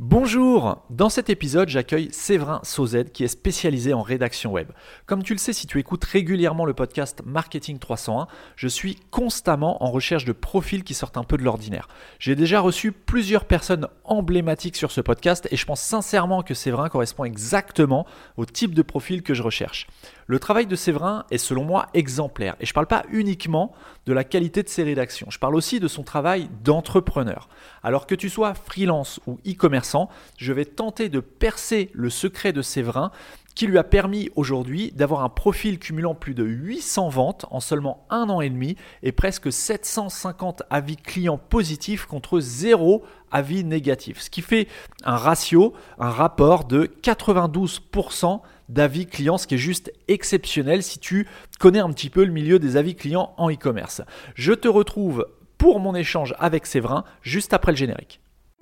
Bonjour Dans cet épisode, j'accueille Séverin Sauzet qui est spécialisé en rédaction web. Comme tu le sais, si tu écoutes régulièrement le podcast Marketing 301, je suis constamment en recherche de profils qui sortent un peu de l'ordinaire. J'ai déjà reçu plusieurs personnes emblématiques sur ce podcast et je pense sincèrement que Séverin correspond exactement au type de profil que je recherche. Le travail de Séverin est selon moi exemplaire et je ne parle pas uniquement de la qualité de ses rédactions, je parle aussi de son travail d'entrepreneur. Alors que tu sois freelance ou je vais tenter de percer le secret de Séverin qui lui a permis aujourd'hui d'avoir un profil cumulant plus de 800 ventes en seulement un an et demi et presque 750 avis clients positifs contre zéro avis négatif. Ce qui fait un ratio, un rapport de 92% d'avis clients, ce qui est juste exceptionnel si tu connais un petit peu le milieu des avis clients en e-commerce. Je te retrouve pour mon échange avec Séverin juste après le générique.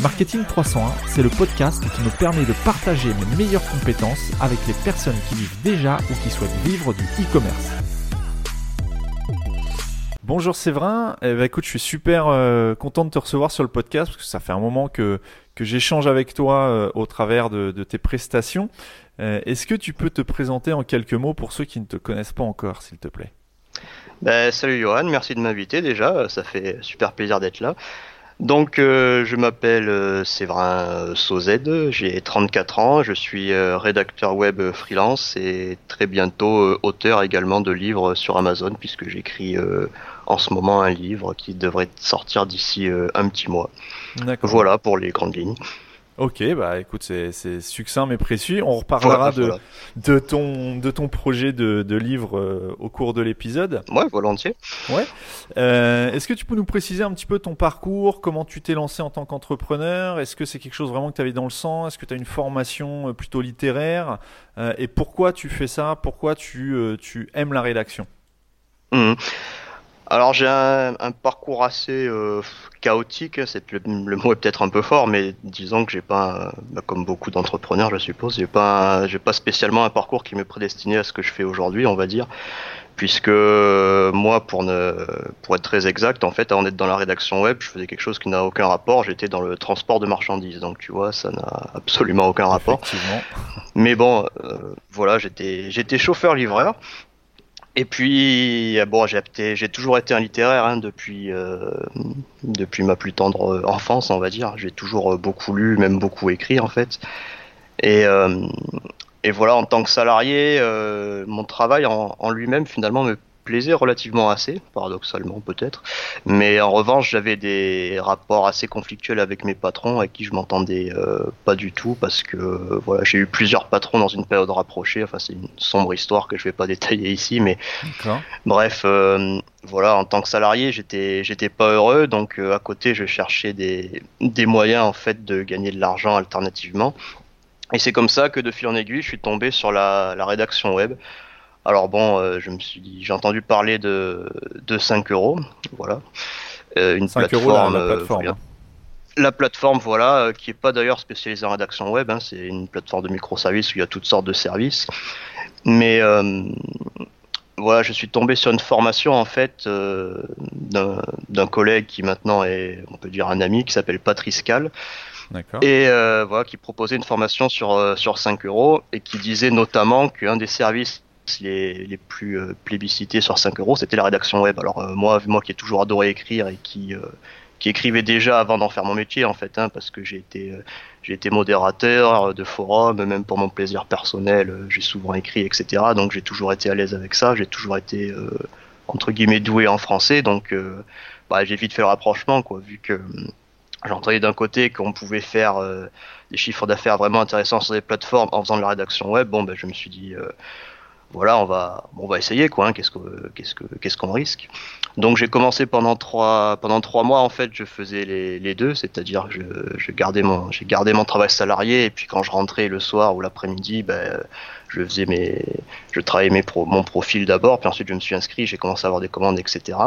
Marketing 301, c'est le podcast qui me permet de partager mes meilleures compétences avec les personnes qui vivent déjà ou qui souhaitent vivre du e-commerce. Bonjour Séverin, eh ben, écoute, je suis super euh, content de te recevoir sur le podcast parce que ça fait un moment que, que j'échange avec toi euh, au travers de, tes prestations. Euh, est-ce que tu peux te présenter en quelques mots pour ceux qui ne te connaissent pas encore, s'il te plaît? Ben, Salut Johan, merci de m'inviter déjà, ça fait super plaisir d'être là. Donc, euh, je m'appelle euh, Séverin Sauzed, j'ai 34 ans, je suis euh, rédacteur web freelance et très bientôt auteur également de livres sur Amazon, puisque j'écris en ce moment un livre qui devrait sortir d'ici un petit mois. Voilà pour les grandes lignes. Ok, bah écoute, c'est succinct mais précis. On reparlera de, de, ton, de ton projet de, de livre euh, au cours de l'épisode. Ouais, volontiers. Ouais. Euh, Est-ce que tu peux nous préciser un petit peu ton parcours, comment tu t'es lancé en tant qu'entrepreneur? Est-ce que c'est quelque chose vraiment que tu avais dans le sang? Est-ce que tu as une formation euh, plutôt littéraire? Euh, Et pourquoi tu fais ça? Pourquoi tu, euh, tu aimes la rédaction? Mmh. Alors j'ai un, parcours assez euh, chaotique, le, le, mot est peut-être un peu fort, mais disons que j'ai pas, bah, comme beaucoup d'entrepreneurs je suppose, j'ai pas, j'ai pas spécialement un parcours qui me prédestiné à ce que je fais aujourd'hui, on va dire, puisque euh, moi, pour ne, pour être très exact, en fait, avant d'être dans la rédaction web, je faisais quelque chose qui n'a aucun rapport. J'étais dans le transport de marchandises, donc tu vois, ça n'a absolument aucun rapport. Mais bon, euh, voilà, j'étais, j'étais chauffeur-livreur. Et puis, euh, bon, j'ai, toujours été un littéraire hein, depuis, euh, depuis ma plus tendre euh, enfance, on va dire. J'ai toujours beaucoup lu, même beaucoup écrit, en fait. Et, voilà, en tant que salarié, mon travail en lui-même, finalement, me plaisait relativement assez, paradoxalement peut-être. Mais en revanche, j'avais des rapports assez conflictuels avec mes patrons avec qui je m'entendais euh, pas du tout parce que voilà, j'ai eu plusieurs patrons dans une période rapprochée. Enfin, c'est une sombre histoire que je vais pas détailler ici, mais bref, euh, voilà, en tant que salarié, j'étais j'étais pas heureux, donc euh, à côté, je cherchais des des moyens en fait de gagner de l'argent alternativement. Et c'est comme ça que de fil en aiguille, je suis tombé sur la, la rédaction web. Alors bon, euh, je me suis dit, j'ai entendu parler de, de 5 euros, voilà. Euh, une plateforme, la, plateforme. Euh, la plateforme, voilà, qui est pas d'ailleurs spécialisée en rédaction web, hein, c'est une plateforme de microservices où il y a toutes sortes de services. Mais voilà, je suis tombé sur une formation en fait d'un collègue qui maintenant est, on peut dire, un ami, qui s'appelle Patrice Cal. Et voilà, qui proposait une formation sur, sur 5 euros et qui disait notamment qu'un des services les, plus euh, plébiscités sur 5 euros, c'était la rédaction web. Alors euh, moi, moi qui ai toujours adoré écrire et qui euh, qui écrivait déjà avant d'en faire mon métier en fait, hein, parce que j'ai été j'ai été modérateur de forum, même pour mon plaisir personnel, j'ai souvent écrit, etc. Donc j'ai toujours été à l'aise avec ça, j'ai toujours été entre guillemets doué en français, donc bah, j'ai vite fait le rapprochement, quoi, vu que j'entendais d'un côté qu'on pouvait faire des chiffres d'affaires vraiment intéressants sur des plateformes en faisant de la rédaction web. Bon, ben, je me suis dit, voilà, on va, on va essayer, quoi. Hein, qu'est-ce que, qu'est-ce que, qu'est-ce qu'on risque Donc j'ai commencé pendant trois, pendant trois mois en fait, je faisais les, deux, c'est-à-dire je, gardais mon, j'ai gardé mon travail salarié et puis quand je rentrais le soir ou l'après-midi, ben, je faisais mes, je travaillais mes mon profil d'abord, puis ensuite je me suis inscrit, j'ai commencé à avoir des commandes, etc.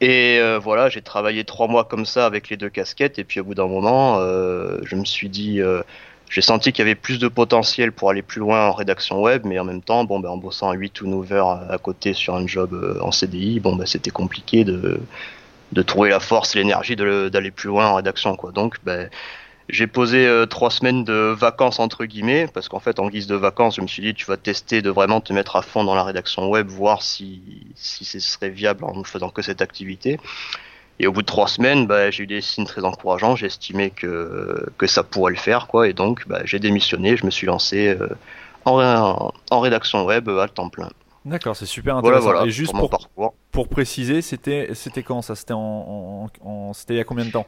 Et euh, voilà, j'ai travaillé trois mois comme ça avec les deux casquettes, et puis au bout d'un moment, euh, je me suis dit, euh, j'ai senti qu'il y avait plus de potentiel pour aller plus loin en rédaction web, mais en même temps, bon, ben, en bossant 8 ou 9 heures à côté sur un job euh, en CDI, bon, ben, c'était compliqué de, de trouver la force l'énergie d'aller plus loin en rédaction, quoi. Donc, ben, j'ai posé euh, trois semaines de vacances entre guillemets, parce qu'en fait, en guise de vacances, je me suis dit, tu vas tester de vraiment te mettre à fond dans la rédaction web, voir si, si ce serait viable en ne faisant que cette activité. Et au bout de trois semaines, bah, j'ai eu des signes très encourageants. J'ai estimé que, que ça pourrait le faire, quoi. Et donc, bah, j'ai démissionné. Je me suis lancé euh, en, en, rédaction web à temps plein. D'accord, c'est super intéressant. Voilà, Et juste pour, pour, préciser, c'était c'était quand ça? C'était en, en, c'était il y a combien de temps?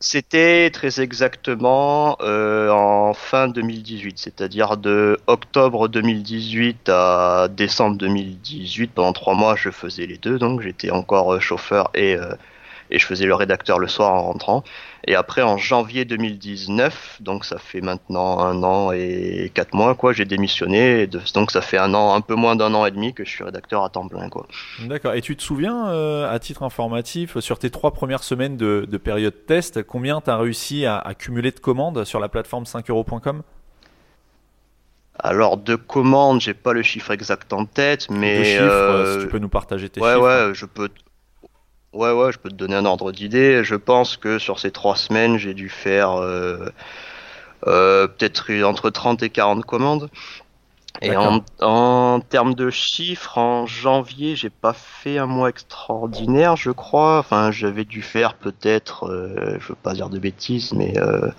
C'était très exactement euh, en fin 2018, c'est-à-dire de octobre 2018 à décembre 2018. Pendant trois mois, je faisais les deux, donc j'étais encore euh, chauffeur et euh, et je faisais le rédacteur le soir en rentrant. Et après, en janvier 2019, donc ça fait maintenant un an et quatre mois, quoi, j'ai démissionné. donc ça fait un an, un peu moins d'un an et demi que je suis rédacteur à temps plein, quoi. D'accord. Et tu te souviens, euh, à titre informatif, sur tes trois premières semaines de, période test, combien tu as réussi à, cumuler de commandes sur la plateforme 5euros.com alors de commandes, j'ai pas le chiffre exact en tête, mais de chiffres, euh, si tu peux nous partager tes chiffres. Ouais, ouais, je peux. Ouais, ouais, je peux te donner un ordre d'idée. Je pense que sur ces trois semaines, j'ai dû faire euh, euh, peut-être entre 30 et 40 commandes. Et en, en, termes de chiffres, en janvier, j'ai pas fait un mois extraordinaire, je crois. Enfin, j'avais dû faire peut-être, euh, je veux pas dire de bêtises, mais euh,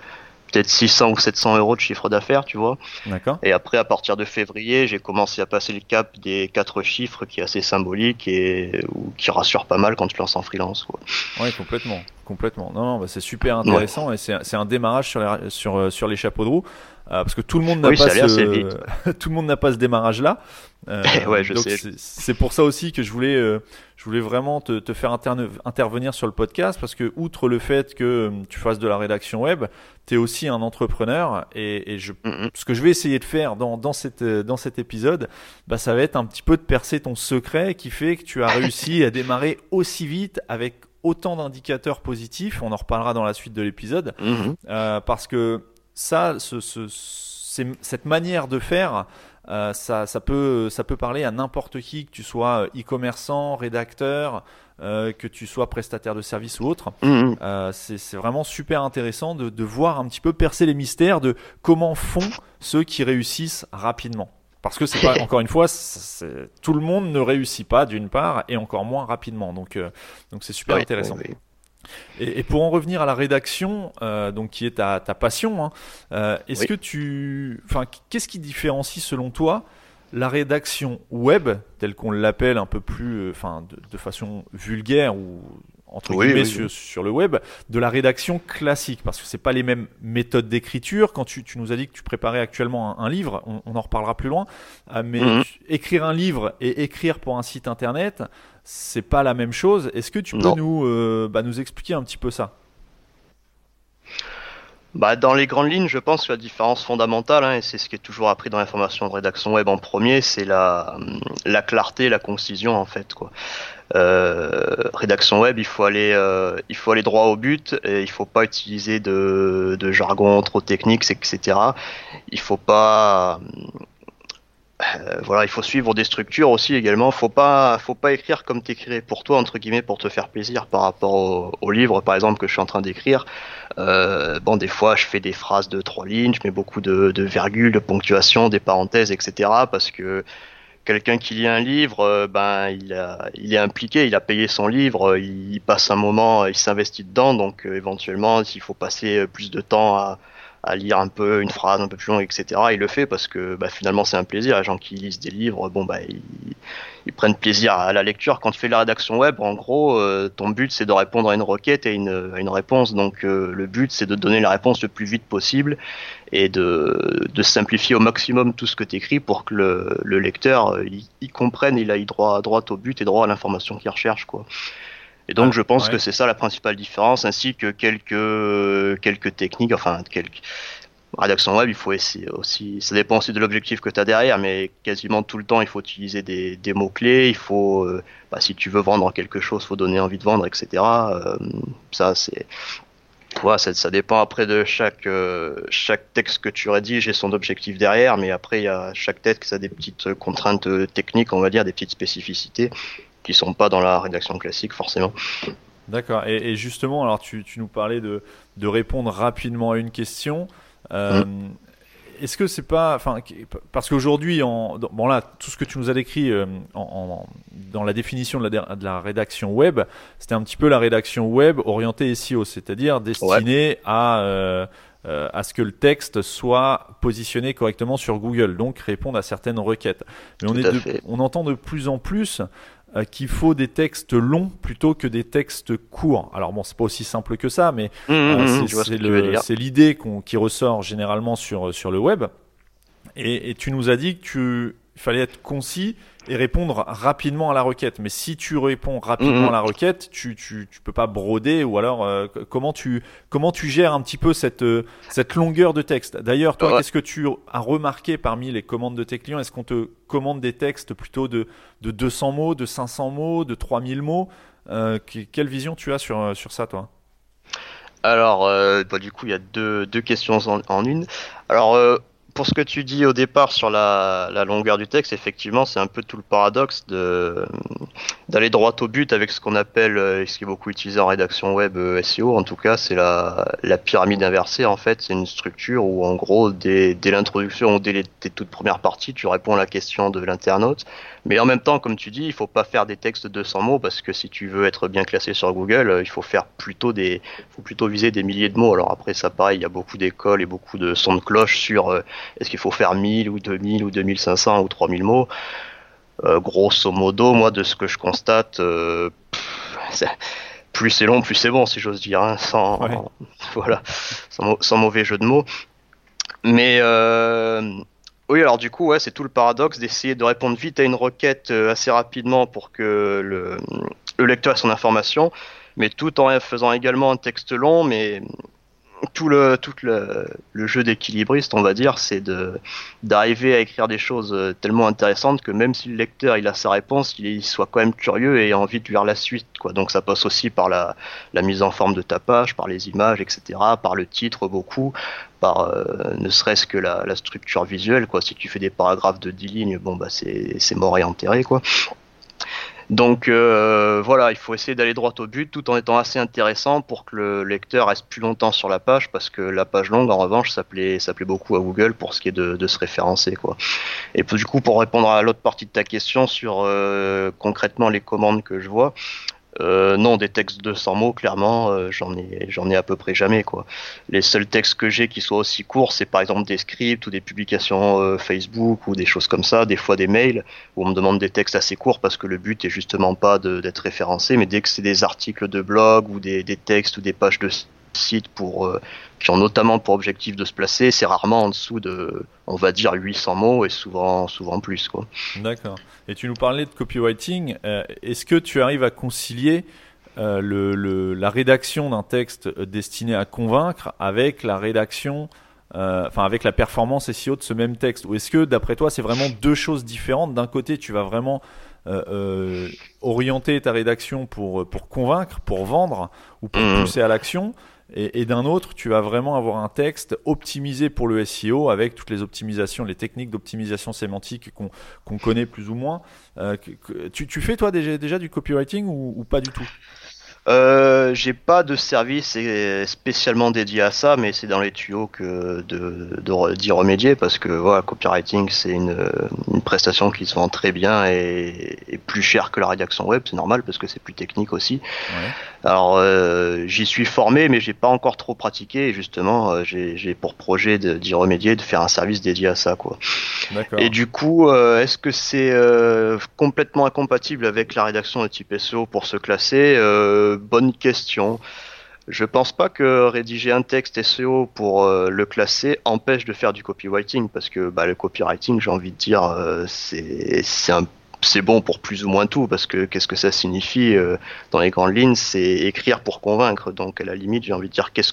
peut-être 600 ou 700 euros de chiffre d'affaires, tu vois. D'accord. Et après, à partir de février, j'ai commencé à passer le cap des quatre chiffres qui est assez symbolique et ou qui rassure pas mal quand tu lances en freelance. Quoi. Ouais, complètement. Complètement. Non, non bah c'est super intéressant et c'est un démarrage sur les, sur, euh, sur les chapeaux de roue. Euh, parce que tout le monde n'a pas ce, tout le monde n'a pas ce démarrage là. Euh, ouais, je sais. C'est pour ça aussi que je voulais, euh, je voulais vraiment te, te faire intervenir sur le podcast parce que outre le fait que tu fasses de la rédaction web, tu es aussi un entrepreneur et, et je, ce que je vais essayer de faire dans, dans, cette, dans cet épisode, bah, ça va être un petit peu de percer ton secret qui fait que tu as réussi à démarrer aussi vite avec autant d'indicateurs positifs. On en reparlera dans la suite de l'épisode mm-hmm. euh, parce que ça, ce, ce, cette manière de faire, euh, ça, ça, peut, ça peut parler à n'importe qui, que tu sois e-commerçant, rédacteur, euh, que tu sois prestataire de service ou autre. Mhm. Euh, c'est vraiment super intéressant de, de, voir un petit peu percer les mystères de comment font ceux qui réussissent rapidement. Parce que c'est pas, encore une fois, tout le monde ne réussit pas d'une part et encore moins rapidement. Donc, euh, donc c'est super intéressant. Et, pour en revenir à la rédaction, euh, donc qui est ta, ta passion, hein, euh, est-ce que tu, enfin, qu'est-ce qui différencie selon toi la rédaction web, telle qu'on l'appelle un peu plus, euh, enfin, de, de, façon vulgaire ou entre guillemets sur, le web, de la rédaction classique, parce que c'est pas les mêmes méthodes d'écriture. Quand tu, tu, nous as dit que tu préparais actuellement un, livre, on, on, en reparlera plus loin, euh, mais mhm. écrire un livre et écrire pour un site internet, c'est pas la même chose. Est-ce que tu peux nous, euh, bah, nous expliquer un petit peu ça? Bah, dans les grandes lignes, je pense que la différence fondamentale, hein, et c'est ce qui est toujours appris dans l'information de rédaction web en premier, c'est la, la clarté, la concision en fait. Quoi. Euh, rédaction web, il faut aller, euh, il faut aller droit au but, et il faut pas utiliser de, de jargon trop technique, etc. Il faut pas euh, voilà, il faut suivre des structures aussi également. Faut pas, faut pas écrire comme t'écrirais pour toi entre guillemets pour te faire plaisir par rapport au, livre par exemple que je suis en train d'écrire. Euh, bon, des fois je fais des phrases de trois lignes, je mets beaucoup de, de virgules, de ponctuation, des parenthèses, etc. Parce que quelqu'un qui lit un livre, euh, ben il, a, il est impliqué, il a payé son livre, il passe un moment, il s'investit dedans, donc éventuellement s'il faut passer plus de temps à à lire un peu une phrase un peu plus longue, etc. Il le fait parce que bah, finalement c'est un plaisir. Les gens qui lisent des livres, bon bah ils, ils prennent plaisir à la lecture. Quand tu fais la rédaction web, en gros, euh, ton but c'est de répondre à une requête et une, à une réponse. Donc euh, le but c'est de donner la réponse le plus vite possible et de, de simplifier au maximum tout ce que tu écris pour que le, le lecteur euh, il, comprenne, il aille droit, droit au but et droit à l'information qu'il recherche. quoi. Et donc je pense que c'est ça la principale différence, ainsi que quelques quelques techniques, enfin quelques rédaction web, il faut essayer aussi. Ça dépend aussi de l'objectif que tu as derrière, mais quasiment tout le temps, il faut utiliser des, des mots clés. Il faut, euh, bah, si tu veux vendre quelque chose, faut donner envie de vendre, etc. Euh, ça, c'est, ouais, ça, ça, dépend après de chaque euh, chaque texte que tu rédiges et son objectif derrière. Mais après, il y a chaque texte qui a des petites contraintes techniques, on va dire, des petites spécificités qui sont pas dans la rédaction classique forcément. D'accord. Et, et, justement, alors tu, tu nous parlais de, de répondre rapidement à une question. Euh, est-ce que c'est pas, enfin, parce qu'aujourd'hui, bon là, tout ce que tu nous as décrit euh, en, dans la définition de la, de la rédaction web, c'était un petit peu la rédaction web orientée SEO, c'est-à-dire destinée à euh, à ce que le texte soit positionné correctement sur Google, donc répondre à certaines requêtes. Mais on, est on entend de plus en plus euh, qu'il faut des textes longs plutôt que des textes courts. Alors bon, c'est pas aussi simple que ça, mais mmh, euh, mmh, c'est l'idée qui ressort généralement sur, sur le web. Et, et tu nous as dit qu'il fallait être concis et répondre rapidement à la requête. Mais si tu réponds rapidement mhm. à la requête, tu, tu, tu peux pas broder ou alors euh, comment tu comment tu gères un petit peu cette euh, cette longueur de texte? D'ailleurs, toi, qu'est-ce que tu as remarqué parmi les commandes de tes clients? Est-ce qu'on te commande des textes plutôt de de 200 mots, de 500 mots, de 3000 mots? Euh, Quelle vision tu as sur sur ça, toi? Alors, euh, bah, du coup, il y a deux, deux questions en, en une. Alors, euh, pour ce que tu dis au départ sur la, la longueur du texte, effectivement, c'est un peu tout le paradoxe de d'aller droit au but avec ce qu'on appelle, euh, ce qui est beaucoup utilisé en rédaction web euh, SEO, en tout cas, c'est la, la pyramide inversée. En fait, c'est une structure où, en gros, dès, dès l'introduction ou dès les toutes premières parties, tu réponds à la question de l'internaute. Mais en même temps, comme tu dis, il faut pas faire des textes de 200 mots parce que si tu veux être bien classé sur Google, euh, il faut faire plutôt des, faut plutôt viser des milliers de mots. Alors après, ça pareil, il y a beaucoup d'écoles et beaucoup de sons de cloche sur est-ce qu'il faut faire 1000 ou 2000 ou 2500 ou 3000 mots? Euh, Grosso modo, moi, de ce que je constate, euh, plus c'est long, plus c'est bon, si j'ose dire, hein, sans, voilà, sans, mauvais jeu de mots. Mais euh, oui, alors du coup, ouais, c'est tout le paradoxe d'essayer de répondre vite à une requête assez rapidement pour que le, le lecteur ait son information, mais tout en faisant également un texte long, mais tout le tout le, le jeu d'équilibriste, on va dire, c'est de d'arriver à écrire des choses euh, tellement intéressantes que même si le lecteur il a sa réponse, il, soit quand même curieux et a envie de lire la suite. Quoi. Donc ça passe aussi par la, la mise en forme de ta page, par les images, etc., par le titre beaucoup, par euh, ne serait-ce que la, la, structure visuelle. Quoi. Si tu fais des paragraphes de 10 lignes, bon bah c'est mort et enterré quoi. Donc euh, voilà, il faut essayer d'aller droit au but tout en étant assez intéressant pour que le lecteur reste plus longtemps sur la page parce que la page longue en revanche ça plaît, beaucoup à Google pour ce qui est de, se référencer quoi. Et du coup pour répondre à l'autre partie de ta question sur euh, concrètement les commandes que je vois, euh, non, des textes de 200 mots, clairement, euh, j'en ai, j'en ai à peu près jamais quoi. Les seuls textes que j'ai qui soient aussi courts, c'est par exemple des scripts ou des publications euh, Facebook ou des choses comme ça, des fois des mails où on me demande des textes assez courts parce que le but est justement pas d'être référencé, mais dès que c'est des articles de blog ou des, des textes ou des pages de sites pour euh, qui ont notamment pour objectif de se placer, c'est rarement en dessous de, on va dire 800 mots et souvent souvent plus quoi. D'accord. Et tu nous parlais de copywriting. Euh, est-ce que tu arrives à concilier euh, le, la rédaction d'un texte destiné à convaincre avec la rédaction, enfin avec la performance SEO de ce même texte? Ou est-ce que d'après toi c'est vraiment deux choses différentes? D'un côté tu vas vraiment orienter ta rédaction pour, pour convaincre, pour vendre ou pour mmh. pousser à l'action et, d'un autre, tu vas vraiment avoir un texte optimisé pour le SEO avec toutes les optimisations, les techniques d'optimisation sémantique qu'on connaît plus ou moins. Euh, tu, tu, fais toi déjà, déjà du copywriting ou, pas du tout? Euh, J'ai pas de service spécialement dédié à ça, mais c'est dans les tuyaux que de d'y remédier parce que voilà, copywriting c'est une, une, prestation qui se vend très bien et, et plus cher que la rédaction web, c'est normal parce que c'est plus technique aussi. Ouais. Alors euh, j'y suis formé, mais j'ai pas encore trop pratiqué. Et justement, euh, j'ai pour projet d'y remédier, de faire un service dédié à ça, quoi. Et du coup, euh, est-ce que c'est complètement incompatible avec la rédaction de type SEO pour se classer? Bonne question. Je pense pas que rédiger un texte SEO pour le classer empêche de faire du copywriting parce que bah, le copywriting, j'ai envie de dire, c'est un c'est bon pour plus ou moins tout, parce que qu'est-ce que ça signifie euh, dans les grandes lignes C'est écrire pour convaincre. Donc à la limite, j'ai envie de dire qu'est-ce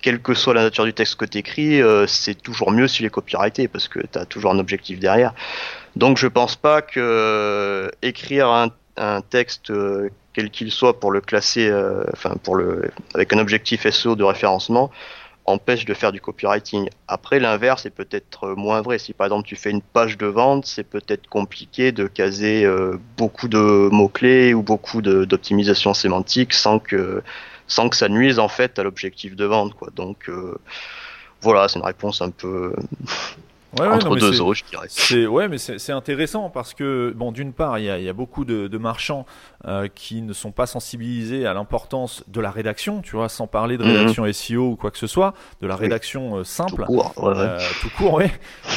quelle que soit la nature du texte que tu écris, euh, c'est toujours mieux s'il est copyrighté parce que tu as toujours un objectif derrière. Donc je pense pas que euh, écrire un, un texte quel qu'il soit pour le classer, enfin pour le avec un objectif SEO de référencement, empêche de faire du copywriting. Après, l'inverse est peut-être moins vrai. Si par exemple tu fais une page de vente, c'est peut-être compliqué de caser euh, beaucoup de mots-clés ou beaucoup d'optimisation sémantique sans que, sans que ça nuise en fait à l'objectif de vente. Quoi. Donc euh, voilà, c'est une réponse un peu Ouais, entre deux eaux, je dirais. C'est ouais, mais c'est intéressant parce que bon, d'une part, il y a, y a, beaucoup de, de marchands euh, qui ne sont pas sensibilisés à l'importance de la rédaction, tu vois, sans parler de mhm. rédaction SEO ou quoi que ce soit, de la rédaction euh, simple, tout court, ouais, euh, tout court, ouais.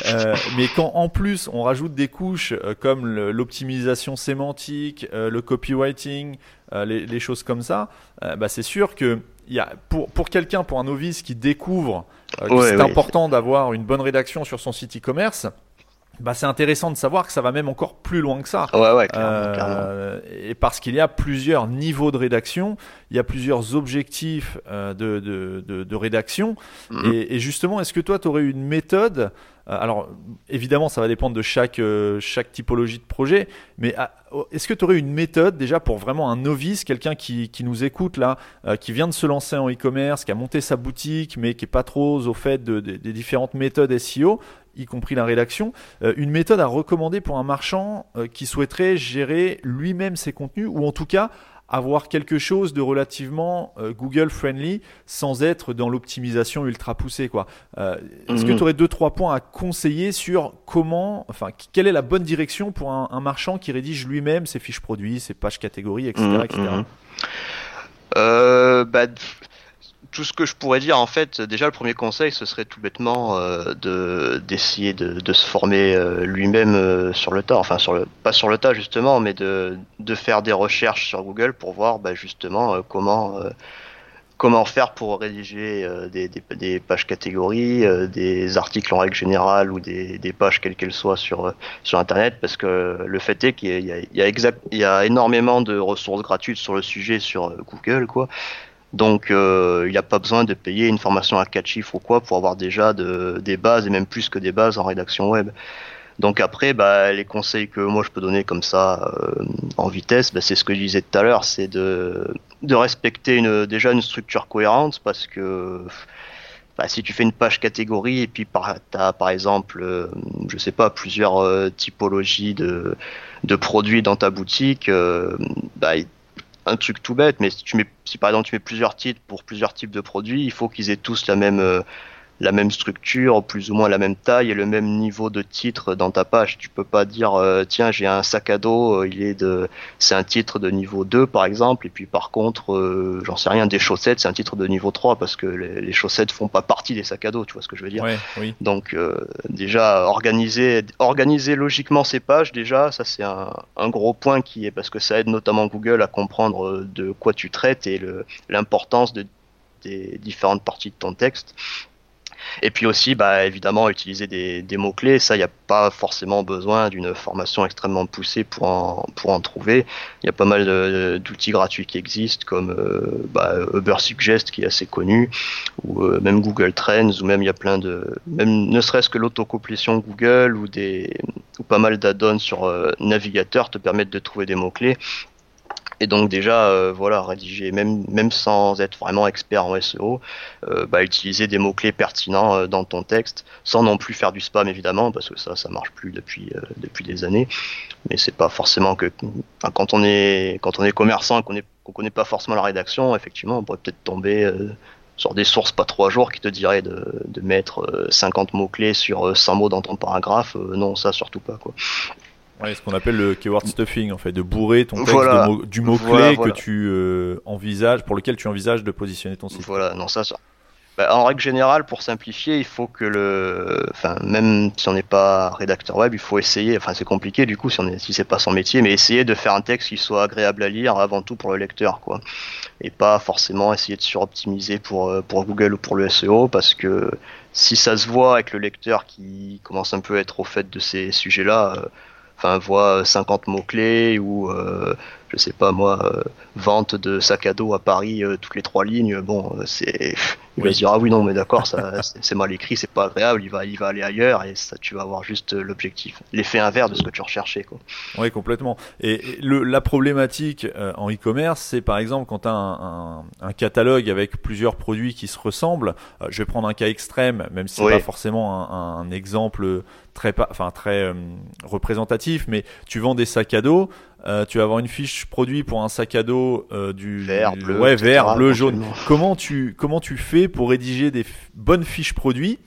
Euh, mais quand en plus on rajoute des couches comme l'optimisation sémantique, le copywriting, les, les, choses comme ça, bah c'est sûr que y a, pour, pour quelqu'un, pour un novice qui découvre euh, c'est important d'avoir une bonne rédaction sur son site e-commerce, bah, c'est intéressant de savoir que ça va même encore plus loin que ça. Ouais, ouais, euh, Et parce qu'il y a plusieurs niveaux de rédaction, il y a plusieurs objectifs euh, de, de, de, de, rédaction. Mhm. Et, et, justement, est-ce que toi, tu aurais une méthode euh, alors, évidemment, ça va dépendre de chaque, chaque typologie de projet, mais oh, est-ce que tu aurais une méthode déjà pour vraiment un novice, quelqu'un qui, qui, nous écoute là, euh, qui vient de se lancer en e-commerce, qui a monté sa boutique, mais qui est pas trop au fait de, des différentes méthodes SEO, y compris la rédaction, une méthode à recommander pour un marchand qui souhaiterait gérer lui-même ses contenus, ou en tout cas avoir quelque chose de relativement euh, Google friendly sans être dans l'optimisation ultra poussée quoi. Euh, est-ce que mhm. tu aurais deux trois points à conseiller sur comment, enfin, quelle est la bonne direction pour un, un marchand qui rédige lui-même ses fiches produits, ses pages catégories, etc., etc. Mhm. Euh, bah, tout ce que je pourrais dire, en fait, déjà le premier conseil, ce serait tout bêtement euh, de d'essayer de, se former euh, lui-même euh, sur le tas, enfin sur le pas sur le tas justement, mais de de faire des recherches sur Google pour voir bah, justement comment comment faire pour rédiger des, des, pages catégories, des articles en règle générale ou des, des pages quelles qu'elles soient sur sur Internet, parce que le fait est qu'il y a, y exact, il y a énormément de ressources gratuites sur le sujet sur Google, quoi. Donc euh, il n'y a pas besoin de payer une formation à 4 chiffres ou quoi pour avoir déjà de, des bases et même plus que des bases en rédaction web. Donc après, bah, les conseils que moi je peux donner comme ça euh, en vitesse, bah, c'est ce que je disais tout à l'heure, c'est de, respecter déjà une structure cohérente parce que bah, si tu fais une page catégorie et puis par, as par exemple, euh, je sais pas, plusieurs euh, typologies de, produits dans ta boutique, euh, un truc tout bête, mais si tu mets, si par exemple tu mets plusieurs titres pour plusieurs types de produits, il faut qu'ils aient tous la même, euh, la même structure, plus ou moins la même taille et le même niveau de titre dans ta page. Tu peux pas dire euh, tiens j'ai un sac à dos, euh, il est de c'est un titre de niveau 2 par exemple et puis par contre euh, j'en sais rien des chaussettes c'est un titre de niveau 3 parce que les, les, chaussettes font pas partie des sacs à dos, tu vois ce que je veux dire. Ouais, oui. Donc déjà organiser organiser logiquement ces pages déjà ça c'est un, un gros point qui est parce que ça aide notamment Google à comprendre de quoi tu traites et l'importance de des différentes parties de ton texte. Et puis aussi, bah, évidemment, utiliser des, mots-clés. Ça, il n'y a pas forcément besoin d'une formation extrêmement poussée pour en, pour en trouver. Il y a pas mal d'outils gratuits qui existent, comme euh, bah, Uber Suggest, qui est assez connu, ou euh, même Google Trends, ou même il y a plein de... Même ne serait-ce que l'autocomplétion Google, ou, des, ou pas mal d'add-ons sur euh, navigateur te permettent de trouver des mots-clés. Et donc déjà, euh, voilà, rédiger, même, même sans être vraiment expert en SEO, euh, bah, utiliser des mots-clés pertinents euh, dans ton texte, sans non plus faire du spam évidemment, parce que ça, ça marche plus depuis, depuis des années. Mais c'est pas forcément que quand on est quand on est commerçant et qu'on qu'on connaît pas forcément la rédaction, effectivement, on pourrait peut-être tomber sur des sources pas trois jours qui te diraient de, de mettre 50 mots-clés sur 100 mots dans ton paragraphe. non, ça surtout pas quoi. Ouais, ce qu'on appelle le keyword stuffing, en fait, de bourrer ton texte du mot-clé que tu euh, envisages, pour lequel tu envisages de positionner ton site. Voilà, non, ça, ça. Bah, en règle générale, pour simplifier, il faut que le, enfin, même si on n'est pas rédacteur web, il faut essayer, enfin, c'est compliqué du coup si on est, si c'est pas son métier, mais essayer de faire un texte qui soit agréable à lire avant tout pour le lecteur, quoi. Et pas forcément essayer de suroptimiser pour, euh, pour Google ou pour le SEO parce que si ça se voit avec le lecteur qui commence un peu à être au fait de ces sujets-là, euh, enfin voit 50 mots clés ou euh, je sais pas moi euh, vente de sac à dos à Paris euh, toutes les trois lignes bon c'est il va se dire ah oui non mais d'accord ça c'est mal écrit c'est pas agréable il va il va aller ailleurs et ça tu vas avoir juste l'objectif l'effet inverse de ce que tu recherchais quoi. Oui complètement. Et, le, la problématique en e-commerce c'est par exemple quand tu as un, un, catalogue avec plusieurs produits qui se ressemblent je vais prendre un cas extrême même si c'est pas forcément un, un exemple très, enfin, très euh, représentatif, mais tu vends des sacs à dos, euh, tu vas avoir une fiche produit pour un sac à dos euh, du vert, bleu, ouais, vert, bleu, jaune. Comment tu comment tu fais pour rédiger des bonnes fiches produits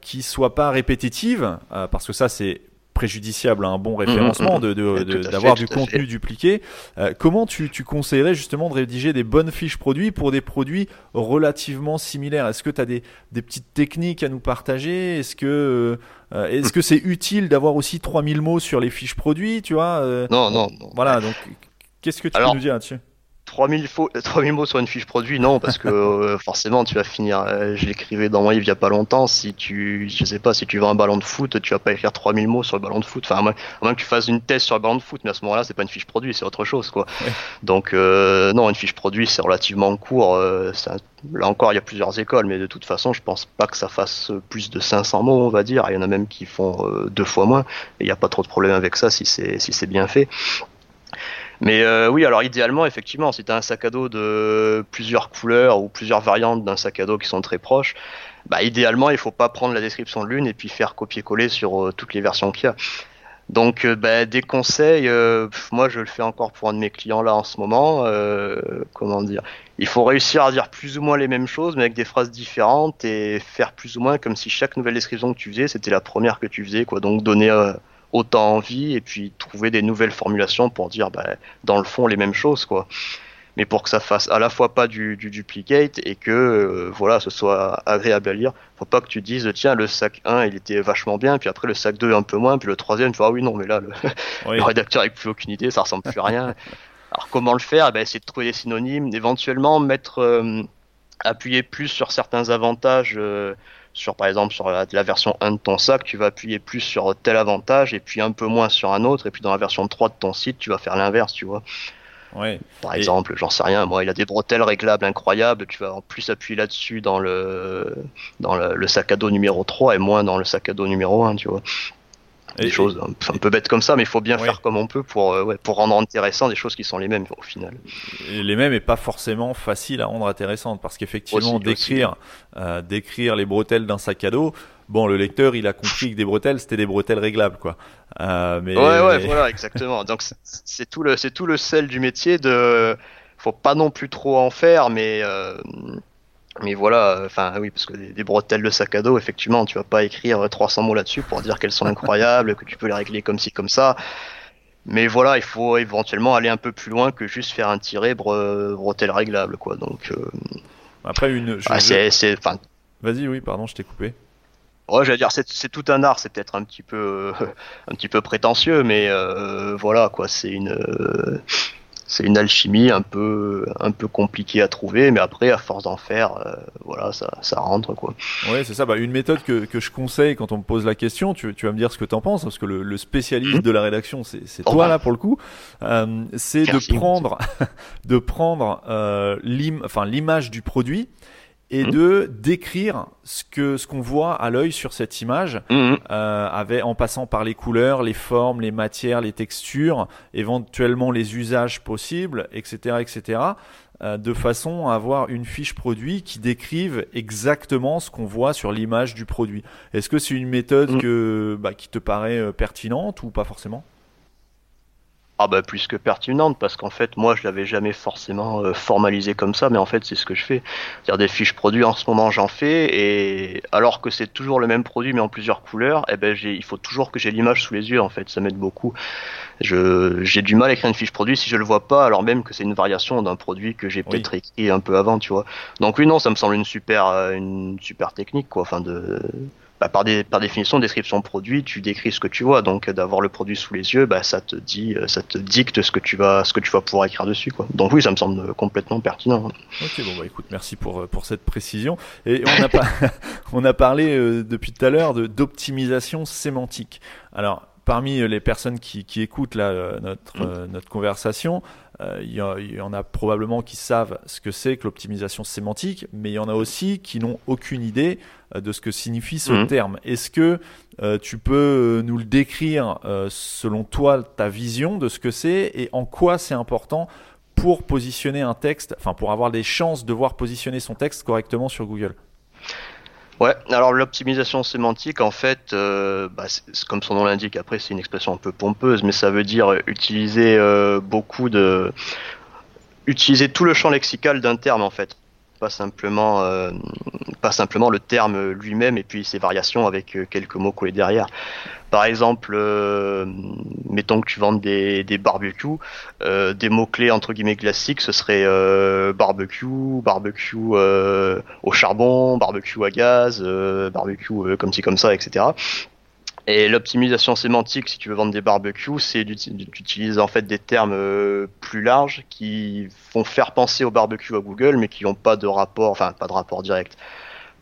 qui soient pas répétitives parce que ça c'est préjudiciable à un bon référencement mmh, mmh, mmh. d'avoir du contenu dupliqué. Euh, comment tu, tu, conseillerais justement de rédiger des bonnes fiches produits pour des produits relativement similaires? Est-ce que tu as des, des, petites techniques à nous partager? Est-ce que euh, est-ce que c'est utile d'avoir aussi 3000 mots sur les fiches produits Tu vois euh, non, non, Voilà, donc qu'est-ce que tu peux nous dire là-dessus? 3000, 3000 mots sur une fiche produit, non, parce que euh, forcément tu vas finir. Euh, je l'écrivais dans mon livre il y a pas longtemps. Si tu, je sais pas, si tu veux un ballon de foot, tu vas pas écrire 3000 mots sur le ballon de foot. Enfin, à moins, que tu fasses une thèse sur le ballon de foot, mais à ce moment-là, c'est pas une fiche produit, c'est autre chose, quoi. Donc euh, non, une fiche produit, c'est relativement court. là encore, il y a plusieurs écoles, mais de toute façon, je pense pas que ça fasse plus de 500 mots, on va dire. Il y en a même qui font deux fois moins. Et il n'y a pas trop de problème avec ça si c'est si c'est bien fait. Mais euh, oui, alors idéalement, effectivement, si tu as un sac à dos de plusieurs couleurs ou plusieurs variantes d'un sac à dos qui sont très proches, bah idéalement, il faut pas prendre la description de l'une et puis faire copier-coller sur euh, toutes les versions qu'il y a. Donc, euh, bah, des conseils, moi je le fais encore pour un de mes clients là en ce moment. comment dire Il faut réussir à dire plus ou moins les mêmes choses, mais avec des phrases différentes et faire plus ou moins comme si chaque nouvelle description que tu faisais, c'était la première que tu faisais, quoi. Donc, donner autant envie et puis trouver des nouvelles formulations pour dire bah, dans le fond les mêmes choses quoi. Mais pour que ça fasse à la fois pas du, du duplicate et que euh, voilà ce soit agréable à lire faut pas que tu dises tiens le sac 1 il était vachement bien puis après le sac 2 un peu moins puis le troisième tu vois ah oui non mais là le, rédacteur avec plus aucune idée ça ressemble plus à rien. Alors comment le faire? Eh ben, essayer de trouver des synonymes éventuellement mettre euh, appuyer plus sur certains avantages euh, sur par exemple sur la, version 1 de ton sac, tu vas appuyer plus sur tel avantage et puis un peu moins sur un autre et puis dans la version 3 de ton site, tu vas faire l'inverse, tu vois. Ouais. Par exemple, j'en sais rien, moi, il a des bretelles réglables incroyables, tu vas en plus appuyer là-dessus dans le dans le, le, sac à dos numéro 3 et moins dans le sac à dos numéro 1, tu vois des choses un, peu bêtes comme ça, mais il faut bien faire comme on peut pour, euh, ouais, pour rendre intéressant des choses qui sont les mêmes au final. les mêmes et pas forcément facile à rendre intéressantes parce qu'effectivement décrire euh, décrire les bretelles d'un sac à dos, bon le lecteur il a compris que des bretelles c'était des bretelles réglables quoi. Euh, mais, ouais ouais voilà exactement. Donc c'est tout le c'est tout le sel du métier de faut pas non plus trop en faire mais euh, mais voilà, enfin oui, parce que des, bretelles de sac à dos, effectivement, tu vas pas écrire 300 mots là-dessus pour dire qu'elles sont incroyables, que tu peux les régler comme ci, comme ça. Mais voilà, il faut éventuellement aller un peu plus loin que juste faire un tiré bretelle réglable, quoi. Donc euh, après une, ah, c'est. Vas-y, oui, pardon, je t'ai coupé. Ouais, j'allais dire, c'est, tout un art, c'est peut-être un petit peu, un petit peu prétentieux, mais euh, voilà, quoi, c'est une c'est une alchimie un peu un peu compliquée à trouver mais après à force d'en faire euh, voilà ça, ça rentre quoi. Ouais c'est ça. Bah, une méthode que, que je conseille quand on me pose la question tu, tu vas me dire ce que tu en penses parce que le, le spécialiste mmh. de la rédaction c'est c'est toi là pour le coup. Euh, c'est de prendre de prendre euh, l'im enfin l'image du produit et de décrire ce que ce qu'on voit à l'œil sur cette image, Mhm. euh, avec, en passant par les couleurs, les formes, les matières, les textures, éventuellement les usages possibles, etc., etc., euh, de façon à avoir une fiche produit qui décrive exactement ce qu'on voit sur l'image du produit. Est-ce que c'est une méthode Mhm. que, bah, qui te paraît euh, pertinente ou pas forcément? Ah bah plus que pertinente parce qu'en fait moi je l'avais jamais forcément euh, formalisé comme ça mais en fait c'est ce que je fais. C'est-à-dire des fiches produits en ce moment j'en fais et alors que c'est toujours le même produit mais en plusieurs couleurs, eh ben il faut toujours que j'ai l'image sous les yeux en fait, ça m'aide beaucoup. J'ai du mal à écrire une fiche produit si je le vois pas alors même que c'est une variation d'un produit que j'ai peut-être écrit un peu avant, tu vois. Donc oui non, ça me semble une super euh, une super technique quoi enfin de bah, par, des, par définition, description de produit, tu décris ce que tu vois. Donc, d'avoir le produit sous les yeux, bah, ça te dit, euh, ça te dicte ce que tu vas, ce que tu vas pouvoir écrire dessus, quoi. Donc oui, ça me semble complètement pertinent. Ok, bon bah écoute, merci pour, euh, pour cette précision. Et on a, pas, on a parlé euh, depuis tout à l'heure d'optimisation sémantique. Alors, parmi euh, les personnes qui, qui écoutent là, euh, notre, euh, notre conversation, euh, il y, a- il y en a probablement qui savent ce que c'est que l'optimisation sémantique, mais il y en a aussi qui n'ont aucune idée euh, de ce que signifie ce Mhm. terme. Est-ce que euh, tu peux euh, nous le décrire euh, selon toi, ta vision de ce que c'est et en quoi c'est important pour positionner un texte, enfin pour avoir des chances de voir positionner son texte correctement sur Google? Ouais. Alors l'optimisation sémantique, en fait, euh, bah, comme son nom l'indique. Après, c'est une expression un peu pompeuse, mais ça veut dire utiliser euh, beaucoup de, utiliser tout le champ lexical d'un terme, en fait. Pas simplement, euh, pas simplement le terme lui-même et puis ses variations avec euh, quelques mots collés derrière. Par exemple, euh, mettons que tu vendes des, barbecues, des mots-clés entre guillemets classiques, ce serait barbecue, barbecue au charbon, barbecue à gaz, barbecue comme ci comme ça, etc. Et l'optimisation sémantique, si tu veux vendre des barbecues, c'est d'uti- d'utiliser en fait des termes euh, plus larges qui font faire penser au barbecue à Google, mais qui n'ont pas de rapport, enfin pas de rapport direct.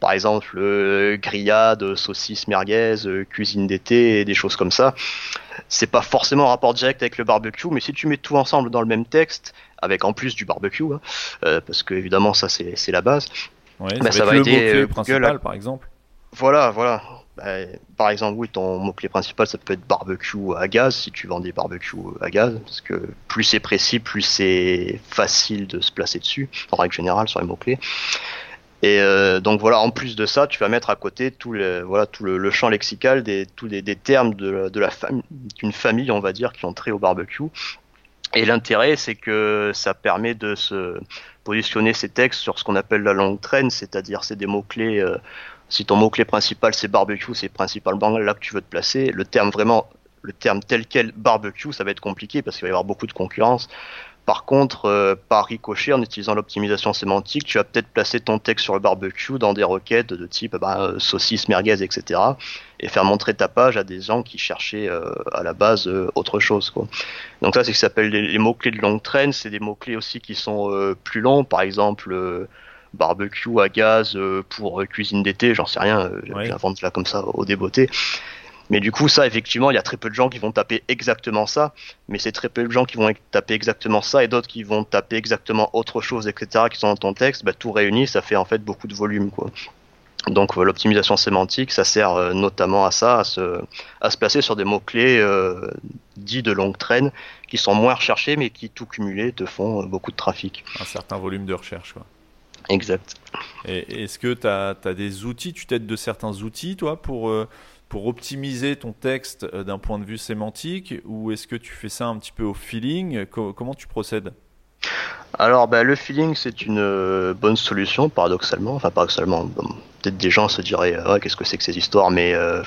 Par exemple, euh, grillade, saucisse merguez, euh, cuisine d'été, et des choses comme ça. C'est pas forcément en rapport direct avec le barbecue, mais si tu mets tout ensemble dans le même texte, avec en plus du barbecue, hein, euh, parce que évidemment ça c'est la base. Ouais, Bah, ça, ça va va être le aider, mot-clé Google principal, par exemple. Voilà, voilà. Bah, par exemple, oui, ton mot-clé principal, ça peut être barbecue à gaz, si tu vends des barbecues à gaz, parce que plus c'est précis, plus c'est facile de se placer dessus, en règle générale, sur les mots-clés. Et euh, donc voilà, en plus de ça, tu vas mettre à côté tout le, champ lexical des, tous les, termes de, la- d'une famille, on va dire, qui ont trait au barbecue. Et l'intérêt, c'est que ça permet de se positionner ces textes sur ce qu'on appelle la longue traîne, c'est-à-dire c'est des mots-clés. euh, si ton mot-clé principal c'est barbecue, c'est principalement là que tu veux te placer. Le terme vraiment, le terme tel quel barbecue, ça va être compliqué parce qu'il va y avoir beaucoup de concurrence. Par contre, euh, par ricochet, en utilisant l'optimisation sémantique, tu vas peut-être placer ton texte sur le barbecue dans des requêtes de type bah, euh, saucisse, merguez, etc. Et faire montrer ta page à des gens qui cherchaient euh, à la base autre chose. Quoi. Donc ça, c'est ce qui s'appelle les, les mots-clés de longue traîne. C'est des mots-clés aussi qui sont plus longs. Par exemple, barbecue à gaz euh, pour euh, cuisine d'été, j'en sais rien. euh, Ouais. J'invente là comme ça au débeauté. Mais du coup, ça, effectivement, il y a très peu de gens qui vont taper exactement ça, mais c'est très peu de gens qui vont taper exactement ça et d'autres qui vont taper exactement autre chose, etc., qui sont dans ton texte. Bah, tout réuni, ça fait en fait beaucoup de volume, quoi. Donc euh, l'optimisation sémantique, ça sert euh, notamment à ça, à se, à se placer sur des mots-clés euh, dits de longue traîne, qui sont moins recherchés, mais qui tout cumulé te font beaucoup de trafic. Un certain volume de recherche. Quoi. Exact. Et est-ce que tu as, des outils, tu t'aides de certains outils, toi, pour, euh, pour optimiser ton texte euh, d'un point de vue sémantique, ou est-ce que tu fais ça un petit peu au feeling? Co- Comment tu procèdes? Alors, bah, le feeling, c'est une euh, bonne solution, paradoxalement. Enfin, paradoxalement, bon, peut-être des gens se diraient, ouais, qu'est-ce que c'est que ces histoires, mais euh,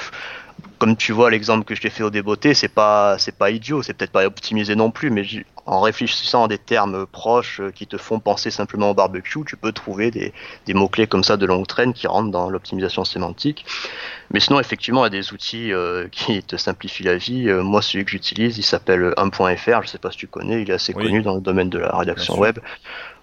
comme tu vois l'exemple que je t'ai fait au débeauté, c'est pas, c'est pas idiot, c'est peut-être pas optimisé non plus, mais en réfléchissant à des termes proches euh, qui te font penser simplement au barbecue, tu peux trouver des, des mots-clés comme ça de longue traîne qui rentrent dans l'optimisation sémantique. Mais sinon, effectivement, il y a des outils euh, qui te simplifient la vie. Euh, moi, celui que j'utilise, il s'appelle 1.fr, je sais pas si tu connais, il est assez Oui. connu dans le domaine de la rédaction web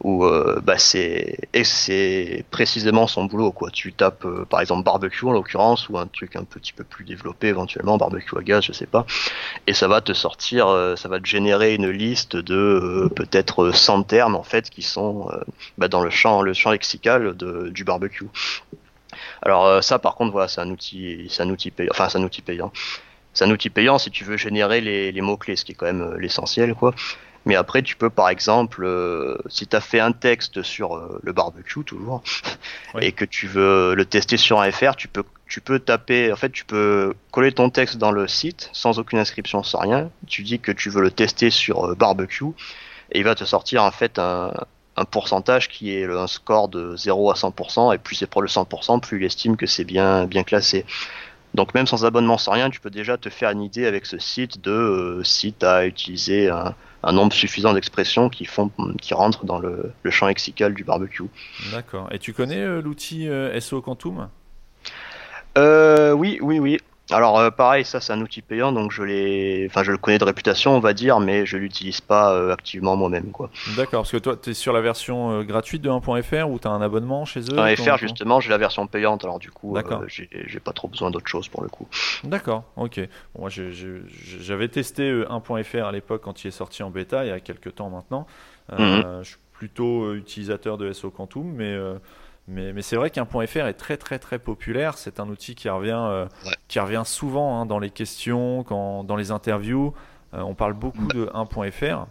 où euh, bah, c'est et c'est précisément son boulot quoi. Tu tapes par exemple barbecue en l'occurrence ou un truc un petit peu plus développé éventuellement barbecue à gaz, je sais pas, et ça va te sortir, ça va te générer une liste liste de peut-être 100 termes en fait qui sont bah, dans le champ, le champ lexical de, du barbecue. Alors ça, par contre, voilà, c'est un outil, c'est un outil payant. Enfin, c'est un outil payant. C'est un outil payant si tu veux générer les, les mots clés, ce qui est quand même l'essentiel, quoi. Mais après, tu peux par exemple, euh, si tu as fait un texte sur euh, le barbecue toujours, et que tu veux le tester sur un FR, tu peux, tu peux taper, en fait, tu peux coller ton texte dans le site sans aucune inscription, sans rien. Tu dis que tu veux le tester sur euh, barbecue, et il va te sortir en fait un, un pourcentage qui est un score de 0 à 100%, et plus c'est pour le 100%, plus il estime que c'est bien, bien classé. Donc même sans abonnement, sans rien, tu peux déjà te faire une idée avec ce site de si tu as utilisé un, un nombre suffisant d'expressions qui font qui rentrent dans le, champ lexical du barbecue. D'accord. Et tu connais euh, l'outil euh, SO Quantum? Euh, Oui, oui, oui. Alors euh, pareil, ça c'est un outil payant, donc je l'ai, enfin je le connais de réputation, on va dire, mais je l'utilise pas euh, activement moi-même, quoi. D'accord, parce que toi tu es sur la version euh, gratuite de 1.fr ou tu as un abonnement chez eux 1.fr justement, j'ai la version payante, alors du coup, j'ai pas trop besoin d'autre chose pour le coup. D'accord, ok. Bon, moi j'avais testé 1.fr à l'époque quand il est sorti en bêta, il y a quelques temps maintenant. Mhm. Je suis plutôt utilisateur de SO Quantum, mais mais, c'est vrai qu'un point .fr est très très très populaire. C'est un outil qui revient, euh, qui revient souvent hein, dans les questions, quand, dans les interviews. Euh, on parle beaucoup de 1.fr.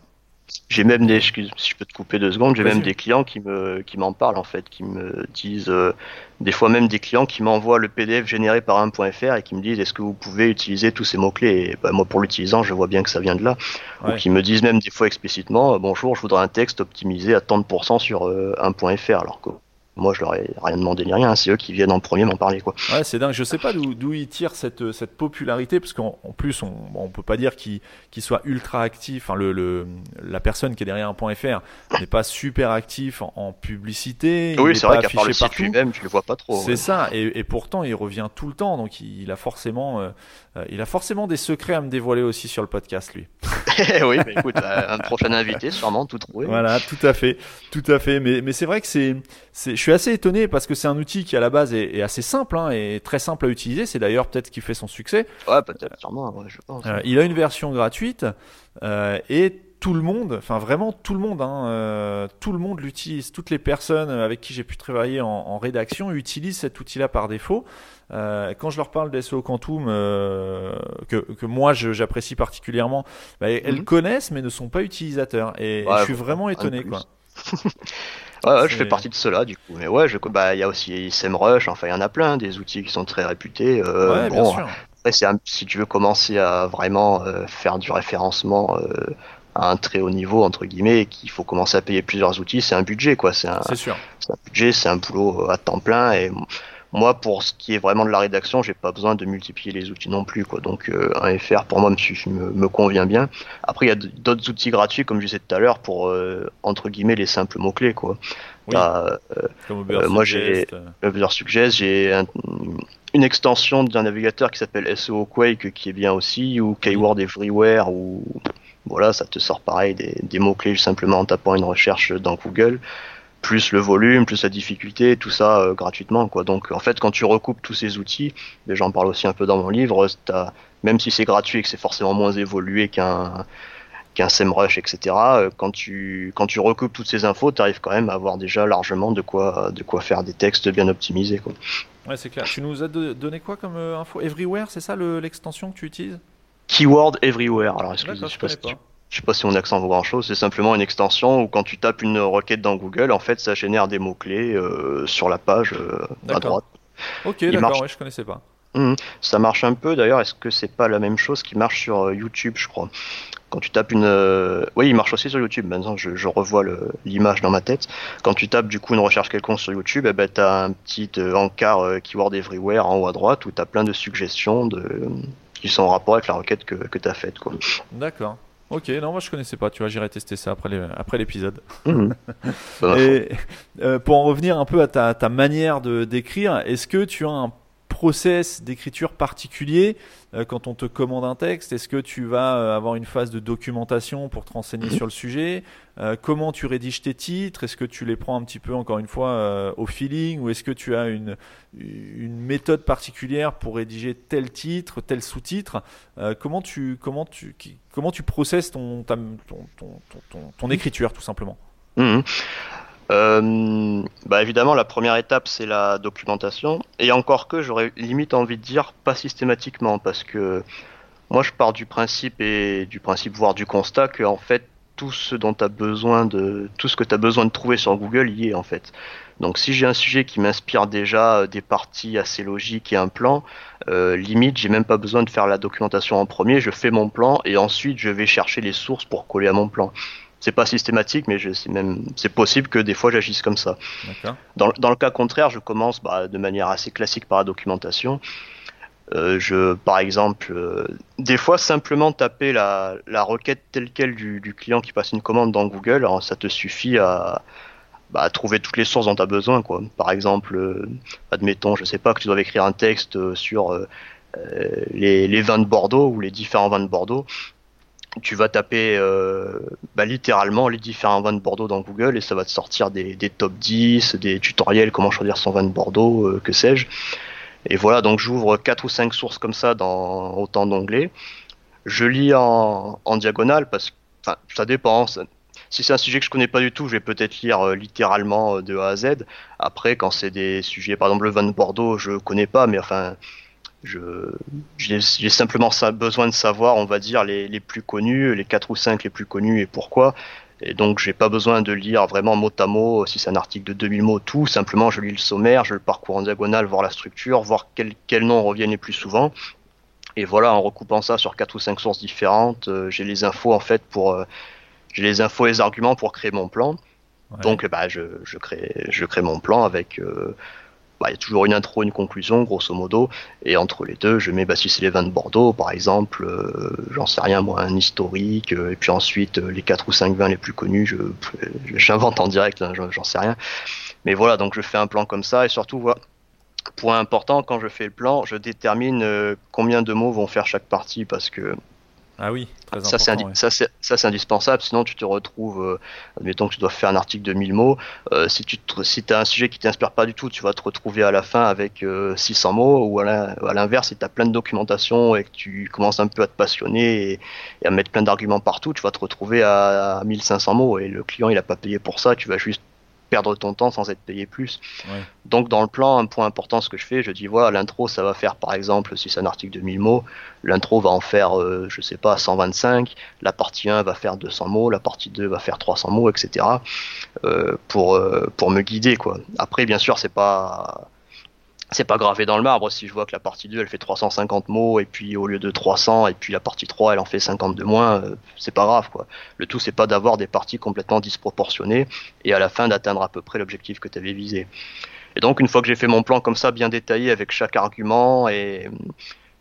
J'ai même des, excuse, si je peux te couper deux secondes, j'ai même des clients qui me, qui m'en parlent en fait, qui me disent, euh, des fois même des clients qui m'envoient le PDF généré par 1.fr et qui me disent est-ce que vous pouvez utiliser tous ces mots clés et bah, moi pour l'utilisant je vois bien que ça vient de là. Ou qui me disent même des fois explicitement bonjour je voudrais un texte optimisé à 30% sur 1.fr alors que moi, je leur ai rien demandé ni rien. C'est eux qui viennent en premier m'en parler, quoi. Ouais, c'est dingue. Je sais pas d'où ils tirent cette, cette popularité, parce qu'en plus, on, on peut pas dire qu'ils soient ultra actifs. Enfin, le, le, la personne qui est derrière un point .fr n'est pas super actif en, publicité. Oui, c'est vrai qu'à part le site lui-même, tu le vois pas trop. C'est ça. Et, et, pourtant, il revient tout le temps. Donc, il, a forcément, euh, il a forcément des secrets à me dévoiler aussi sur le podcast, lui. oui, mais écoute, euh, un prochain invité, sûrement tout trouvé. Voilà, tout à fait, tout à fait. Mais, mais c'est vrai que c'est, je suis assez étonné parce que c'est un outil qui à la base est, assez simple hein, et très simple à utiliser. C'est d'ailleurs peut-être ce qui fait son succès. Ouais, peut-être, sûrement, je pense. Euh, il a une version gratuite euh, et tout le monde, enfin vraiment tout le monde, hein, euh, tout le monde l'utilise. Toutes les personnes avec qui j'ai pu travailler en, rédaction utilisent cet outil-là par défaut. Euh, quand je leur parle d'SO Quantum, euh, que, que, moi j'apprécie particulièrement, bah, elles mhm. connaissent mais ne sont pas utilisateurs. Et, je suis vraiment étonné. Quoi. ouais, je fais partie de cela du coup. Mais ouais, bah il y a aussi SEMrush, enfin il y en a plein, des outils qui sont très réputés. ouais, bien sûr. Après, si tu veux commencer à vraiment faire du référencement à un très haut niveau entre guillemets et qu'il faut commencer à payer plusieurs outils, c'est un budget quoi. C'est un, sûr. un budget, c'est un boulot à temps plein et moi pour ce qui est vraiment de la rédaction, j'ai pas besoin de multiplier les outils non plus quoi. Donc euh, un FR pour moi me, me, convient bien. Après il y a d'autres outils gratuits comme je disais tout à l'heure pour euh, entre guillemets les simples mots clés quoi. Euh, moi j'ai Uber Suggest, j'ai une extension d'un navigateur qui s'appelle SEO Quake qui est bien aussi ou Keyword Everywhere ou voilà, ça te sort pareil des, mots-clés simplement en tapant une recherche dans Google, plus le volume, plus la difficulté, tout ça euh, gratuitement. Quoi. Donc en fait, quand tu recoupes tous ces outils, et j'en parle aussi un peu dans mon livre, même si c'est gratuit et que c'est forcément moins évolué qu'un qu'un SEMrush, etc. Euh, quand tu quand tu recoupes toutes ces infos, tu arrives quand même à avoir déjà largement de quoi de quoi faire des textes bien optimisés. Quoi. Ouais, c'est clair. Tu nous as donné quoi comme euh, info? Everywhere, c'est ça l'extension que tu utilises? Keyword Everywhere. Alors, excusez, je, je sais pas si mon accent vaut grand chose. C'est simplement une extension où quand tu tapes une requête dans Google, en fait, ça génère des mots clés euh, sur la page euh, à droite. Ok, d'accord. Ouais, je connaissais pas. Mmh. ça marche un peu. D'ailleurs, est-ce que c'est pas la même chose qui marche sur euh, YouTube, je crois? Quand tu tapes une, oui, il marche aussi sur YouTube. Maintenant, je, je revois l'image dans ma tête. Quand tu tapes du coup une recherche quelconque sur YouTube, eh ben t'as un petit encart keyword everywhere en haut à droite où t'as plein de suggestions de qui sont en rapport avec la requête que, que tu as faite. D'accord. Ok, non, moi je connaissais pas, tu vois, j'irai tester ça après l'épisode. Mhm. Et euh, pour en revenir un peu à ta, ta manière de d'écrire, est-ce que tu as un process d'écriture particulier euh, quand on te commande un texte Est-ce que tu vas euh, avoir une phase de documentation pour te renseigner sur le sujet euh, Comment tu rédiges tes titres Est-ce que tu les prends un petit peu, encore une fois, au feeling Ou est-ce que tu as une, méthode particulière pour rédiger tel titre, tel sous-titre comment, tu, comment, tu, comment tu processes ton, ton, ton, ton, écriture, tout simplement? Mhm. Euh, bah évidemment, la première étape, c'est la documentation. Et encore que, j'aurais limite envie de dire pas systématiquement, parce que moi, je pars du principe et du principe, voire du constat, que en fait, tout ce dont as besoin de, tout ce que tu as besoin de trouver sur Google y est en fait. Donc si j'ai un sujet qui m'inspire déjà euh, des parties assez logiques et un plan, euh, limite j'ai même pas besoin de faire la documentation en premier, je fais mon plan et ensuite je vais chercher les sources pour coller à mon plan c'est pas systématique, mais c'est même c'est possible que des fois j'agisse comme ça. Dans, dans, le cas contraire, je commence bah, de manière assez classique par la documentation. Euh, je, par exemple, euh, des fois simplement taper la, la requête telle quelle du, du, client qui passe une commande dans Google, alors ça te suffit à, bah, trouver toutes les sources dont tu as besoin. Quoi. Par exemple, euh, admettons, je sais pas, que tu dois écrire un texte sur les, les vins de Bordeaux ou les différents vins de Bordeaux tu vas taper euh, bah, littéralement les différents vins de Bordeaux dans Google et ça va te sortir des, top 10, des tutoriels, comment choisir son vin de Bordeaux, euh, que sais-je. Et voilà, donc j'ouvre 4 ou 5 sources comme ça dans autant d'onglets. Je lis en, diagonale parce que ça dépend. si c'est un sujet que je connais pas du tout, je vais peut-être lire euh, littéralement de A à Z. Après, quand c'est des sujets, par exemple le vin de Bordeaux, je connais pas, mais enfin, j'ai simplement ça, besoin de savoir, on va dire, les, les plus connus, les quatre ou cinq les plus connus et pourquoi. Et donc, j'ai pas besoin de lire vraiment mot à mot, si c'est un article de 2000 mots, tout. Simplement, je lis le sommaire, je le parcours en diagonale, voir la structure, voir quel, quel nom reviennent les plus souvent. Et voilà, en recoupant ça sur quatre ou cinq sources différentes, euh, j'ai les infos en fait pour, euh, j'ai les infos et les arguments pour créer mon plan. Donc, bah, je, je crée, je crée mon plan avec euh, bah, il y a toujours une intro, une conclusion, grosso modo, et entre les deux, je mets bah, si c'est les vins de Bordeaux, par exemple, euh, j'en sais rien, moi, un historique, euh, et puis ensuite euh, les quatre ou cinq vins les plus connus, j'invente en direct, hein, j'en sais rien. Mais voilà, donc je fais un plan comme ça, et surtout, voilà, point important, quand je fais le plan, je détermine combien de mots vont faire chaque partie, parce que ah oui, très ça, c'est indispensable, sinon tu te retrouves, euh, admettons que tu dois faire un article de 1000 mots, euh, si tu si as un sujet qui t'inspire pas du tout, tu vas te retrouver à la fin avec 600 euh, mots, ou à l'inverse, si tu as plein de documentation et que tu commences un peu à te passionner et, à mettre plein d'arguments partout, tu vas te retrouver à, à 1500 mots et le client il a pas payé pour ça, tu vas juste perdre ton temps sans être payé plus. Donc dans le plan, un point important, ce que je fais, je dis voilà, l'intro, ça va faire par exemple, si c'est un article de 1000 mots, l'intro va en faire, euh, je sais pas, 125, la partie 1 va faire 200 mots, la partie 2 va faire 300 mots, etc. Euh, pour, euh, pour me guider, quoi. Après, bien sûr, c'est pas c'est pas gravé dans le marbre. Si je vois que la partie 2 elle fait 350 mots et puis au lieu de 300 et puis la partie 3 elle en fait 50 de moins euh, c'est pas grave quoi. Le tout c'est pas d'avoir des parties complètement disproportionnées et à la fin d'atteindre à peu près l'objectif que tu avais visé. Et donc une fois que j'ai fait mon plan comme ça bien détaillé avec chaque argument et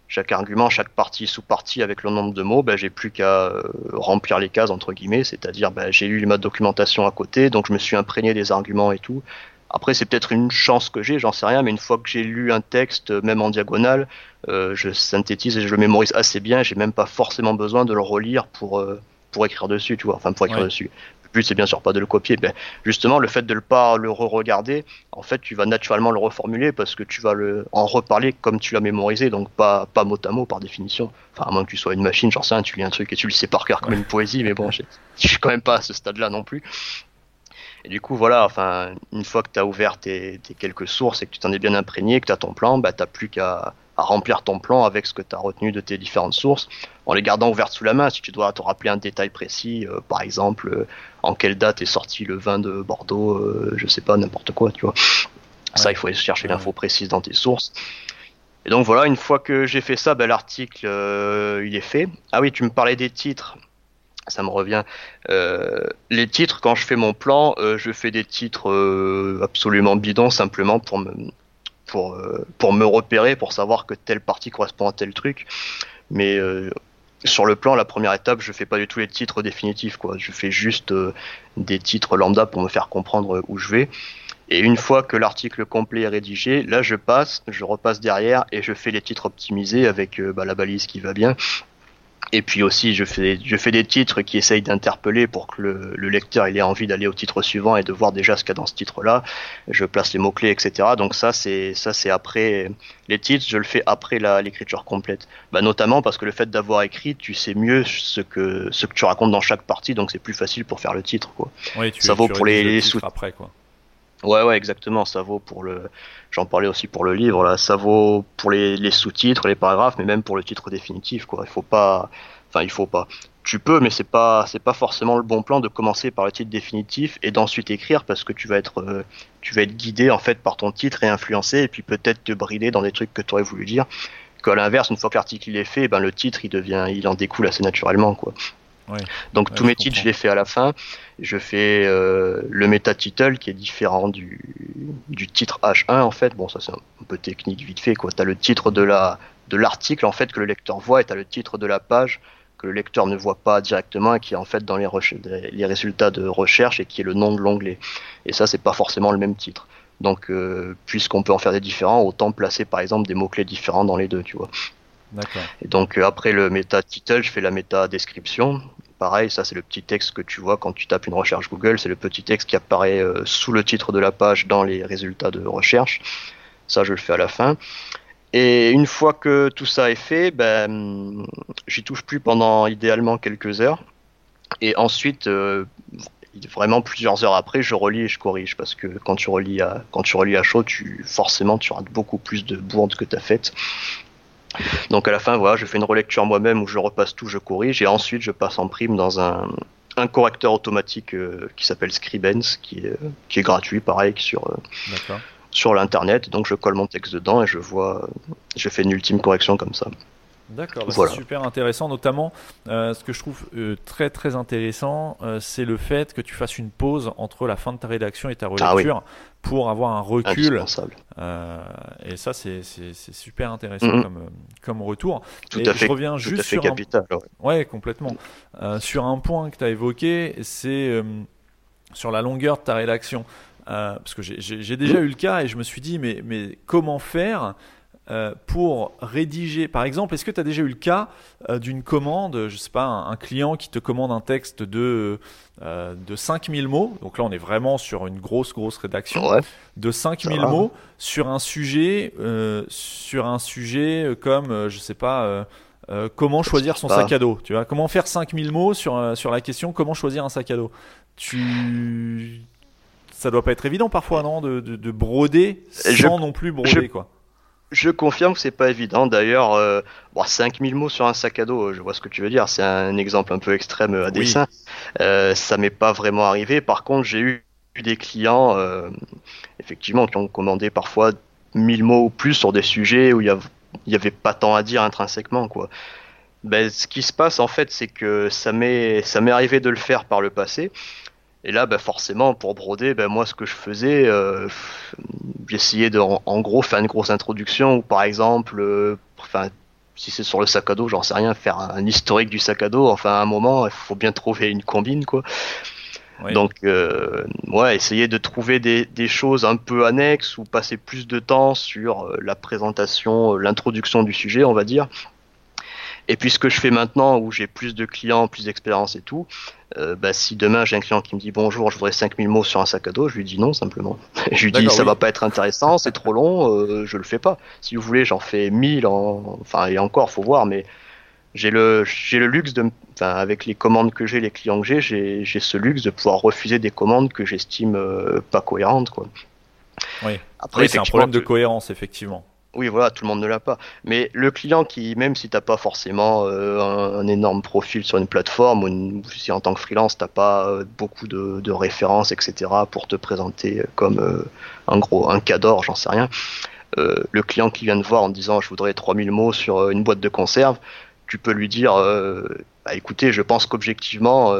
chaque argument, chaque partie sous-partie avec le nombre de mots, ben, j'ai plus qu'à euh, remplir les cases entre guillemets, c'est-à-dire ben, j'ai lu ma documentation à côté, donc je me suis imprégné des arguments et tout. Après, c'est peut-être une chance que j'ai, j'en sais rien, mais une fois que j'ai lu un texte, même en diagonale, euh, je synthétise et je le mémorise assez bien. J'ai même pas forcément besoin de le relire pour euh, pour écrire dessus, tu vois. Enfin, pour écrire dessus. Le but, c'est bien sûr pas de le copier, mais justement, le fait de le pas le re-regarder, en fait, tu vas naturellement le reformuler parce que tu vas le en reparler comme tu l'as mémorisé, donc pas pas mot à mot par définition. Enfin, à moins que tu sois une machine, j'en sais rien, tu lis un truc et tu le sais par cœur comme une poésie, mais bon, je suis quand même pas à ce stade-là non plus. Et du coup, voilà, enfin, une fois que tu as ouvert tes, quelques sources et que tu t'en es bien imprégné, que tu as ton plan, bah, tu n'as plus qu'à remplir ton plan avec ce que tu as retenu de tes différentes sources, en les gardant ouvertes sous la main. Si tu dois te rappeler un détail précis, euh, par exemple, euh, en quelle date est sorti le vin de Bordeaux, euh, je sais pas, n'importe quoi, tu vois. Ça, il faut aller chercher l'info précise dans tes sources. Et donc voilà, une fois que j'ai fait ça, bah, l'article, il est fait. Ah oui, tu me parlais des titres ça me revient. Euh, les titres, quand je fais mon plan, euh, je fais des titres euh, absolument bidons simplement pour me repérer, pour savoir que telle partie correspond à tel truc. Mais sur le plan, la première étape, je fais pas du tout les titres définitifs, quoi. Je fais juste des titres lambda pour me faire comprendre où je vais. Et une fois que l'article complet est rédigé, là je passe, je repasse derrière et je fais les titres optimisés avec bah, la balise qui va bien. Et puis aussi, je fais, je fais des titres qui essayent d'interpeller pour que le, le, lecteur il ait envie d'aller au titre suivant et de voir déjà ce qu'il y a dans ce titre-là. Je place les mots-clés, etc. Donc ça, c'est ça, c'est après les titres. Je le fais après l'écriture complète. Bah, notamment parce que le fait d'avoir écrit, tu sais mieux ce que ce que tu racontes dans chaque partie, donc c'est plus facile pour faire le titre. Quoi. Oui, tu, ça vaut pour les, les sous après quoi. Ouais, ouais, exactement. Ça vaut pour le. J'en parlais aussi pour le livre. Là, ça vaut pour les, sous-titres, les paragraphes, mais même pour le titre définitif. Quoi. Il faut pas. Enfin, il faut pas. Tu peux, mais c'est pas c'est pas forcément le bon plan de commencer par le titre définitif et d'ensuite écrire parce que tu vas être euh, tu vas être guidé en fait par ton titre et influencé et puis peut-être te brider dans des trucs que tu aurais voulu dire. Qu'à l'inverse, une fois que l'article est fait, ben le titre il devient il en découle assez naturellement quoi. Donc tous mes titres, je les fais à la fin. Je fais euh, le meta title qui est différent du, du titre H1 en fait. Bon, ça c'est un, peu technique vite fait quoi. T'as le titre de la de l'article en fait que le lecteur voit et t'as le titre de la page que le lecteur ne voit pas directement et qui est en fait dans les, les résultats de recherche et qui est le nom de l'onglet. Et ça c'est pas forcément le même titre. Donc euh, puisqu'on peut en faire des différents, autant placer par exemple des mots clés différents dans les deux, tu vois. Et donc euh, après le méta title, je fais la méta description. Pareil, ça c'est le petit texte que tu vois quand tu tapes une recherche Google, c'est le petit texte qui apparaît euh, sous le titre de la page dans les résultats de recherche. Ça je le fais à la fin. Et une fois que tout ça est fait, ben j'y touche plus pendant idéalement quelques heures. Et ensuite, euh, vraiment plusieurs heures après, je relis et je corrige parce que quand tu relis à quand tu relis à chaud, tu forcément tu rates beaucoup plus de bourdes que tu as faites. Donc à la fin, voilà, je fais une relecture moi-même où je repasse tout, je corrige, et ensuite je passe en prime dans un, un correcteur automatique euh, qui s'appelle Scribens, qui est, qui est gratuit, pareil, sur, euh, sur l'internet. Donc je colle mon texte dedans et je vois, je fais une ultime correction comme ça. D'accord, bah, c'est super intéressant, notamment euh, ce que je trouve euh, très très intéressant, euh, c'est le fait que tu fasses une pause entre la fin de ta rédaction et ta ah relecture pour avoir un recul. et ça, c'est super intéressant mm-hmm. comme, comme retour. Tout à fait, je reviens juste sur capital. Ouais. complètement. sur un point que tu as évoqué, c'est sur la longueur de ta rédaction. parce que j'ai déjà mm-hmm. eu le cas et je me suis dit, mais, mais comment faire euh, pour rédiger, par exemple, est-ce que tu as déjà eu le cas euh, d'une commande, je sais pas, un, client qui te commande un texte de, euh, de 5000 mots, donc là on est vraiment sur une grosse, grosse rédaction, de 5000 mots sur un sujet, sur un sujet comme, je sais pas, comment choisir son sac à dos, tu vois, comment faire 5000 mots sur, sur la question comment choisir un sac à dos? Tu... Ça doit pas être évident parfois, non, de, de, broder sans non plus broder, quoi. Je confirme que c'est pas évident. D'ailleurs, euh, bon, 5000 mots sur un sac à dos, je vois ce que tu veux dire. C'est un exemple un peu extrême à dessin. Euh, ça m'est pas vraiment arrivé. Par contre, j'ai eu des clients, euh, effectivement, qui ont commandé parfois 1000 mots ou plus sur des sujets où il y, avait pas tant à dire intrinsèquement, quoi. Ben, ce qui se passe en fait, c'est que ça m'est ça m'est arrivé de le faire par le passé. Et là, bah forcément, pour broder, ben moi, ce que je faisais, euh, j'essayais de, en, gros, faire une grosse introduction, ou par exemple, euh, enfin, si c'est sur le sac à dos, j'en sais rien, faire un, historique du sac à dos. Enfin, à un moment, il faut bien trouver une combine, quoi. Donc, euh, ouais, essayer de trouver des, des, choses un peu annexes ou passer plus de temps sur la présentation, l'introduction du sujet, on va dire. Et puis ce que je fais maintenant, où j'ai plus de clients, plus d'expérience et tout, euh, bah, si demain j'ai un client qui me dit bonjour, je voudrais 5000 mots sur un sac à dos, je lui dis non simplement. je lui dis ça va pas être intéressant, c'est trop long, euh, je le fais pas. Si vous voulez, j'en fais 1000, en... enfin et encore, faut voir, mais j'ai le j'ai le luxe de, enfin avec les commandes que j'ai, les clients que j'ai, j'ai ce luxe de pouvoir refuser des commandes que j'estime euh, pas cohérentes quoi. Oui. Après, c'est un problème de cohérence effectivement. Oui, voilà, tout le monde ne l'a pas. Mais le client qui, même si t'as pas forcément euh, un, énorme profil sur une plateforme, ou si en tant que freelance t'as pas euh, beaucoup de, références, etc., pour te présenter comme euh, un gros un cador, j'en sais rien. le client qui vient te voir en disant je voudrais 3000 mots sur une boîte de conserve, tu peux lui dire bah, écoutez, je pense qu'objectivement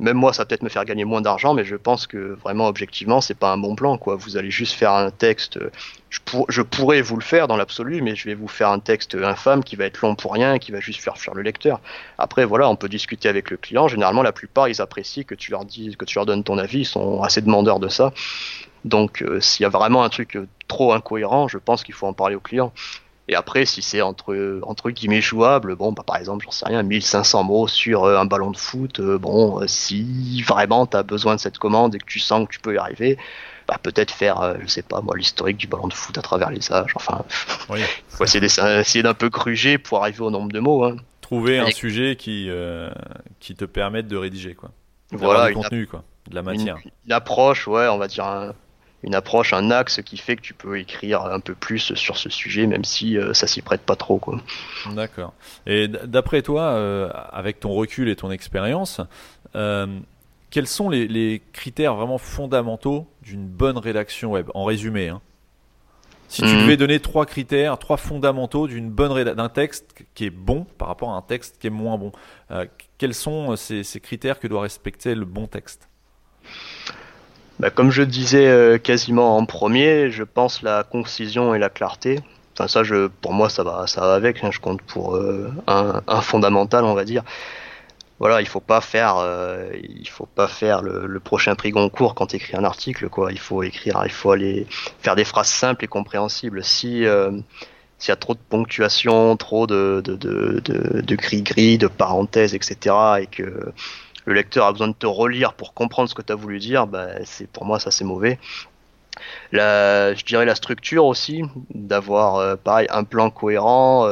même moi, ça peut-être me faire gagner moins d'argent, mais je pense que vraiment objectivement, c'est pas un bon plan. Quoi. Vous allez juste faire un texte. Je, pourrais vous le faire dans l'absolu, mais je vais vous faire un texte infâme qui va être long pour rien, qui va juste faire fuir le lecteur. Après, voilà, on peut discuter avec le client. Généralement, la plupart, ils apprécient que tu leur dis, que tu leur donnes ton avis. Ils sont assez demandeurs de ça. Donc s'il y a vraiment un truc trop incohérent, je pense qu'il faut en parler au client. Et après, si c'est entre, entre guillemets jouable, bon, bah, par exemple, j'en sais rien, 1500 mots sur un ballon de foot, bon, si vraiment tu as besoin de cette commande et que tu sens que tu peux y arriver, bah, peut-être faire, euh, je sais pas moi, l'historique du ballon de foot à travers les âges. Enfin, il faut essayer d'un peu cruger pour arriver au nombre de mots. Hein. Trouver un sujet qui, euh, qui te permette de rédiger, quoi. Voilà, du contenu, quoi, de la matière. Une, approche, ouais, on va dire une approche, un axe qui fait que tu peux écrire un peu plus sur ce sujet, même si euh, ça s'y prête pas trop. Quoi. D'accord. Et d'après toi, avec ton recul et ton expérience, quels sont les, critères vraiment fondamentaux d'une bonne rédaction web? En résumé, hein. si tu mhm. devais donner trois critères, trois fondamentaux d'une bonne d'un texte qui est bon par rapport à un texte qui est moins bon, euh, quels sont euh, ces, critères que doit respecter le bon texte? Bah, Comme je disais euh, quasiment en premier, je pense la concision et la clarté. Enfin, ça, je, pour moi, ça va, ça va avec. Hein. je compte pour un, fondamental, on va dire voilà, il faut pas faire, euh, il faut pas faire le, prochain prix Goncourt quand tu écris un article, quoi. Il faut écrire, il faut aller faire des phrases simples et compréhensibles. Si euh, s'il y a trop de ponctuation, trop de de de de, gris-gris, de parenthèses, etc., et que le lecteur a besoin de te relire pour comprendre ce que tu as voulu dire, bah, c'est pour moi ça c'est mauvais. La, je dirais la structure aussi, d'avoir euh, un plan cohérent,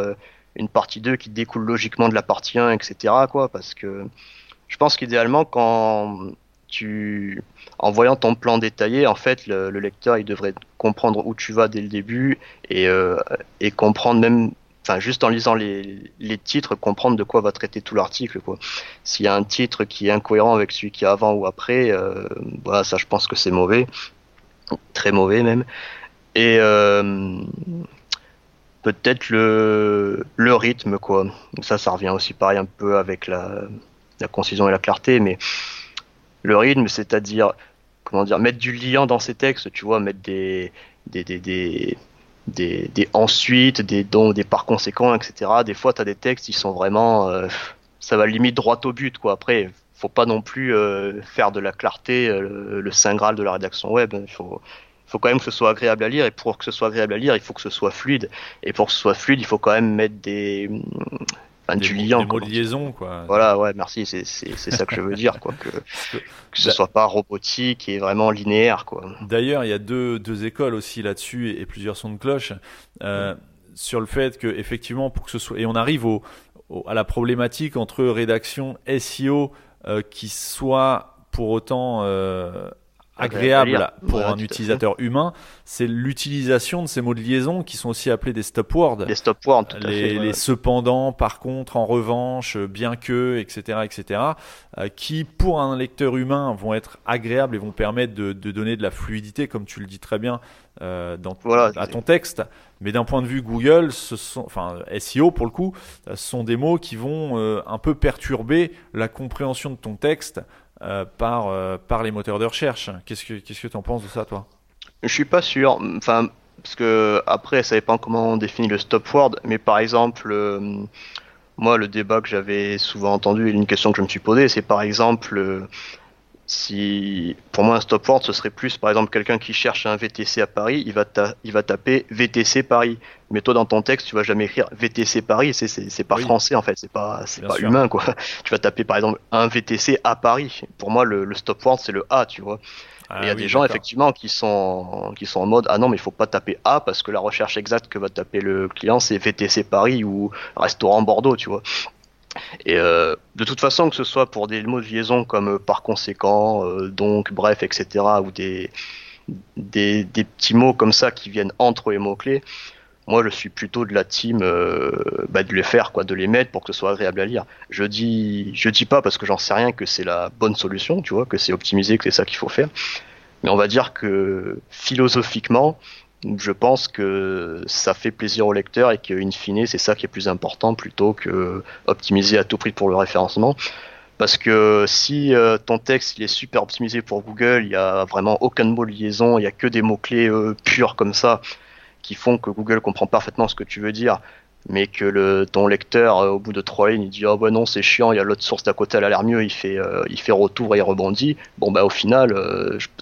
une partie 2 qui découle logiquement de la partie 1, etc. Quoi, parce que je pense qu'idéalement, quand tu, en voyant ton plan détaillé, en fait, le, lecteur il devrait comprendre où tu vas dès le début et, euh, et comprendre même, enfin, juste en lisant les, titres, comprendre de quoi va traiter tout l'article. S'il y a un titre qui est incohérent avec celui qui est avant ou après, euh, ça, je pense que c'est mauvais, très mauvais même. Et euh, peut-être le, rythme, quoi. Ça, ça revient aussi pareil un peu avec la, concision et la clarté, mais le rythme, c'est-à-dire, comment dire, mettre du liant dans ses textes, tu vois, mettre des, des, des ensuite, des dons, des par conséquent, etc. Des fois, tu as des textes qui sont vraiment, euh, ça va limite droit au but, quoi. Après, faut pas non plus euh, faire de la clarté euh, le, saint graal de la rédaction web. Il faut, faut quand même que ce soit agréable à lire et pour que ce soit agréable à lire, il faut que ce soit fluide. Et pour que ce soit fluide, il faut quand même mettre des Enfin, du liant. Des mots de liaison, quoi. Voilà, ouais, merci, c'est ça que je veux dire, quoi. Que, que ce soit pas robotique et vraiment linéaire, quoi. D'ailleurs, il y a deux, deux écoles aussi là-dessus et, plusieurs sons de cloche euh, sur le fait que, effectivement, pour que ce soit. Et on arrive au, à la problématique entre rédaction SEO euh, qui soit pour autant euh, agréable pour un utilisateur humain, c'est l'utilisation de ces mots de liaison qui sont aussi appelés des stop words. Les stop words, tout les, à fait. Les cependant, par contre, en revanche, bien que, etc., etc., euh, qui pour un lecteur humain vont être agréables et vont permettre de, donner de la fluidité, comme tu le dis très bien, euh, dans, à ton texte. Mais d'un point de vue Google, ce sont, enfin SEO pour le coup, ce sont des mots qui vont euh, un peu perturber la compréhension de ton texte euh, par, euh, par les moteurs de recherche. Qu'est-ce que qu'est-ce que tu en penses de ça, toi? Je suis pas sûr. Enfin, parce que après, ça dépend comment on définit le stop word. Mais par exemple, euh, moi, le débat que j'avais souvent entendu et une question que je me suis posée, c'est par exemple si pour moi un stop word ce serait plus par exemple quelqu'un qui cherche un VTC à Paris il va il va taper VTC Paris. Mais toi dans ton texte tu vas jamais écrire VTC Paris c'est c'est pas français en fait. C'est pas c'est pas humain quoi. Tu vas taper par exemple un VTC à Paris. Pour moi le, le stop word c'est le A tu vois. Ah il y a des gens effectivement qui sont qui sont en mode ah non mais il faut pas taper A parce que la recherche exacte que va taper le client c'est VTC Paris ou restaurant Bordeaux tu vois et euh, de toute façon, que ce soit pour des mots de liaison comme euh, par conséquent, euh, donc, bref, etc., ou des, petits mots comme ça qui viennent entre les mots-clés, moi je suis plutôt de la team bah, de les faire, quoi, de les mettre pour que ce soit agréable à lire. Je dis, je dis pas parce que j'en sais rien que c'est la bonne solution, tu vois, que c'est optimisé, que c'est ça qu'il faut faire. Mais on va dire que philosophiquement, je pense que ça fait plaisir au lecteur et qu'in fine, c'est ça qui est plus important plutôt que optimiser à tout prix pour le référencement. Parce que si euh, ton texte il est super optimisé pour Google, il n'y a vraiment aucun mot de liaison, il n'y a que des mots-clés euh, purs comme ça qui font que Google comprend parfaitement ce que tu veux dire. Mais que le, ton lecteur, au bout de trois lignes, il dit oh bah non c'est chiant, il y a l'autre source d'à côté, elle a l'air mieux, il fait, il fait retour et il rebondit. Bon bah au final,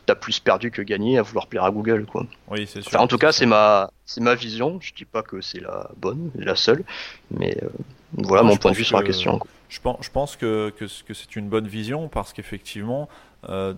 t'as plus perdu que gagné à vouloir plaire à Google quoi. Oui c'est sûr. en tout cas c'est ma, c'est ma vision. Je dis pas que c'est la bonne, la seule, mais voilà mon point de vue sur la question. Je pense, je pense que, que, que c'est une bonne vision parce qu'effectivement,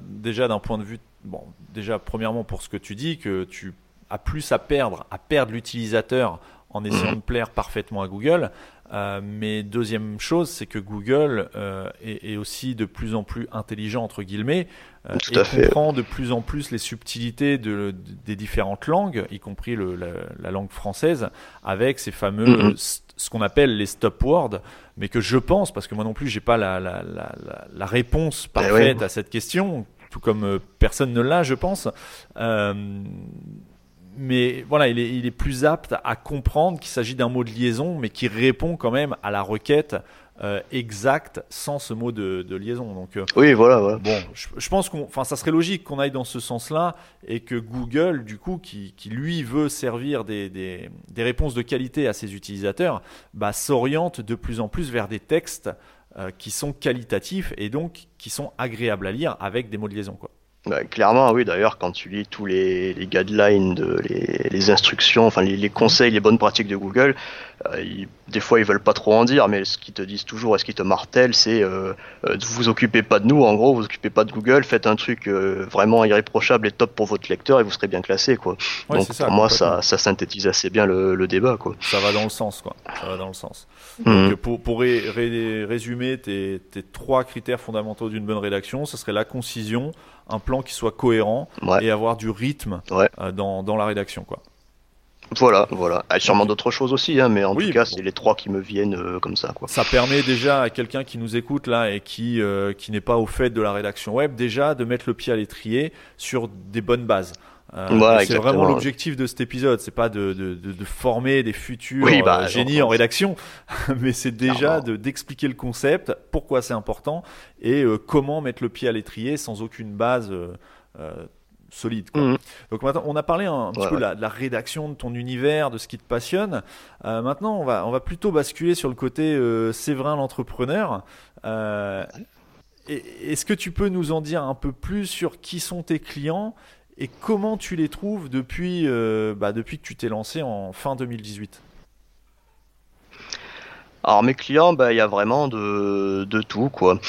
déjà d'un point de vue bon, déjà, premièrement, pour ce que tu dis, que tu as plus à perdre, à perdre l'utilisateur en essayant de plaire parfaitement à Google. Euh, mais deuxième chose, c'est que Google euh, est, aussi de plus en plus intelligent entre guillemets euh, et comprend de plus en plus les subtilités de, des différentes langues, y compris le, la, langue française, avec ces fameux mm-hmm. ce qu'on appelle les stop words, mais que je pense, parce que moi non plus j'ai pas la, la, la, réponse eh parfaite à cette question, tout comme personne ne l'a, je pense. Euh, mais voilà, il est, il est, plus apte à comprendre qu'il s'agit d'un mot de liaison, mais qui répond quand même à la requête euh, exacte sans ce mot de, liaison. Donc, oui, voilà. voilà. Bon, je, pense qu'on, enfin, ça serait logique qu'on aille dans ce sens-là et que Google, du coup, qui, qui lui veut servir des, des, des, réponses de qualité à ses utilisateurs, bah, s'oriente de plus en plus vers des textes euh, qui sont qualitatifs et donc qui sont agréables à lire avec des mots de liaison. Quoi. Clairement, oui. D'ailleurs, quand tu lis tous les, guidelines, de, les, instructions, enfin les, conseils, les bonnes pratiques de Google, euh, des fois ils veulent pas trop en dire, mais ce qu'ils te disent toujours et ce qu'ils te martèlent, c'est euh, euh, vous occupez pas de nous, en gros, vous occupez pas de Google, faites un truc euh, vraiment irréprochable et top pour votre lecteur et vous serez bien classé, quoi. Donc pour moi, ça, ça synthétise assez bien le, le, débat, quoi. Ça va dans le sens, quoi. Ça va dans le sens. Mhm. Donc, pour, pour résumer tes, tes trois critères fondamentaux d'une bonne rédaction, ce serait la concision un plan qui soit cohérent et avoir du rythme euh, dans, dans, la rédaction. Quoi. Voilà, voilà. Il y a sûrement d'autres choses aussi, hein, mais en tout cas, c'est les trois qui me viennent euh, comme ça. Quoi. Ça permet déjà à quelqu'un qui nous écoute là et qui, euh, qui n'est pas au fait de la rédaction web, déjà de mettre le pied à l'étrier sur des bonnes bases. Euh, c'est vraiment l'objectif de cet épisode, c'est pas de, de, de, former des futurs bah, génies en rédaction, mais c'est déjà d'expliquer le concept, pourquoi c'est important et euh, comment mettre le pied à l'étrier sans aucune base solide. Quoi. Mhm. Donc maintenant, on a parlé un, petit peu de la, la, rédaction de ton univers, de ce qui te passionne. maintenant, on va, on va plutôt basculer sur le côté Séverin l'entrepreneur. Est-ce que tu peux nous en dire un peu plus sur qui sont tes clients et comment tu les trouves depuis, euh, bah, depuis que tu t'es lancé en fin 2018 Alors mes clients, bah, il y a vraiment de, de tout quoi.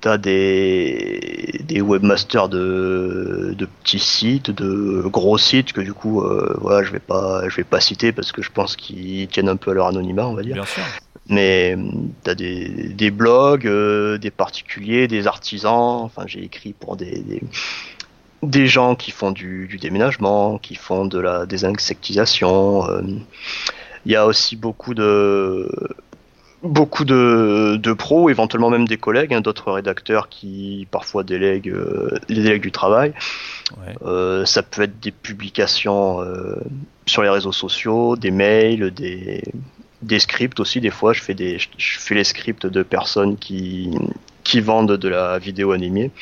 T'as des, des webmasters de, de petits sites, de gros sites que du coup euh, voilà je vais pas je vais pas citer parce que je pense qu'ils tiennent un peu à leur anonymat on va dire. Bien sûr. Mais tu as des, des blogs, euh, des particuliers, des artisans. Enfin j'ai écrit pour des, des des gens qui font du, du, déménagement, qui font de la désinsectisation. Euh, il y a aussi beaucoup de beaucoup de, de pros, éventuellement même des collègues, hein, d'autres rédacteurs qui parfois délèguent euh, les délègues du travail. Euh, ça peut être des publications euh, sur les réseaux sociaux, des mails, des, des scripts aussi. Des fois, je fais des je fais les scripts de personnes qui qui vendent de la vidéo animée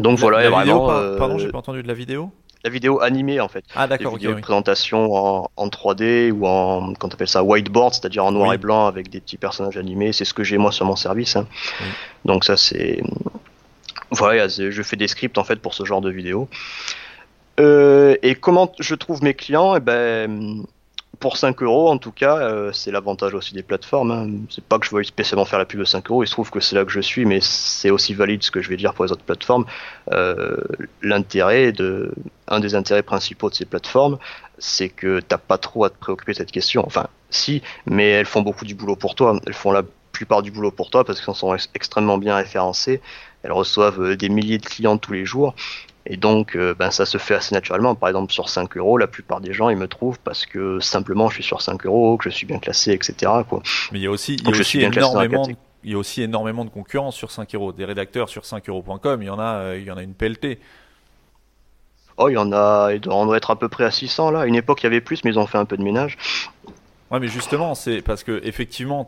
donc voilà, la vraiment. Euh, pardon, j'ai pas entendu de la vidéo. La vidéo animée en fait. Ah d'accord. Okay, présentation en, en, 3D ou en quand appelle ça whiteboard, c'est-à-dire en noir et blanc avec des petits personnages animés. C'est ce que j'ai moi sur mon service. Hein. Donc ça c'est voilà, je fais des scripts en fait pour ce genre de vidéo. Euh, et comment je trouve mes clients? Eh ben pour 5 euros, en tout cas, euh, c'est l'avantage aussi des plateformes. Hein. C'est pas que je veuille spécialement faire la pub de 5 euros, il se trouve que c'est là que je suis, mais c'est aussi valide ce que je vais dire pour les autres plateformes. Euh, l'intérêt de, un des intérêts principaux de ces plateformes, c'est que t'as pas trop à te préoccuper de cette question. Enfin, si, mais elles font beaucoup du boulot pour toi. Elles font la plupart du boulot pour toi parce qu'elles sont extrêmement bien référencées. Elles reçoivent euh, des milliers de clients tous les jours et donc, euh, ben, ça se fait assez naturellement. Par exemple, sur 5 euros, la plupart des gens, ils me trouvent parce que simplement, je suis sur 5 euros, que je suis bien classé, etc. Quoi. Mais il y a aussi, il y a aussi énormément, de, il y a aussi énormément de concurrence sur 5 euros. Des rédacteurs sur 5 euros.com, il y en a, euh, il y en a une pelletée. Oh, il y en a, il doit être à peu près à 600 là. À une époque, il y avait plus, mais ils ont fait un peu de ménage. Ouais, mais justement, c'est parce que effectivement,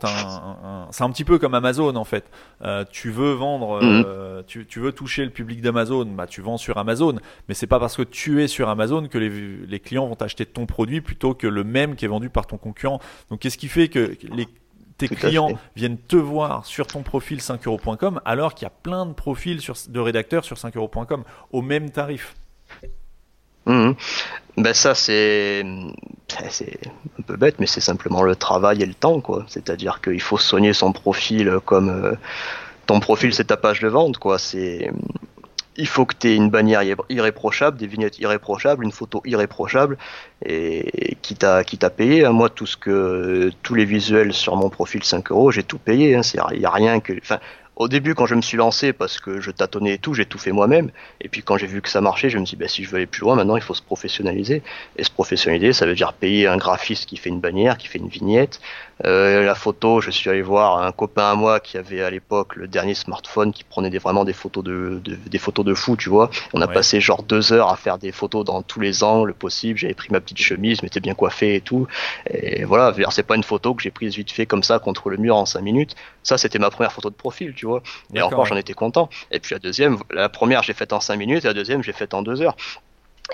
c'est un petit peu comme Amazon en fait. Euh, tu veux vendre, euh, mhm. tu, veux toucher le public d'Amazon, bah tu vends sur Amazon, mais c'est pas parce que tu es sur Amazon que les, clients vont acheter ton produit plutôt que le même qui est vendu par ton concurrent. Donc, qu'est-ce qui fait que tes clients viennent te voir sur ton profil 5euros.com alors qu'il y a plein de profils de rédacteurs sur 5euros.com au même tarif? Mhm. Ben ça c'est c'est un peu bête mais c'est simplement le travail et le temps quoi. C'est-à-dire qu'il faut soigner son profil comme euh, ton profil c'est ta page de vente quoi. C'est il faut que tu aies une bannière irréprochable, des vignettes irréprochables, une photo irréprochable et qui t'a qui t'a payé. Moi tout ce que tous les visuels sur mon profil 5 euros j'ai tout payé. Il hein. y a rien que au début, quand je me suis lancé, parce que je tâtonnais et tout, j'ai tout fait moi-même. Et puis quand j'ai vu que ça marchait, je me suis dit, bah, si je veux aller plus loin, maintenant il faut se professionnaliser. Et se professionnaliser, ça veut dire payer un graphiste qui fait une bannière, qui fait une vignette, euh, la photo, je suis allé voir un copain à moi qui avait à l'époque le dernier smartphone qui prenait des, vraiment des photos de, des photos de fou, tu vois. On a passé genre deux heures à faire des photos dans tous les angles possibles. J'avais pris ma petite chemise, m'étais bien coiffé et tout. Et voilà, c'est pas une photo que j'ai prise vite fait comme ça contre le mur en cinq minutes. Ça, c'était ma première photo de profil, tu vois. Et encore, j'en étais content. Et puis la deuxième, la première, j'ai faite en cinq minutes et la deuxième, j'ai faite en deux heures.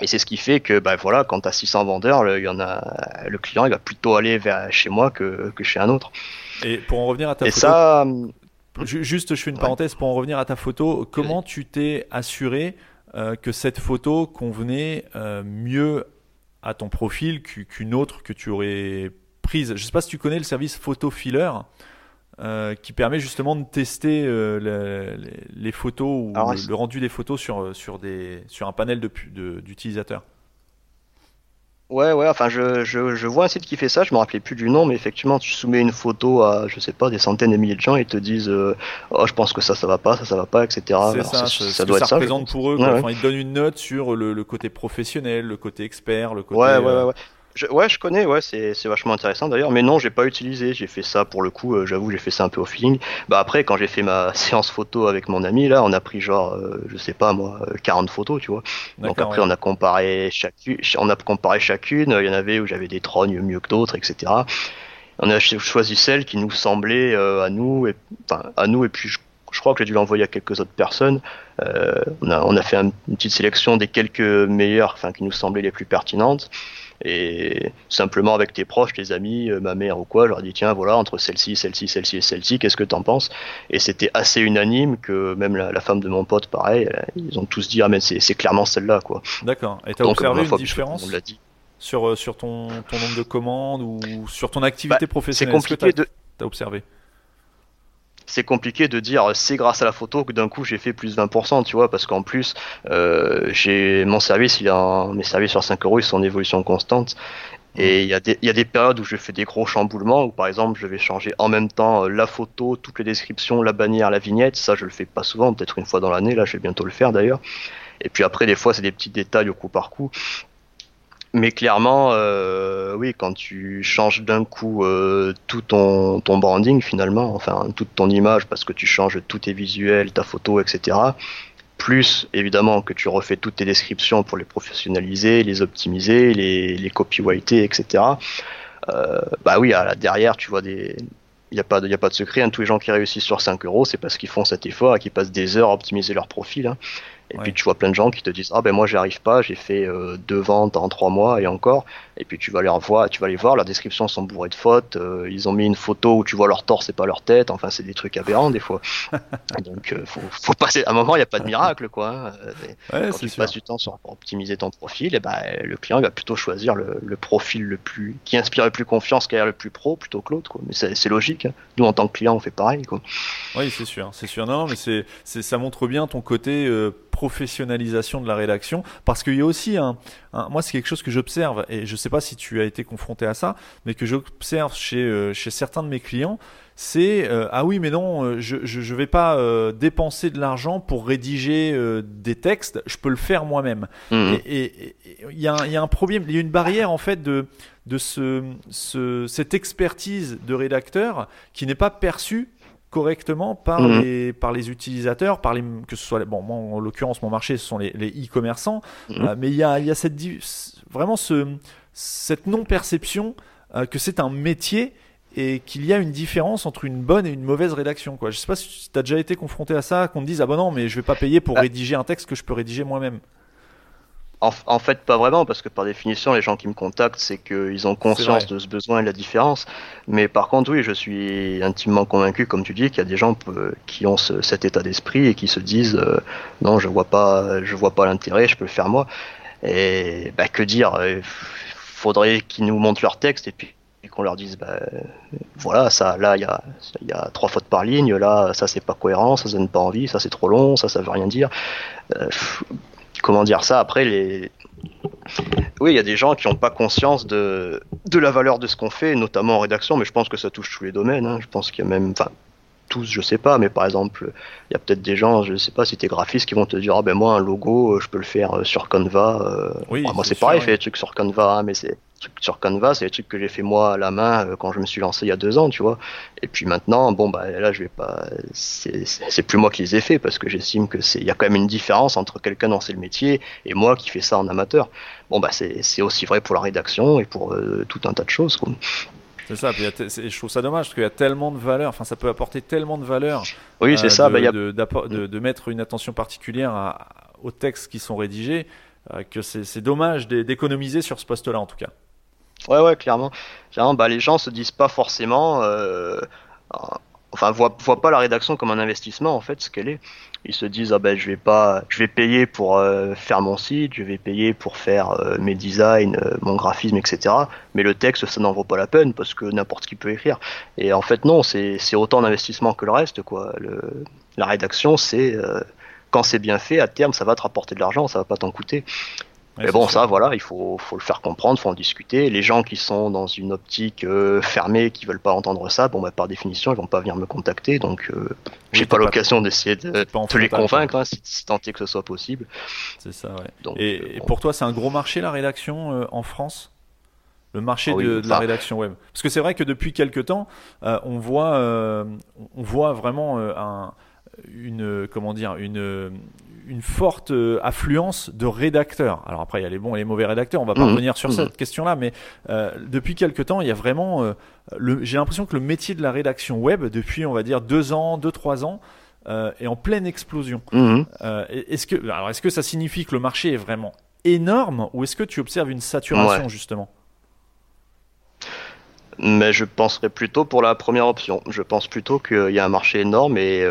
Et c'est ce qui fait que, ben voilà, quand tu as 600 vendeurs, le, y en a, le client il va plutôt aller vers chez moi que, que chez un autre. Et pour en revenir à ta Et photo, ça, juste, je fais une parenthèse pour en revenir à ta photo. Comment tu t'es assuré euh, que cette photo convenait euh, mieux à ton profil qu'une autre que tu aurais prise? Je sais pas si tu connais le service Photo Filler. Euh, qui permet justement de tester euh, les, photos ou le, rendu des photos sur, euh, sur, des, sur un panel d'utilisateurs. Ouais, ouais, enfin, je, je, je, vois un site qui fait ça, je me rappelais plus du nom, mais effectivement, tu soumets une photo à, je sais pas, des centaines de milliers de gens et ils te disent, oh, je pense que ça, ça va pas, ça, ça va pas, etc. C'est ça, ça, doit être ça. représente pour eux, enfin, ils te donnent une note sur le, le, côté professionnel, le côté expert, le côté. Ouais, ouais, ouais. ouais. Je, ouais, je connais, ouais, c'est, c'est vachement intéressant d'ailleurs, mais non, j'ai pas utilisé, j'ai fait ça pour le coup, euh, j'avoue, j'ai fait ça un peu au feeling. Bah après, quand j'ai fait ma séance photo avec mon ami, là, on a pris genre, euh, je sais pas moi, 40 euh, photos, tu vois. Donc après, on a comparé chacune, on a comparé chacune, il y en avait où j'avais des trognes mieux que d'autres, etc. On a choisi celle qui nous semblait à nous, et, enfin, à nous, et puis je, je crois que j'ai dû l'envoyer à quelques autres personnes. on, a, on a fait une petite sélection des quelques meilleures, enfin, qui nous semblaient les plus pertinentes et simplement avec tes proches, tes amis, euh, ma mère ou quoi, je leur dis tiens voilà entre celle-ci, celle-ci, celle-ci et celle-ci, qu'est-ce que t'en penses? Et c'était assez unanime que même la, femme de mon pote, pareil, ils ont tous dit ah mais c'est clairement celle-là quoi. D'accord. Et t'as observé une différence dit. sur euh, sur ton, ton nombre de commandes ou sur ton activité bah, professionnelle? C'est compliqué de. T'as observé? C'est compliqué de dire c'est grâce à la photo que d'un coup j'ai fait plus 20%, tu vois, parce qu'en plus, euh, j'ai mon service, il a mes services sur 5 euros, ils sont en évolution constante. Et il y, a des, y a des périodes où je fais des gros chamboulements, où par exemple je vais changer en même temps euh, la photo, toutes les descriptions, la bannière, la vignette. Ça, je le fais pas souvent, peut-être une fois dans l'année. Là, je vais bientôt le faire d'ailleurs. Et puis après, des fois, c'est des petits détails au coup par coup. Mais clairement, euh, oui, quand tu changes d'un coup euh, tout ton, ton branding finalement, enfin toute ton image parce que tu changes tous tes visuels, ta photo, etc. Plus évidemment que tu refais toutes tes descriptions pour les professionnaliser, les optimiser, les, les etc. Euh, bah oui, à derrière, tu vois des, il n'y a, pas de, y a pas de secret. Hein. Tous les gens qui réussissent sur 5 euros, c'est parce qu'ils font cet effort et qu'ils passent des heures à optimiser leur profil. Hein. Et puis tu vois plein de gens qui te disent ah ben moi j'y arrive pas, j'ai fait euh, deux ventes en trois mois et encore. Et puis tu vas les revoir, tu vas les voir, leurs descriptions sont bourrées de fautes. Euh, ils ont mis une photo où tu vois leur torse et pas leur tête. Enfin c'est des trucs aberrants des fois. Donc euh, faut, faut, passer. À un moment il n'y a pas de miracle quoi. Hein. quand tu passes du temps sur pour optimiser ton profil, et ben le client il va plutôt choisir le, le, profil le plus qui inspire le plus confiance, qui a le plus pro plutôt que l'autre quoi. Mais c'est logique. Hein. Nous en tant que client on fait pareil quoi. Oui c'est sûr, c'est sûr. Non mais c'est ça montre bien ton côté professionnalisation de la rédaction parce qu'il y a aussi un, moi c'est quelque chose que j'observe et je sais pas si tu as été confronté à ça mais que j'observe chez euh, chez certains de mes clients c'est euh, ah oui mais non euh, je je, vais pas dépenser de l'argent pour rédiger des textes je peux le faire moi-même mmh. et il y, a, y a un problème il y a une barrière en fait de de ce, ce cette expertise de rédacteur qui n'est pas perçue correctement par, mhm. les, par les utilisateurs, par les, que ce soit, bon, moi, en l'occurrence, mon marché, ce sont les e-commerçants, mhm. euh, mais il y a, y a cette, vraiment ce, cette non-perception que c'est un métier et qu'il y a une différence entre une bonne et une mauvaise rédaction. Quoi. Je sais pas si tu as déjà été confronté à ça, qu'on te dise ah ben non mais je vais pas payer pour bah. rédiger un texte que je peux rédiger moi-même. En, fait, pas vraiment, parce que par définition, les gens qui me contactent, c'est qu'ils ont conscience de ce besoin et de la différence. Mais par contre, oui, je suis intimement convaincu, comme tu dis, qu'il y a des gens qui ont cet état d'esprit et qui se disent euh, non, je vois pas, je vois pas l'intérêt, je peux le faire moi. Et bah, que dire Il euh, faudrait qu'ils nous montrent leur texte et puis qu'on leur dise bah, voilà ça là il y a, y a trois fautes par ligne là ça c'est pas cohérent ça donne pas envie ça c'est trop long ça ça veut rien dire euh, comment dire ça après oui il y a des gens qui n'ont pas conscience de la valeur de ce qu'on fait notamment en rédaction mais je pense que ça touche tous les domaines hein. je pense qu'il y a même tous, je sais pas, mais par exemple, il y a peut-être des gens, je sais pas si tu es graphiste, qui vont te dire, ah ben moi, un logo, je peux le faire euh, sur Canva. Euh. Oui, moi, c'est pareil, je fais des trucs sur Canva, hein, mais c'est sur Canva, c'est des trucs que j'ai fait moi à la main euh, quand je me suis lancé il y a deux ans, tu vois. Et puis maintenant, bon bah là, je vais pas, c'est plus moi qui les ai fait parce que j'estime que c'est, il y a quand même une différence entre quelqu'un dans le métier et moi qui fais ça en amateur. Bon bah c'est aussi vrai pour la rédaction et pour euh, tout un tas de choses. Quoi. C'est ça, je trouve ça dommage parce qu'il y a tellement de valeur, enfin ça peut apporter tellement de valeur. Oui, c'est euh, ça. Bah, de, de, mettre une attention particulière aux textes qui sont rédigés, que c'est dommage d'économiser sur ce poste-là en tout cas. Ouais, ouais, clairement. clairement bah, les gens se disent pas forcément, euh, enfin, voient, voient pas la rédaction comme un investissement en fait, ce qu'elle est. Ils se disent ah ben je vais pas, je vais payer pour euh, faire mon site, je vais payer pour faire euh, mes designs, euh, mon graphisme, etc. Mais le texte ça n'en vaut pas la peine parce que n'importe qui peut écrire. Et en fait non, c'est autant d'investissement que le reste quoi. La rédaction c'est quand c'est bien fait, à terme, ça va te rapporter de l'argent, ça va pas t'en coûter mais bon, ça, voilà, il faut, faut, le faire comprendre, faut en discuter. Les gens qui sont dans une optique euh, fermée, qui veulent pas entendre ça, bon, bah, par définition, ils vont pas venir me contacter. Donc, euh, j'ai pas l'occasion d'essayer de, de les convaincre, hein, si, tant est que ce soit possible. C'est ça, ouais. Donc, et, pour toi, c'est un gros marché la rédaction euh, en France? Le marché ah de, la rédaction web. Parce que c'est vrai que depuis quelques temps, on voit, on voit vraiment un, une, comment dire, une, une forte euh, affluence de rédacteurs. Alors après, il y a les bons et les mauvais rédacteurs, on va pas mmh. revenir sur mmh. cette question-là, mais euh, depuis quelques temps, il y a vraiment... Euh, j'ai l'impression que le métier de la rédaction web, depuis, on va dire, deux ans, deux, trois ans, est en pleine explosion. Mmh. est-ce que, alors, est-ce que ça signifie que le marché est vraiment énorme ou est-ce que tu observes une saturation, justement? Mais je penserais plutôt pour la première option. Je pense plutôt qu'il y a un marché énorme et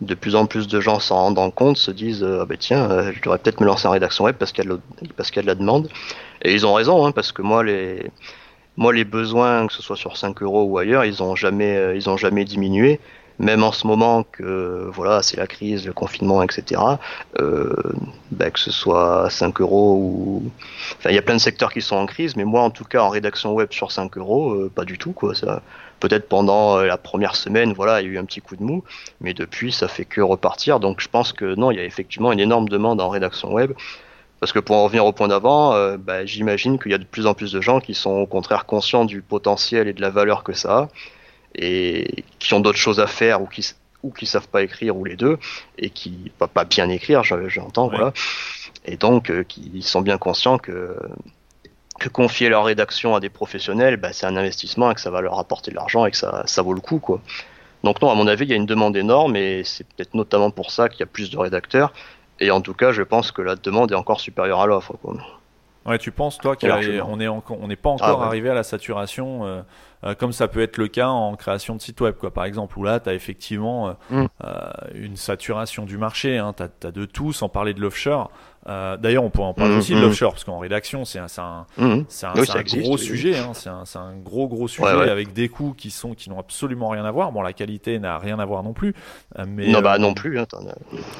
de plus en plus de gens s'en rendant compte se disent euh, ah ben tiens euh, je devrais peut-être me lancer en rédaction web parce qu'il y a de la demande. Et ils ont raison hein, parce que moi les moi les besoins que ce soit sur 5 euros ou ailleurs ils ont jamais euh, ils jamais diminué. Même en ce moment que voilà c'est la crise le confinement etc ben, que ce soit 5 euros ou enfin il y a plein de secteurs qui sont en crise mais moi en tout cas en rédaction web sur 5 euros pas du tout quoi ça Peut-être pendant euh, la première semaine, voilà, il y a eu un petit coup de mou, mais depuis, ça fait que repartir. Donc je pense que non, il y a effectivement une énorme demande en rédaction web. Parce que pour en revenir au point d'avant, euh, bah, j'imagine qu'il y a de plus en plus de gens qui sont au contraire conscients du potentiel et de la valeur que ça a, et qui ont d'autres choses à faire ou qui ou qui savent pas écrire ou les deux, et qui pas, pas bien écrire, j'entends, voilà, et donc euh, qui sont bien conscients que que confier leur rédaction à des professionnels, bah, c'est un investissement et que ça va leur apporter de l'argent et que ça, ça vaut le coup. Quoi. Donc non, à mon avis, il y a une demande énorme et c'est peut-être notamment pour ça qu'il y a plus de rédacteurs. Et en tout cas, je pense que la demande est encore supérieure à l'offre. Ouais, tu penses, toi, qu'on n'est on n'est pas encore ah, arrivé à la saturation euh, euh, comme ça peut être le cas en création de site web, quoi, par exemple, où là, tu as effectivement euh, mm. une saturation du marché, hein, tu as, de tout, sans parler de l'offshore. Euh, d'ailleurs, on peut en parler mmh, aussi de mmh. l'offshore, parce qu'en rédaction, c'est un, un, mmh. un, gros sujet. Hein, c'est un, gros, gros sujet avec des coûts qui sont qui n'ont absolument rien à voir. Bon, la qualité n'a rien à voir non plus. Euh, mais, non, bah euh, non plus. Hein,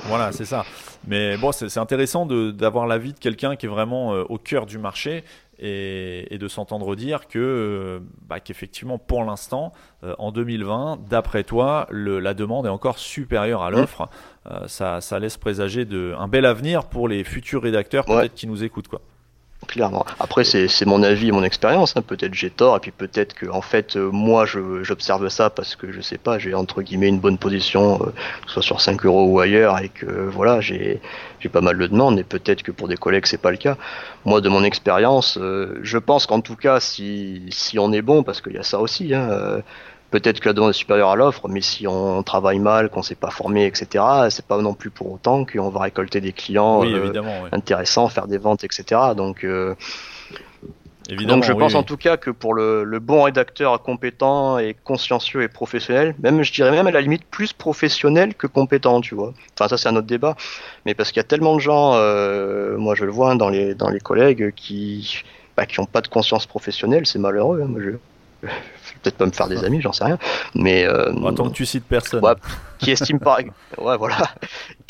voilà, c'est ça. Mais bon, c'est intéressant d'avoir l'avis de quelqu'un qui est vraiment au cœur du marché et, de s'entendre dire que bah, qu'effectivement pour l'instant en 2020 d'après toi la demande est encore supérieure à l'offre euh, ça, laisse présager de, un bel avenir pour les futurs rédacteurs peut-être qui nous écoutent. Quoi. clairement. Après, c'est mon avis et mon expérience. Hein. Peut-être j'ai tort, et puis peut-être que en fait, euh, moi, j'observe ça parce que je sais pas, j'ai entre guillemets une bonne position, euh, que ce soit sur 5 euros ou ailleurs, et que voilà, j'ai pas mal de demandes. Et peut-être que pour des collègues, c'est pas le cas. Moi, de mon expérience, euh, je pense qu'en tout cas, si si on est bon, parce qu'il y a ça aussi. Hein, peut-être que la demande est supérieure à l'offre, mais si on travaille mal, qu'on s'est pas formé, etc., c'est pas non plus pour autant qu'on va récolter des clients euh, intéressants, faire des ventes, etc. Donc, euh, donc je pense en tout cas que pour le, bon rédacteur compétent et consciencieux et professionnel, même je dirais même à la limite plus professionnel que compétent, tu vois. Enfin ça c'est un autre débat, mais parce qu'il y a tellement de gens, euh, moi je le vois hein, dans les dans les collègues qui bah, qui ont pas de conscience professionnelle, c'est malheureux. Hein, moi, je, peut-être pas me faire des amis, j'en sais rien. Mais euh, tant que tu cites personne. qui estime par ouais voilà,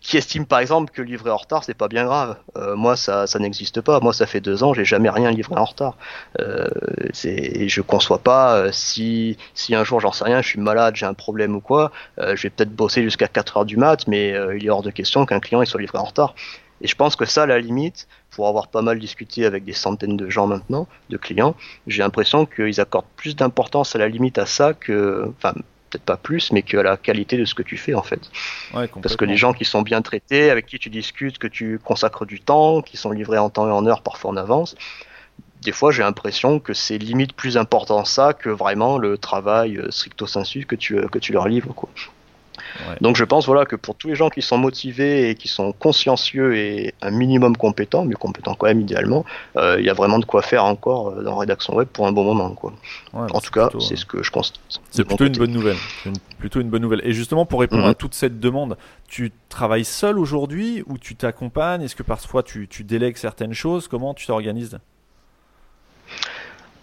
qui estime par exemple que livrer en retard c'est pas bien grave. Euh, moi ça ça n'existe pas. Moi ça fait deux ans j'ai jamais rien livré en retard. Euh, c'est je conçois pas euh, si si un jour j'en sais rien, je suis malade, j'ai un problème ou quoi, euh, je vais peut-être bosser jusqu'à 4 heures du mat, mais il est hors de question qu'un client il soit livré en retard. Et je pense que ça, à la limite, pour avoir pas mal discuté avec des centaines de gens maintenant, de clients, j'ai l'impression qu'ils accordent plus d'importance à la limite à ça que, enfin, peut-être pas plus, mais qu'à la qualité de ce que tu fais en fait. Parce que les gens qui sont bien traités, avec qui tu discutes, que tu consacres du temps, qui sont livrés en temps et en heure, parfois en avance, des fois j'ai l'impression que c'est limite plus important ça que vraiment le travail euh, stricto sensu que tu, que tu leur livres. Quoi. Donc je pense voilà que pour tous les gens qui sont motivés et qui sont consciencieux et un minimum compétents, mais compétents quand même idéalement, euh, il y a vraiment de quoi faire encore euh, dans rédaction web pour un bon moment quoi. en bah, tout cas, c'est ce que je constate. C'est plutôt une bonne nouvelle. plutôt une bonne nouvelle. Et justement pour répondre à mhm. toute cette demande, tu travailles seul aujourd'hui ou tu t'accompagnes? Est-ce que parfois tu, tu délègues certaines choses? Comment tu t'organises?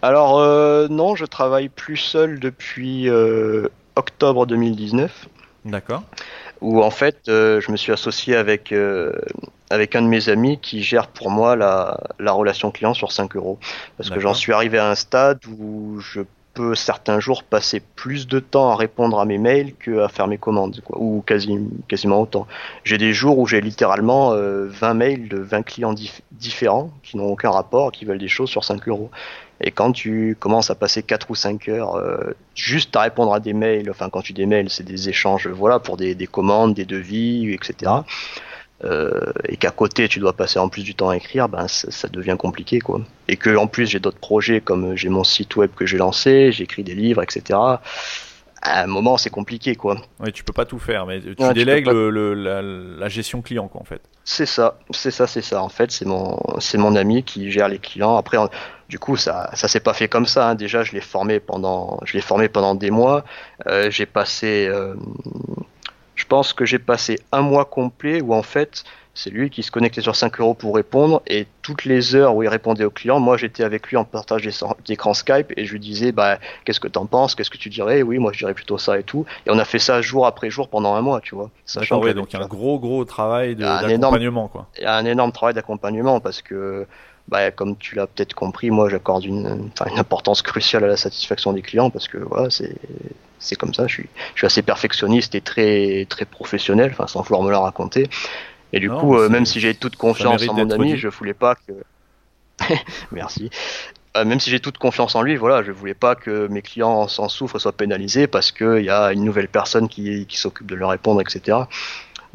Alors euh, non, je travaille plus seul depuis octobre 2019. D'accord. Où en fait, euh, je me suis associé avec, euh, avec un de mes amis qui gère pour moi la, la relation client sur 5 euros. Parce que j'en suis arrivé à un stade où je peux certains jours passer plus de temps à répondre à mes mails qu'à faire mes commandes, quoi, ou quasi, quasiment autant. J'ai des jours où j'ai littéralement 20 euh, mails de 20 clients différents qui n'ont aucun rapport, qui veulent des choses sur 5 euros. Et quand tu commences à passer 4 ou 5 heures euh, juste à répondre à des mails, enfin quand tu des mails, c'est des échanges voilà, pour des, des commandes, des devis, etc. Euh, et qu'à côté tu dois passer en plus du temps à écrire, ben ça, ça devient compliqué quoi. Et que en plus j'ai d'autres projets comme j'ai mon site web que j'ai lancé, j'écris des livres, etc à un moment, c'est compliqué, quoi. Oui, tu peux pas tout faire, mais tu délègues le, la, gestion client, quoi, en fait. C'est ça, c'est ça, c'est ça. En fait, c'est mon, c'est mon ami qui gère les clients. Après, du coup, ça, ça s'est pas fait comme ça. Hein. Déjà, je l'ai formé pendant, je l'ai formé pendant des mois. Euh, j'ai passé, euh, je pense que j'ai passé un mois complet où en fait, c'est lui qui se connectait sur 5 euros pour répondre et toutes les heures où il répondait aux clients, moi j'étais avec lui en partage d'écran Skype et je lui disais bah qu'est-ce que t'en penses, qu'est-ce que tu dirais, oui moi je dirais plutôt ça et tout. Et on a fait ça jour après jour pendant un mois, tu vois. Sachant ouais, donc un gros gros travail d'accompagnement quoi. Il y a un énorme travail d'accompagnement parce que bah, comme tu l'as peut-être compris, moi j'accorde une, une, importance cruciale à la satisfaction des clients parce que voilà, c'est c'est comme ça. Je suis, je suis assez perfectionniste et très très professionnel, enfin sans vouloir me la raconter. Et du coup, euh, même si j'ai toute confiance en mon ami, je voulais pas que. Merci. Euh, même si j'ai toute confiance en lui, voilà, je voulais pas que mes clients s'en souffrent, soient pénalisés parce qu'il y a une nouvelle personne qui, qui s'occupe de leur répondre, etc.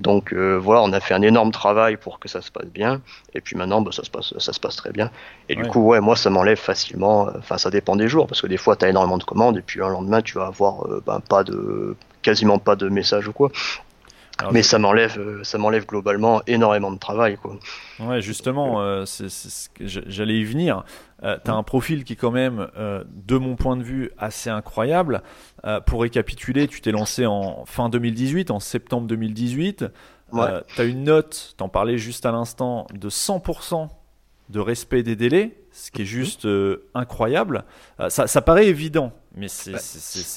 Donc euh, voilà, on a fait un énorme travail pour que ça se passe bien. Et puis maintenant, bah, ça, se passe, ça se passe très bien. Et du coup, ouais, moi, ça m'enlève facilement. Enfin, ça dépend des jours parce que des fois, tu as énormément de commandes et puis le lendemain, tu vas avoir ben, pas de, quasiment pas de messages ou quoi mais ça m'enlève, euh, ça m'enlève globalement énormément de travail, quoi. Ouais, justement, euh, c'est, j'allais y venir. Euh, tu as un profil qui est quand même, de mon point de vue, assez incroyable. pour récapituler, tu t'es lancé en fin 2018, en septembre 2018. Ouais. tu as une note, t'en parlais juste à l'instant, de 100% de respect des délais, ce qui est mhm. juste incroyable. Ça, ça, paraît évident mais c'est bah,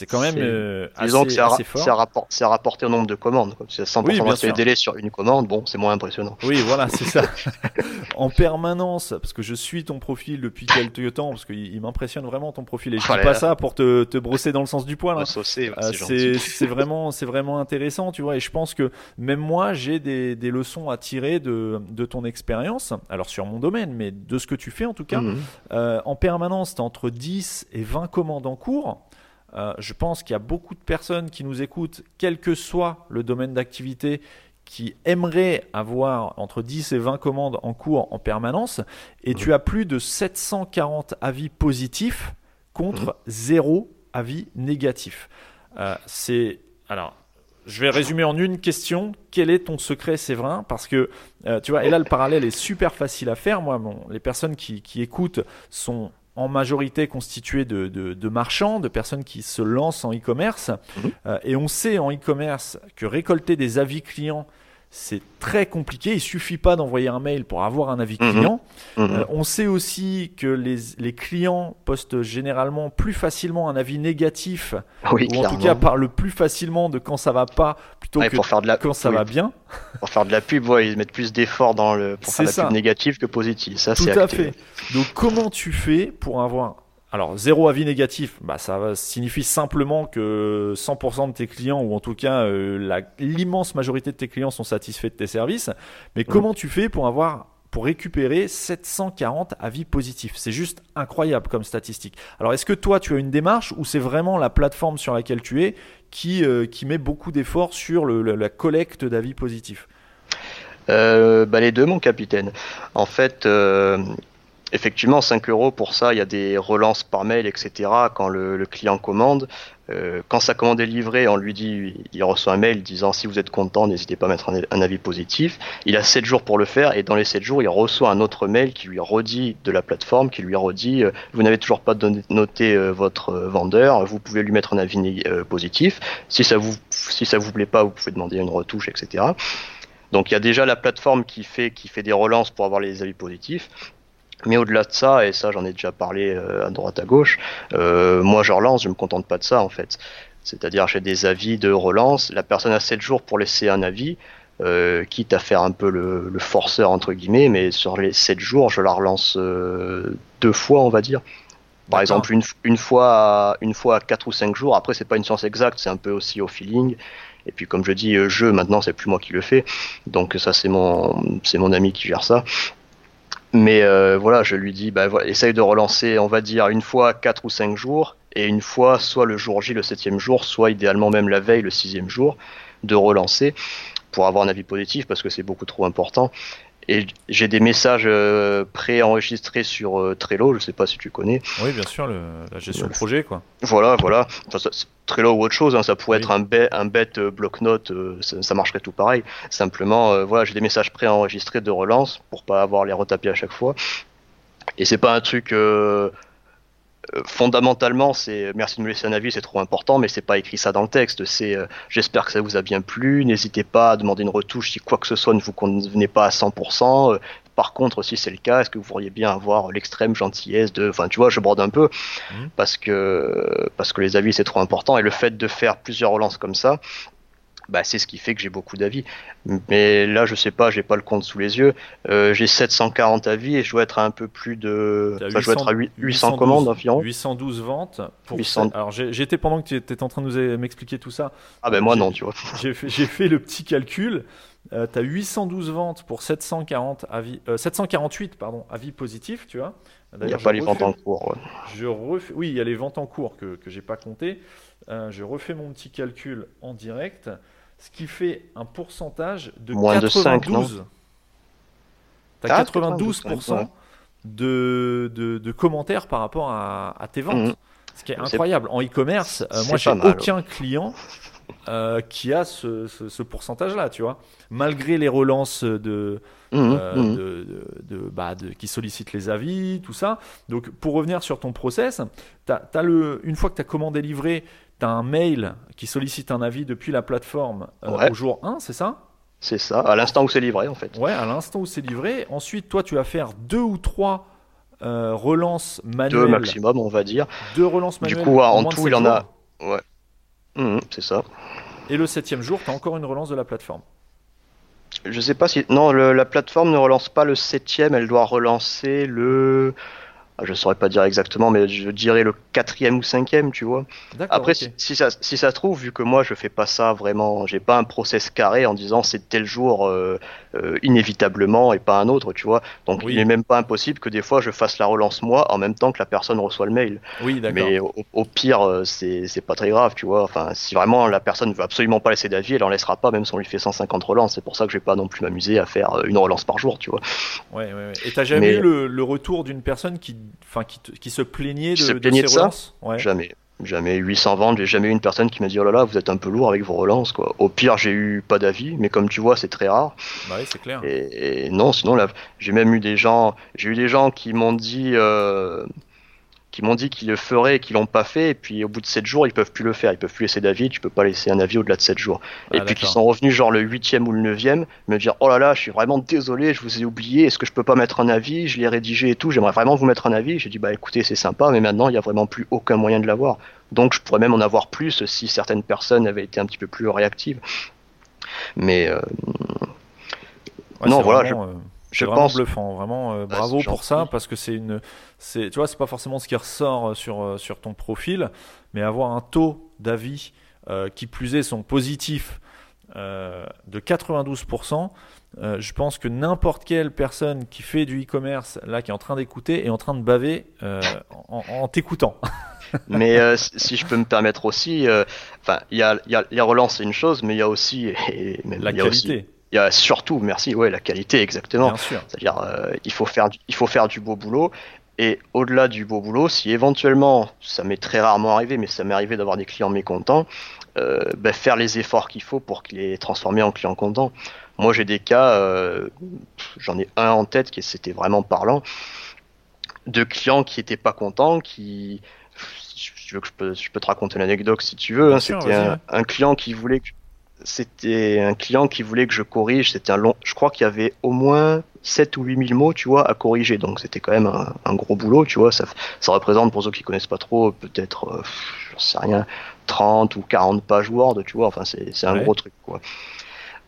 quand même euh, Disons assez, que c'est rapport, rapporté au nombre de commandes. C'est 100% oui, délais sur une commande, bon, c'est moins impressionnant. Oui, voilà, c'est ça. en permanence, parce que je suis ton profil depuis quelques temps, parce qu'il m'impressionne vraiment ton profil, et je ne dis pas ça pour te, te, brosser dans le sens du poil. Hein. Euh, c'est vraiment, vraiment intéressant, tu vois, et je pense que même moi, j'ai des, des, leçons à tirer de, de ton expérience, alors sur mon domaine, mais de ce que tu fais en tout cas. Mhm. Euh, en permanence, tu as entre 10 et 20 commandes en cours euh, je pense qu'il y a beaucoup de personnes qui nous écoutent, quel que soit le domaine d'activité, qui aimeraient avoir entre 10 et 20 commandes en cours en permanence, et tu as plus de 740 avis positifs contre 0 mmh. avis négatifs. Euh, c'est alors. Je vais résumer en une question. Quel est ton secret, Séverin? Parce que, euh, tu vois, et là, le parallèle est super facile à faire. Moi, bon, les personnes qui, qui écoutent sont en majorité constitué de, marchands, de personnes qui se lancent en e-commerce. Mhm. Euh, et on sait en e-commerce que récolter des avis clients, c'est très compliqué. Il suffit pas d'envoyer un mail pour avoir un avis mhm. client. Mhm. Euh, on sait aussi que les, clients postent généralement plus facilement un avis négatif, ou en tout cas parlent plus facilement de quand ça va pas plutôt que pour faire de la... quand ça va bien. Pour faire de la pub, ils mettent plus d'efforts dans le pour faire la pub négative que positive. Ça, tout à fait. Donc comment tu fais pour avoir alors, zéro avis négatif, bah, ça signifie simplement que 100% de tes clients, ou en tout cas euh, l'immense majorité de tes clients sont satisfaits de tes services. Mais mm. comment tu fais pour avoir pour récupérer 740 avis positifs? C'est juste incroyable comme statistique. Alors est-ce que toi tu as une démarche ou c'est vraiment la plateforme sur laquelle tu es qui, euh, qui met beaucoup d'efforts sur la collecte d'avis positifs? Euh, bah les deux, mon capitaine. En fait, effectivement, 5 euros pour ça, il y a des relances par mail, etc. Quand le, client commande, euh, quand sa commande est livrée, on lui dit, il reçoit un mail disant si vous êtes content, n'hésitez pas à mettre un, avis positif. Il a 7 jours pour le faire et dans les 7 jours, il reçoit un autre mail qui lui redit de la plateforme, qui lui redit euh, vous n'avez toujours pas noté euh, votre vendeur, vous pouvez lui mettre un avis positif. Si ça vous si vous plaît pas, vous pouvez demander une retouche, etc. Donc il y a déjà la plateforme qui fait qui fait des relances pour avoir les avis positifs. Mais au-delà de ça, et ça j'en ai déjà parlé euh, à droite à gauche, euh, moi je relance, je me contente pas de ça en fait. C'est-à-dire j'ai des avis de relance, la personne a 7 jours pour laisser un avis, euh, quitte à faire un peu le, forceur entre guillemets, mais sur les 7 jours je la relance deux fois on va dire. Par exemple une, une, fois à, une fois à 4 ou 5 jours, après c'est pas une science exacte, c'est un peu aussi au feeling. Et puis comme je dis, je maintenant c'est plus moi qui le fais, donc ça c'est mon c'est mon ami qui gère ça. Mais euh, voilà, je lui dis, bah, essaye de relancer, on va dire, une fois 4 ou 5 jours, et une fois, soit le jour J, le septième jour, soit idéalement même la veille, le sixième jour, de relancer pour avoir un avis positif, parce que c'est beaucoup trop important. Et j'ai des messages euh, pré-enregistrés sur euh, Trello, je sais pas si tu connais. Oui, bien sûr, la gestion de projet, quoi. Voilà, voilà. Trello ou autre chose, hein, ça pourrait être un, un bête euh, bloc-notes, ça, marcherait tout pareil. Simplement, voilà, j'ai des messages pré-enregistrés de relance pour pas avoir les retapés à chaque fois. Et c'est pas un truc euh, fondamentalement, c'est merci de me laisser un avis, c'est trop important, mais c'est pas écrit ça dans le texte. C'est euh, j'espère que ça vous a bien plu. N'hésitez pas à demander une retouche si quoi que ce soit ne vous convenait pas à 100%. Euh, par contre, si c'est le cas, est-ce que vous pourriez bien avoir l'extrême gentillesse de, enfin, tu vois, je brode un peu mmh. parce que parce que les avis c'est trop important et le fait de faire plusieurs relances comme ça, bah, c'est ce qui fait que j'ai beaucoup d'avis. Mais là, je sais pas, j'ai pas le compte sous les yeux. Euh, j'ai 740 avis et je dois être à un peu plus de. je dois être à 800 commandes environ. 812 ventes. Pour 800... Alors j'étais pendant que tu étais en train de m'expliquer tout ça. Ah ben moi non, tu vois. J'ai fait, fait, le petit calcul. Euh, tu as 812 ventes pour 740 avis, 748 euh, pardon, avis positifs, tu vois. Il n'y a pas les ventes en cours. Je Oui, il y a les ventes en cours que, que j'ai pas compté. je refais mon petit calcul en direct ce qui fait un pourcentage de Moins 92. Tu as 92% de, de, commentaires par rapport à, tes ventes. Mhm. Ce qui est incroyable. En e-commerce, euh, moi, j'ai aucun client euh, qui a ce, ce, pourcentage-là, tu vois. Malgré les relances de, mhm, euh, mhm. de, bah, de, qui sollicitent les avis, tout ça. Donc, pour revenir sur ton process, as, le, une fois que tu as commandé livré, tu as un mail qui sollicite un avis depuis la plateforme euh, au jour 1, c'est ça? C'est ça, à l'instant où c'est livré en fait. Ouais, à l'instant où c'est livré. Ensuite, toi, tu vas faire deux ou trois relances manuelles. Deux maximum, on va dire. Deux relances manuelles. Du coup, en tout, il en a. Ouais. Mmh, c'est ça. Et le septième jour, tu as encore une relance de la plateforme. Je sais pas si. Non, la plateforme ne relance pas le septième, elle doit relancer le. Je saurais pas dire exactement, mais je dirais le quatrième ou cinquième, tu vois. Après, si, ça, si ça se trouve, vu que moi je fais pas ça vraiment, j'ai pas un process carré en disant c'est tel jour euh, euh, inévitablement et pas un autre, tu vois. Donc il est même pas impossible que des fois je fasse la relance moi en même temps que la personne reçoit le mail. Oui, d'accord. Mais au, pire, euh, c'est c'est pas très grave, tu vois. Enfin, si vraiment la personne veut absolument pas laisser d'avis, elle en laissera pas, même si on lui fait 150 relances. C'est pour ça que je vais pas non plus m'amuser à faire une relance par jour, tu vois. Ouais, ouais, ouais. Et t'as jamais eu le, le retour d'une personne qui enfin qui, qui, se plaignait de, se plaignait de, ça Jamais. Jamais 800 ventes, j'ai jamais eu une personne qui m'a dit oh là là, vous êtes un peu lourd avec vos relances quoi. Au pire, j'ai eu pas d'avis, mais comme tu vois, c'est très rare. Bah oui, c'est clair. Et, non, sinon là, j'ai même eu des gens, j'ai eu des gens qui m'ont dit euh, qui m'ont dit qu'ils le feraient et qu'ils l'ont pas fait, et puis au bout de 7 jours, ils peuvent plus le faire, ils peuvent plus laisser d'avis, tu peux pas laisser un avis au-delà de 7 jours. et ah, puis qu'ils sont revenus genre le 8 ou le 9 me dire oh là là, je suis vraiment désolé, je vous ai oublié, est-ce que je peux pas mettre un avis, je l'ai rédigé et tout, j'aimerais vraiment vous mettre un avis. J'ai dit bah écoutez, c'est sympa, mais maintenant il y a vraiment plus aucun moyen de l'avoir. Donc je pourrais même en avoir plus si certaines personnes avaient été un petit peu plus réactives. Mais euh, non, voilà. Euh, je vraiment pense... bluffant, vraiment euh, bah, bravo pour ça parce que c'est une, c'est, tu vois, c'est pas forcément ce qui ressort euh, sur euh, sur ton profil, mais avoir un taux d'avis qui plus est sont positifs de 92%. je pense que n'importe quelle personne qui fait du e-commerce, là, qui est en train d'écouter, est en train de baver en, t'écoutant. mais si je peux me permettre aussi, enfin, il y a, y, a, y a relance, c'est une chose, mais il y a aussi et, la qualité. Il y a surtout, merci, ouais, la qualité, exactement. C'est-à-dire, euh, il, faut faire du, il faut faire du beau boulot. Et au-delà du beau boulot, si éventuellement, ça m'est très rarement arrivé, mais ça m'est arrivé d'avoir des clients mécontents, euh, ben, faire les efforts qu'il faut pour les transformer en clients contents. Moi, j'ai des cas, euh, j'en ai un en tête qui c'était vraiment parlant, de clients qui étaient pas contents, qui, si tu veux que je peux, je peux te raconter l'anecdote si tu veux, hein, c'était un, un, client qui voulait que c'était un client qui voulait que je corrige. C'était un long, je crois qu'il y avait au moins 7 ou 8 000 mots, tu vois, à corriger. Donc c'était quand même un, gros boulot, tu vois. Ça, ça représente, pour ceux qui connaissent pas trop, peut-être, euh, je sais rien, 30 ou 40 pages Word, tu vois. Enfin, c'est un gros truc, quoi.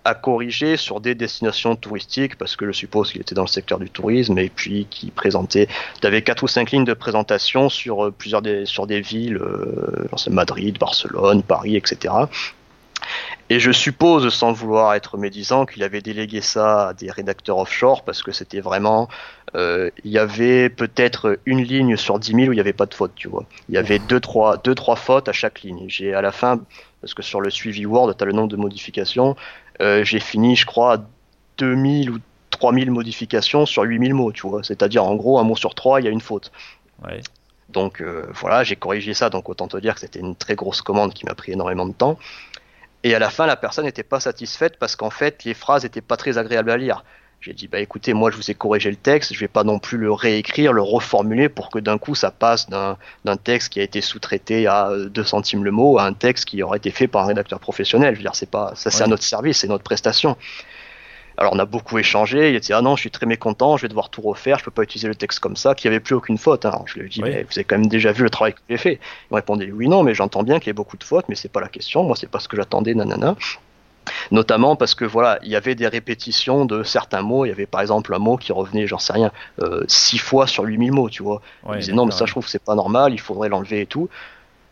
À corriger sur des destinations touristiques, parce que je suppose qu'il était dans le secteur du tourisme, et puis qui présentait, tu avais 4 ou 5 lignes de présentation sur euh, plusieurs des, sur des villes, euh, Madrid, Barcelone, Paris, etc. Et je suppose, sans vouloir être médisant, qu'il avait délégué ça à des rédacteurs offshore parce que c'était vraiment, euh, il y avait peut-être une ligne sur 10 000 où il n'y avait pas de faute, tu vois. Il y avait deux trois, deux, trois fautes à chaque ligne. J'ai à la fin, parce que sur le suivi Word, tu as le nombre de modifications, euh, j'ai fini, je crois, 2000 ou 3000 modifications sur 8000 mots, tu vois. C'est-à-dire, en gros, un mot sur trois, il y a une faute. Ouais. Donc euh, voilà, j'ai corrigé ça, donc autant te dire que c'était une très grosse commande qui m'a pris énormément de temps. Et à la fin, la personne n'était pas satisfaite parce qu'en fait, les phrases n'étaient pas très agréables à lire. J'ai dit, bah écoutez, moi je vous ai corrigé le texte, je vais pas non plus le réécrire, le reformuler pour que d'un coup ça passe d'un texte qui a été sous-traité à 2 centimes le mot à un texte qui aurait été fait par un rédacteur professionnel. Je veux dire, c'est pas, ça c'est à notre service, c'est notre prestation. Alors on a beaucoup échangé, il a dit ah non je suis très mécontent, je vais devoir tout refaire, je peux pas utiliser le texte comme ça, qu'il n'y avait plus aucune faute. Hein. je lui ai dit mais vous avez quand même déjà vu le travail que j'ai fait. Il me répondait oui non mais j'entends bien qu'il y ait beaucoup de fautes, mais c'est pas la question, moi c'est pas ce que j'attendais, nanana. Notamment parce que voilà, il y avait des répétitions de certains mots. Il y avait par exemple un mot qui revenait, j'en sais rien, euh, six fois sur 8000 mots, tu vois. il disait non, mais ça je trouve que c'est pas normal, il faudrait l'enlever et tout.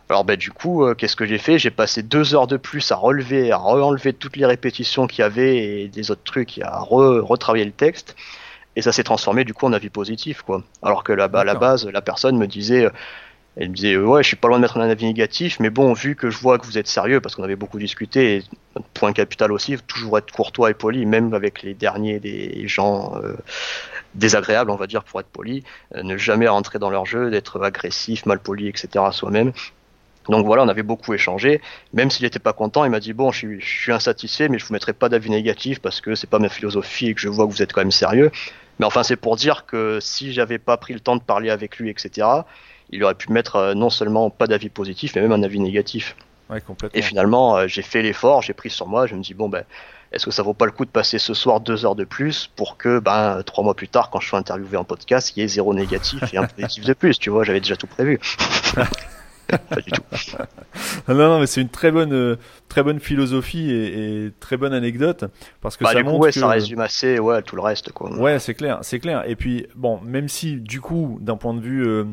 Alors ben du coup, euh, qu'est-ce que j'ai fait? J'ai passé deux heures de plus à relever, à re-enlever toutes les répétitions qu'il y avait et des autres trucs, à retravailler le texte. Et ça s'est transformé du coup en avis positif, quoi. Alors que là, bas à la base, la personne me disait, euh, elle me disait, ouais, je suis pas loin de mettre un avis négatif, mais bon, vu que je vois que vous êtes sérieux, parce qu'on avait beaucoup discuté, et point capital aussi, toujours être courtois et poli, même avec les derniers des gens euh, désagréables, on va dire, pour être poli, ne jamais rentrer dans leur jeu, d'être agressif, mal poli, etc. soi-même. Donc voilà, on avait beaucoup échangé. Même s'il n'était pas content, il m'a dit bon, je suis, insatisfait, mais je vous mettrai pas d'avis négatif parce que c'est pas ma philosophie et que je vois que vous êtes quand même sérieux. Mais enfin, c'est pour dire que si j'avais pas pris le temps de parler avec lui, etc., il aurait pu mettre euh, non seulement pas d'avis positif, mais même un avis négatif. Ouais, complètement. Et finalement, euh, j'ai fait l'effort, j'ai pris sur moi, je me dis bon ben est-ce que ça vaut pas le coup de passer ce soir deux heures de plus pour que ben trois mois plus tard, quand je suis interviewé en podcast, il y ait zéro négatif et un positif de plus. Tu vois, j'avais déjà tout prévu. pas du tout. non, non, mais c'est une très bonne, euh, très bonne philosophie et, très bonne anecdote parce que bah, ça montre ouais, ça résume assez, ouais, tout le reste, quoi. Ouais, c'est clair, c'est clair. Et puis, bon, même si du coup, d'un point de vue euh,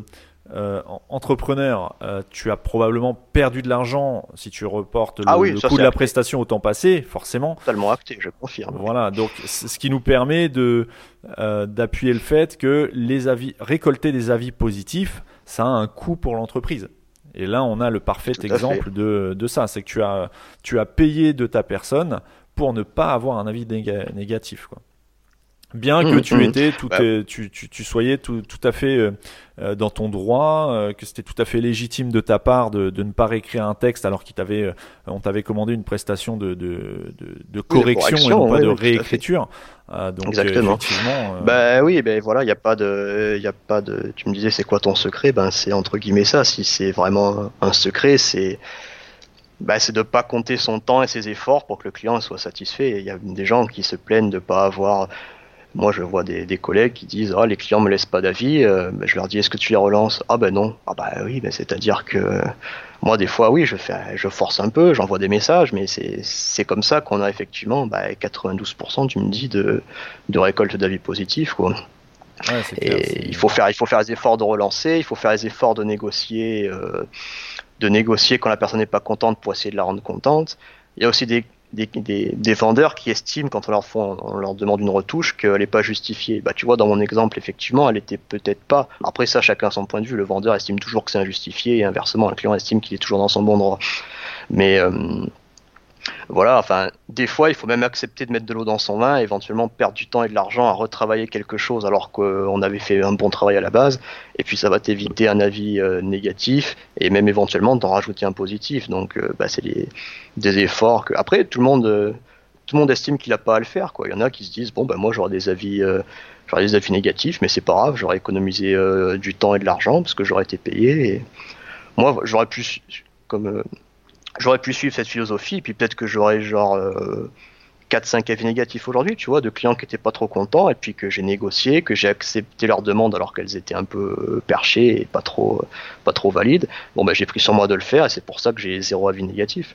euh, entrepreneur, tu as probablement perdu de l'argent si tu reportes le, ah coût de la prestation au temps passé, forcément. Totalement acté, je confirme. Voilà, donc ce qui nous permet de d'appuyer le fait que les avis, récolter des avis positifs, ça a un coût pour l'entreprise. Et là, on a le parfait exemple de, de, ça. C'est que tu as, tu as payé de ta personne pour ne pas avoir un avis négatif. Quoi. Bien que mmh, tu mmh. étais, tout tu, tu, tu, soyais tout, tout à fait euh, euh, dans ton droit, euh, que c'était tout à fait légitime de ta part de, de ne pas réécrire un texte alors qu'on t'avait, on t'avait commandé une prestation de, de, de, correction, et non pas de réécriture. donc, Exactement. Bah oui, ben voilà, il n'y a pas de, il a pas de. Tu me disais, c'est quoi ton secret? Ben c'est entre guillemets ça. Si c'est vraiment un secret, c'est bah, c'est de pas compter son temps et ses efforts pour que le client soit satisfait. Il y a des gens qui se plaignent de pas avoir moi, je vois des, des collègues qui disent ah les clients me laissent pas d'avis. Euh, ben, je leur dis est-ce que tu les relances? Ah ben non. Ah bah oui, ben c'est-à-dire que moi des fois oui, je fais, je force un peu, j'envoie des messages, mais c'est comme ça qu'on a effectivement bah, 92% tu me dis de de récolte d'avis positifs quoi. et il faut faire il faut faire les efforts de relancer, il faut faire les efforts de négocier euh, de négocier quand la personne n'est pas contente pour essayer de la rendre contente. Il y a aussi des des, vendeurs qui estiment quand on leur, demande une retouche qu'elle n'est pas justifiée. Bah, tu vois, dans mon exemple, effectivement, elle était peut-être pas. Après ça, chacun son point de vue. Le vendeur estime toujours que c'est injustifié et inversement, le client estime qu'il est toujours dans son bon droit. Mais euh, voilà, enfin, des fois, il faut même accepter de mettre de l'eau dans son vin, éventuellement perdre du temps et de l'argent à retravailler quelque chose alors qu'on avait fait un bon travail à la base, et puis ça va t'éviter un avis euh, négatif, et même éventuellement d'en rajouter un positif. Donc, euh, bah, c'est des efforts que. Après, tout le monde, euh, tout le monde estime qu'il n'a pas à le faire. Quoi. Il y en a qui se disent bon, ben moi, j'aurai des avis. J'aurais des avis négatifs, mais c'est pas grave, j'aurais économisé du temps et de l'argent parce que j'aurais été payé. Moi, j'aurais pu, comme j'aurais pu suivre cette philosophie, puis peut-être que j'aurais genre 4-5 euh, avis négatifs aujourd'hui, tu vois, de clients qui étaient pas trop contents, et puis que j'ai négocié, que j'ai accepté leurs demandes alors qu'elles étaient un peu euh, perchées et pas trop, pas trop valides. Bon, ben j'ai pris sur moi de le faire, et c'est pour ça que j'ai zéro avis négatif.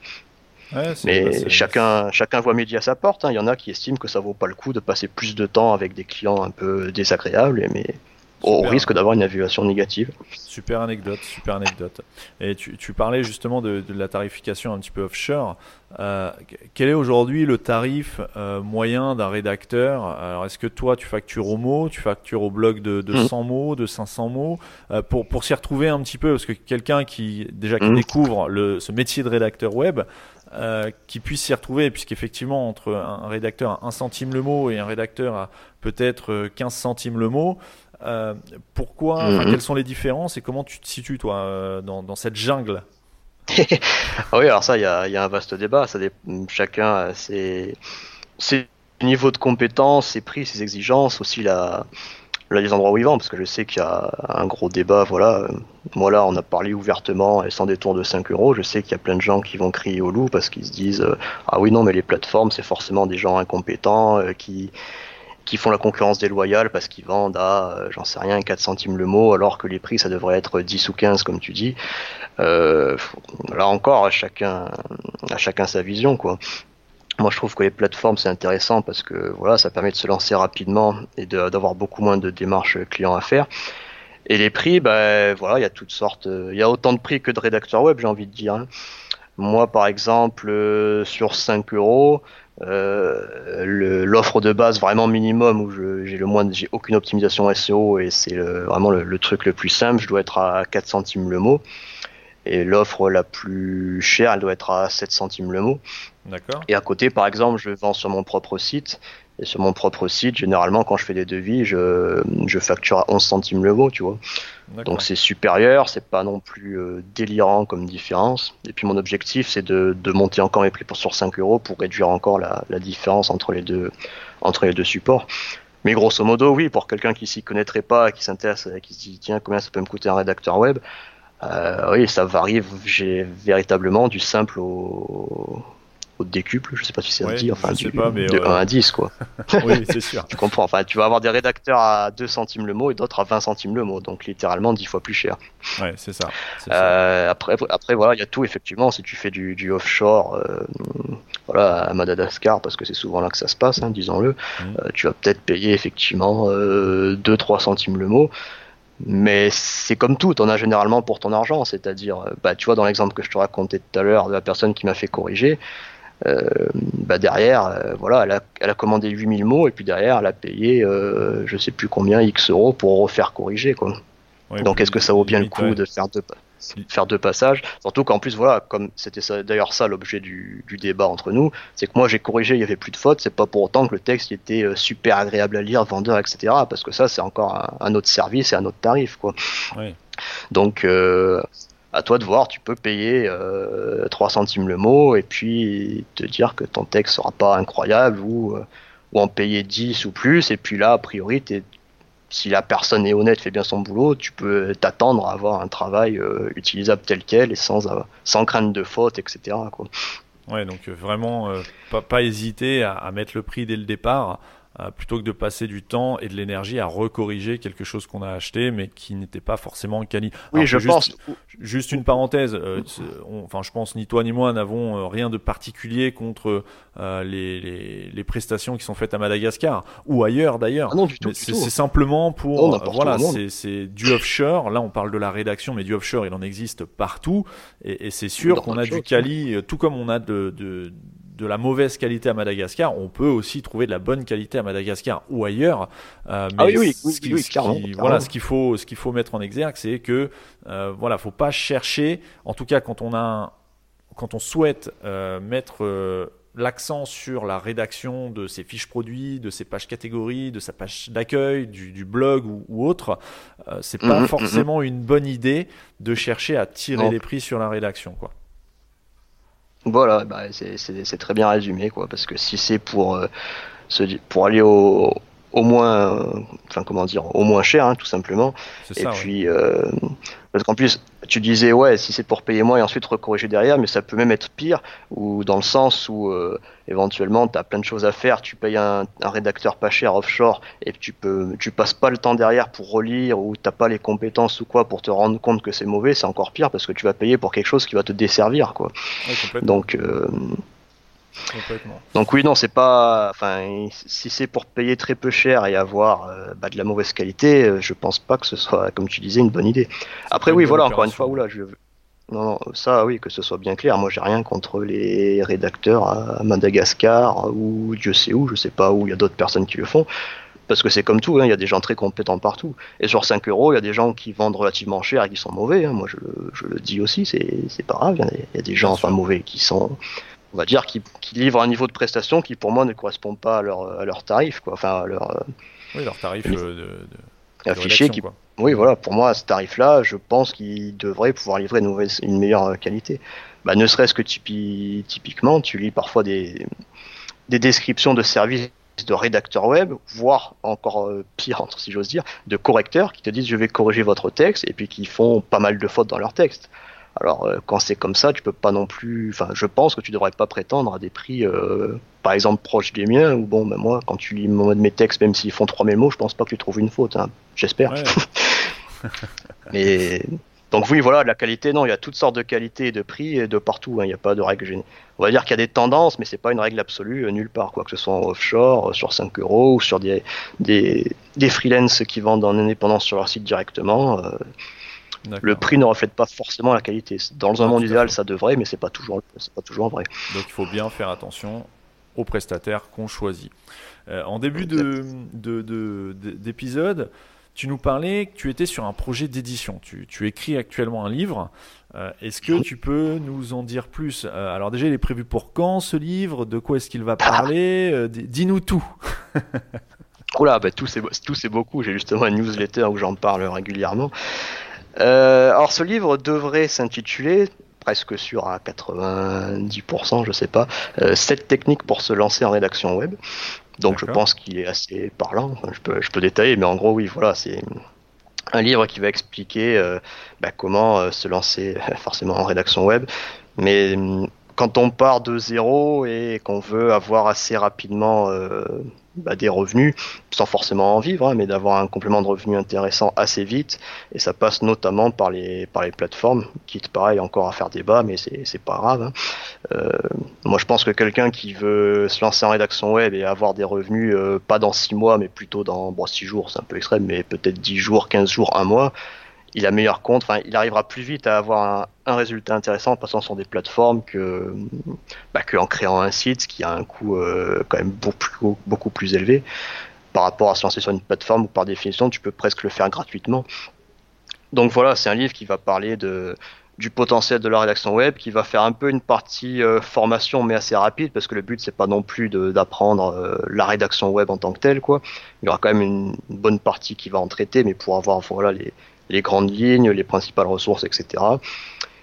Mais chacun, chacun voit midi à sa porte. Hein. Il y en a qui estiment que ça vaut pas le coup de passer plus de temps avec des clients un peu désagréables, mais au risque d'avoir une évaluation négative. Super anecdote, super anecdote. Et tu, tu parlais justement de, de, la tarification un petit peu offshore. Euh, quel est aujourd'hui le tarif euh, moyen d'un rédacteur? Alors, est-ce que toi, tu factures au mot, tu factures au blog de, de 100 mmh. mots, de 500 mots, euh, pour, pour s'y retrouver un petit peu Parce que quelqu'un qui déjà qui mmh. découvre le, ce métier de rédacteur web, euh, qui puisse s'y retrouver, puisqu'effectivement, entre un rédacteur à 1 centime le mot et un rédacteur à peut-être 15 centimes le mot, euh, pourquoi mhm. Quelles sont les différences et comment tu te situes, toi, euh, dans, cette jungle Oui, alors ça, il y a, un vaste débat. Ça chacun a ses, niveaux de compétences, ses prix, ses exigences, aussi la, les endroits où ils vendent, parce que je sais qu'il y a un gros débat. Voilà, moi là, on a parlé ouvertement et sans détour de 5 euros. Je sais qu'il y a plein de gens qui vont crier au loup parce qu'ils se disent euh, Ah oui, non, mais les plateformes, c'est forcément des gens incompétents qui qui font la concurrence déloyale parce qu'ils vendent à, euh, j'en sais rien, 4 centimes le mot, alors que les prix, ça devrait être 10 ou 15, comme tu dis. Euh, là encore, chacun, à chacun sa vision, quoi. Moi, je trouve que les plateformes, c'est intéressant parce que voilà, ça permet de se lancer rapidement et d'avoir beaucoup moins de démarches clients à faire. Et les prix, ben voilà, il y a toutes sortes. Il y a autant de prix que de rédacteurs web, j'ai envie de dire. Hein. Moi, par exemple, euh, sur 5 euros, euh, l'offre de base vraiment minimum où j'ai le moins, j'ai aucune optimisation SEO et c'est vraiment le, truc le plus simple. Je dois être à 4 centimes le mot. Et l'offre la plus chère, elle doit être à 7 centimes le mot. D'accord. Et à côté, par exemple, je vends sur mon propre site. Et sur mon propre site, généralement, quand je fais des devis, je, je facture à 11 centimes le mot, tu vois. Donc c'est supérieur, c'est pas non plus euh, délirant comme différence. Et puis mon objectif, c'est de, monter encore mes prix pour sur 5 euros pour réduire encore la, différence entre les deux supports. Mais grosso modo, oui, pour quelqu'un qui s'y connaîtrait pas, qui s'intéresse, qui se dit tiens combien ça peut me coûter un rédacteur web, euh, oui, ça varie véritablement du simple au au décuple, je sais pas si c'est Ouais, dit, enfin je sais du- pas, mais, de euh, 1 à 10 quoi. oui, c'est sûr. Tu comprends, enfin tu vas avoir des rédacteurs à 2 centimes le mot et d'autres à 20 centimes le mot, donc littéralement 10 fois plus cher. Ouais, c'est ça. c'est ça. Euh, après, après voilà, il y a tout effectivement. Si tu fais du, du offshore, euh, voilà, à Madagascar, parce que c'est souvent là que ça se passe, hein, disons-le, euh, tu vas peut-être payer effectivement 2-3 centimes le mot. Mais c'est comme tout, t'en as généralement pour ton argent, c'est-à-dire, euh, bah, tu vois, dans l'exemple que je te racontais tout à l'heure de la personne qui m'a fait corriger, euh, bah derrière, euh, voilà, elle a, elle a commandé 8000 mots et puis derrière, elle a payé, euh, je sais plus combien, X euros pour refaire corriger, quoi. Ouais, Donc est-ce que ça vaut bien le coup ouais. de faire deux, faire deux passages? Surtout qu'en plus, voilà, comme c'était d'ailleurs ça l'objet du, du débat entre nous, c'est que moi j'ai corrigé, il y avait plus de fautes, c'est pas pour autant que le texte était euh, super agréable à lire, vendeur, etc. Parce que ça c'est encore un, un autre service et un autre tarif, quoi. Ouais. Donc euh, à toi de voir, tu peux payer euh, 3 centimes le mot et puis te dire que ton texte sera pas incroyable ou, euh, ou en payer 10 ou plus, et puis là, a priori, si la personne est honnête, fait bien son boulot, tu peux t'attendre à avoir un travail euh, utilisable tel quel et sans, euh, sans crainte de faute, etc. Ouais, donc vraiment pas, hésiter à, mettre le prix dès le départ plutôt que de passer du temps et de l'énergie à recorriger quelque chose qu'on a acheté mais qui n'était pas forcément quali. Oui, Alors, je juste, pense. Juste une parenthèse, euh, on- enfin je pense ni toi ni moi n'avons euh, rien de particulier contre euh, les, les, les prestations qui sont faites à Madagascar ou ailleurs d'ailleurs. Ah non, du tout. Mais du C'est tout. c'est simplement pour Non, euh, voilà, c'est c'est du offshore. Là, on parle de la rédaction, mais du offshore, il en existe partout, et, et c'est sûr qu'on a du quali, euh, tout comme on a de, de de la mauvaise qualité à Madagascar, on peut aussi trouver de la bonne qualité à Madagascar ou ailleurs. Euh, Ah mais oui, oui, ce oui, qui- oui, ce qui- clairement, Voilà, ce qu'il faut, ce qu'il faut mettre en exergue, c'est que euh, voilà, faut pas chercher. En tout cas, quand on a, un- quand on souhaite euh, mettre euh, l'accent sur la rédaction de ses fiches produits, de ses pages catégories, de sa page d'accueil, du, du blog ou, ou autre, euh, c'est pas Mhm, mhm. forcément une bonne idée de chercher à tirer Non. les prix sur la rédaction, quoi. Voilà, bah, c'est- très bien résumé, quoi, parce que si c'est pour, euh, se pour aller au, au moins, enfin comment dire, au moins cher, hein, tout simplement, Et ça. ouais. puis, euh, parce qu'en plus, tu disais, ouais, si c'est pour payer moins et ensuite recorriger derrière, mais ça peut même être pire, ou dans le sens où euh, éventuellement tu as plein de choses à faire, tu payes un, un rédacteur pas cher offshore et tu peux, tu passes pas le temps derrière pour relire ou t'as pas les compétences ou quoi pour te rendre compte que c'est mauvais, c'est encore pire parce que tu vas payer pour quelque chose qui va te desservir, quoi. Ouais, Donc, euh, complètement. donc oui, non, c'est pas. Enfin, si c'est pour payer très peu cher et avoir euh, bah, de la mauvaise qualité, euh, je pense pas que ce soit, comme tu disais, une bonne idée. Après, oui, voilà, encore une fois, oula, je. Non, non, ça, oui, que ce soit bien clair. Moi, j'ai rien contre les rédacteurs à Madagascar ou Dieu sait où, je sais pas où, il y a d'autres personnes qui le font. Parce que c'est comme tout, hein, il y a des gens très compétents partout. Et sur 5 euros, il y a des gens qui vendent relativement cher et qui sont mauvais. hein. Moi, je, le- je le dis aussi, c'est pas grave. Il y y, a des gens enfin mauvais qui sont, on va dire, qui, qui livrent un niveau de prestation qui, pour moi, ne correspond pas à leur, à leur tarif, quoi. Enfin, à leur euh, Oui, leur tarif euh, de, affiché. Qui, quoi. oui, voilà, pour moi, à ce tarif-là, je pense qu'il devrait pouvoir livrer une, meilleure euh, qualité. Bah, ne serait-ce que typi- typiquement, tu lis parfois des, des descriptions de services de rédacteurs web, voire encore pire, entre- si j'ose dire, de correcteurs qui te disent je vais corriger votre texte et puis qui font pas mal de fautes dans leur texte. Alors euh, quand c'est comme ça, tu peux pas non plus. Enfin, je pense que tu devrais pas prétendre à des prix, euh, par exemple proches des miens. Ou bon, ben moi, quand tu lis mes textes, même s'ils font 3000 mots, je pense pas que tu trouves une faute. hein. J'espère. Ouais, Mais donc oui, voilà, la qualité, non, il y a toutes sortes de qualités et de prix et de partout. hein, Il n'y a pas de règle générale. On va dire qu'il y a des tendances, mais c'est pas une règle absolue euh, nulle part, quoi que ce soit en offshore, euh, sur 5 euros ou sur des des, des freelances qui vendent en indépendance sur leur site directement. euh. Le prix ne reflète pas forcément la qualité. Dans un Ah, monde idéal, ça devrait, mais c'est pas toujours c'est pas toujours vrai. Donc il faut bien faire attention aux prestataires qu'on choisit. Euh, en début de, de- de- de- d'épisode, tu nous parlais que tu étais sur un projet d'édition. Tu, tu écris actuellement un livre. Euh, est-ce que tu peux nous en dire plus? Euh, Alors déjà, il est prévu pour quand ce livre? De quoi est-ce qu'il va parler? Euh, di- Dis-nous tout. Oula, bah, tout c'est tout c'est beaucoup. J'ai justement une newsletter où j'en parle régulièrement. Euh, alors ce livre devrait s'intituler presque sûr à 90%, je sais pas, euh, 7 techniques pour se lancer en rédaction web. Donc je pense qu'il est assez parlant. Je peux je peux détailler, mais en gros oui, voilà, c'est un livre qui va expliquer euh, bah, comment euh, se lancer forcément en rédaction web, mais hum, quand on part de zéro et qu'on veut avoir assez rapidement euh, bah, des revenus, sans forcément en vivre, hein, mais d'avoir un complément de revenus intéressant assez vite. Et ça passe notamment par les, par les plateformes, quitte pareil encore à faire débat, mais c'est pas grave. Hein. Euh, moi je pense que quelqu'un qui veut se lancer en rédaction web et avoir des revenus, euh, pas dans 6 mois, mais plutôt dans bon, 6 jours, c'est un peu extrême, mais peut-être 10 jours, 15 jours, un mois, il a meilleur compte, enfin, il arrivera plus vite à avoir un, résultat intéressant en passant sur des plateformes que, bah, que en créant un site qui a un coût euh, quand même beaucoup, beaucoup plus élevé par rapport à se lancer sur une plateforme où par définition tu peux presque le faire gratuitement. Donc voilà, c'est un livre qui va parler du potentiel de la rédaction web, qui va faire un peu une partie euh, formation mais assez rapide parce que le but c'est pas non plus d'apprendre euh, la rédaction web en tant que telle quoi. Il y aura quand même une bonne partie qui va en traiter mais pour avoir voilà les, les grandes lignes, les principales ressources, etc.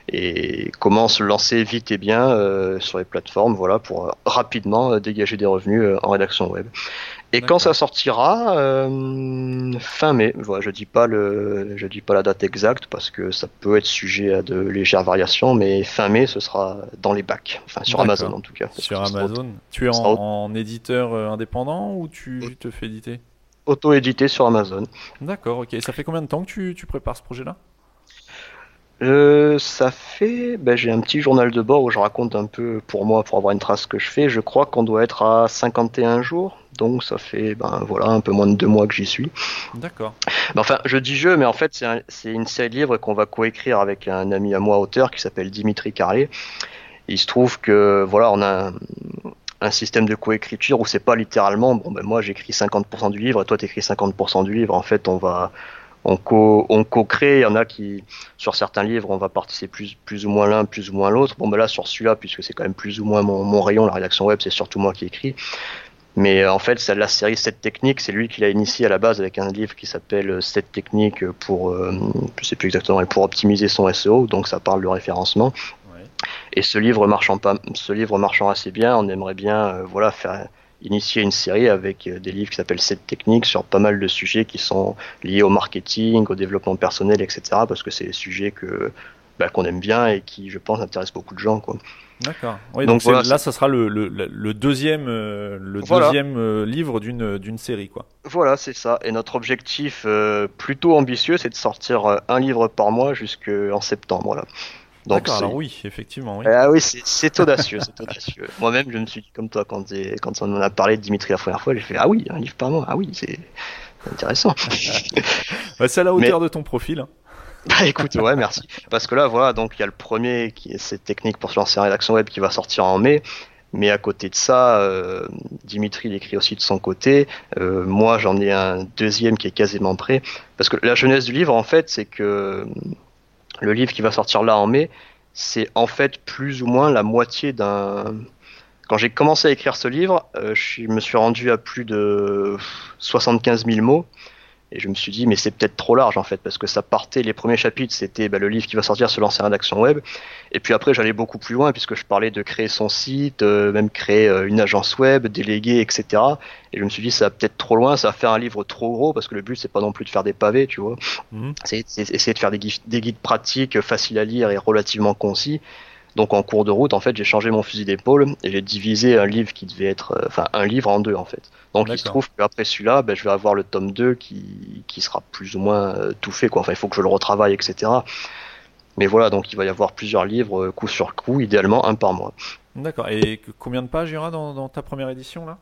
Et comment se lancer vite et bien euh, sur les plateformes, voilà, pour euh, rapidement euh, dégager des revenus en rédaction web. Et quand ça sortira, fin mai. Voilà, je dis pas le, je dis pas la date exacte parce que ça peut être sujet à de légères variations, mais fin mai, ce sera dans les bacs, enfin sur Amazon en tout cas. Sur Amazon. Tu es en, éditeur indépendant ou tu te fais éditer? Auto-édité sur Amazon. D'accord, ok. Ça fait combien de temps que tu, prépares ce projet-là? Euh, ça fait, ben, j'ai un petit journal de bord où je raconte un peu pour moi, pour avoir une trace que je fais. Je crois qu'on doit être à 51 jours, donc ça fait, ben voilà, un peu moins de deux mois que j'y suis. D'accord. Ben, enfin, je dis je, mais en fait c'est une série de livres qu'on va coécrire avec un ami à moi auteur qui s'appelle Dimitri Carlet. Il se trouve que voilà, on a un système de coécriture où c'est pas littéralement bon ben moi j'écris 50% du livre et toi t'écris 50% du livre. En fait on va on co on co-crée. Il y en a qui sur certains livres on va participer plus plus ou moins l'un plus ou moins l'autre. Bon ben là sur celui-là puisque c'est quand même plus ou moins mon, rayon la rédaction web c'est surtout moi qui écris. Mais euh, en fait, la série 7 techniques, c'est lui qui l'a initié à la base avec un livre qui s'appelle 7 techniques pour, euh, plus exactement, pour optimiser son SEO, donc ça parle de référencement. Et ce livre marchant pas, ce livre marchant assez bien, on aimerait bien, euh, voilà, faire initier une série avec euh, des livres qui s'appellent 7 techniques sur pas mal de sujets qui sont liés au marketing, au développement personnel, etc. Parce que c'est des sujets que bah, qu'on aime bien et qui, je pense, intéressent beaucoup de gens, quoi. D'accord. donc, là, ça sera le, le, le deuxième, le deuxième euh, livre d'une d'une série, quoi. Voilà, c'est ça. Et notre objectif plutôt ambitieux, c'est de sortir un livre par mois jusqu'en septembre. Là. D'accord, alors oui, effectivement. Oui. Ah oui, c'est audacieux, c'est audacieux. Moi-même, je me suis dit comme toi quand, quand on en a parlé de Dimitri la première fois, j'ai fait ah oui, un livre par mois, ah oui, c'est intéressant. c'est à la hauteur de ton profil. Hein. Bah écoute, ouais, merci. Parce que là, voilà, donc il y a le premier qui est cette technique pour se lancer en rédaction web qui va sortir en mai. Mais à côté de ça, euh, Dimitri l'écrit aussi de son côté. Euh, moi, j'en ai un deuxième qui est quasiment prêt. Parce que la jeunesse du livre, en fait, c'est que le livre qui va sortir là en mai, c'est en fait plus ou moins la moitié d'un. Quand j'ai commencé à écrire ce livre, euh, je me suis rendu à plus de 75 000 mots. Et je me suis dit, mais c'est peut-être trop large en fait, parce que ça partait, les premiers chapitres, c'était bah, le livre qui va sortir se lancer en rédaction web. Et puis après, j'allais beaucoup plus loin, puisque je parlais de créer son site, euh, même créer euh, une agence web, déléguer, etc. Et je me suis dit, ça va peut-être trop loin, ça va faire un livre trop gros, parce que le but, c'est pas non plus de faire des pavés, tu vois. Mhm. C'est essayer de faire des, des guides pratiques, faciles à lire et relativement concis. Donc en cours de route, en fait, j'ai changé mon fusil d'épaule et j'ai divisé un livre qui devait être, euh, enfin un livre en deux en fait. Donc il se trouve qu'après celui-là, ben, je vais avoir le tome 2 qui, qui sera plus ou moins euh, tout fait quoi. Enfin, il faut que je le retravaille, etc. Mais voilà, donc il va y avoir plusieurs livres euh, coup sur coup, idéalement un par mois. D'accord. Et combien de pages il y aura dans, dans ta première édition là?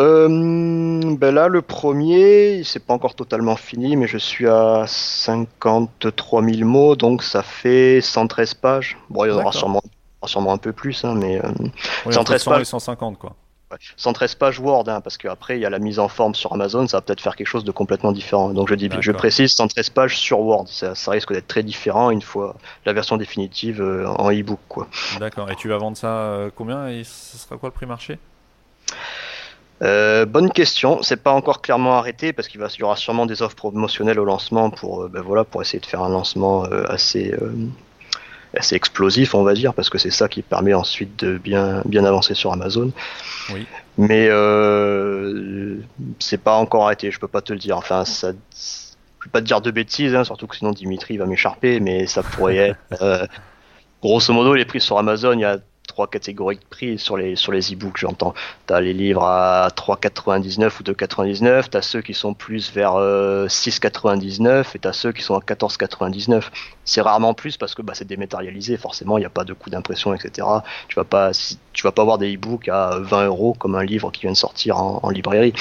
Euh, ben là, le premier, c'est pas encore totalement fini, mais je suis à 53 000 mots, donc ça fait 113 pages. Bon, il y en aura sûrement, sûrement un peu plus, hein, mais euh, 113 pages. 150 quoi. 113 pages Word, hein, parce qu'après il y a la mise en forme sur Amazon, ça va peut-être faire quelque chose de complètement différent. Donc je dis, je précise 113 pages sur Word, ça, risque d'être très différent une fois la version définitive euh, en e-book. D'accord. Et tu vas vendre ça euh, combien? Et ce sera quoi le prix marché? Euh, bonne question. C'est pas encore clairement arrêté parce qu'il y aura sûrement des offres promotionnelles au lancement pour, euh, ben voilà, pour essayer de faire un lancement euh, assez, assez explosif, on va dire, parce que c'est ça qui permet ensuite de bien, bien avancer sur Amazon. Oui. Mais c'est pas encore arrêté. Je peux pas te le dire. Enfin, ça, je peux pas te dire de bêtises, hein, surtout que sinon Dimitri va m'écharper, mais ça pourrait être grosso modo, les prix sur Amazon, il y a trois catégories de prix sur les sur les e-books, j'entends. Tu as les livres à 3,99 ou 2,99, tu as ceux qui sont plus vers 6,99 euh, et tu as ceux qui sont à 14,99. C'est rarement plus parce que bah, c'est dématérialisé, forcément, il n'y a pas de coût d'impression, etc. Tu vas pas tu vas pas avoir des e-books à 20 euros comme un livre qui vient de sortir en, en librairie.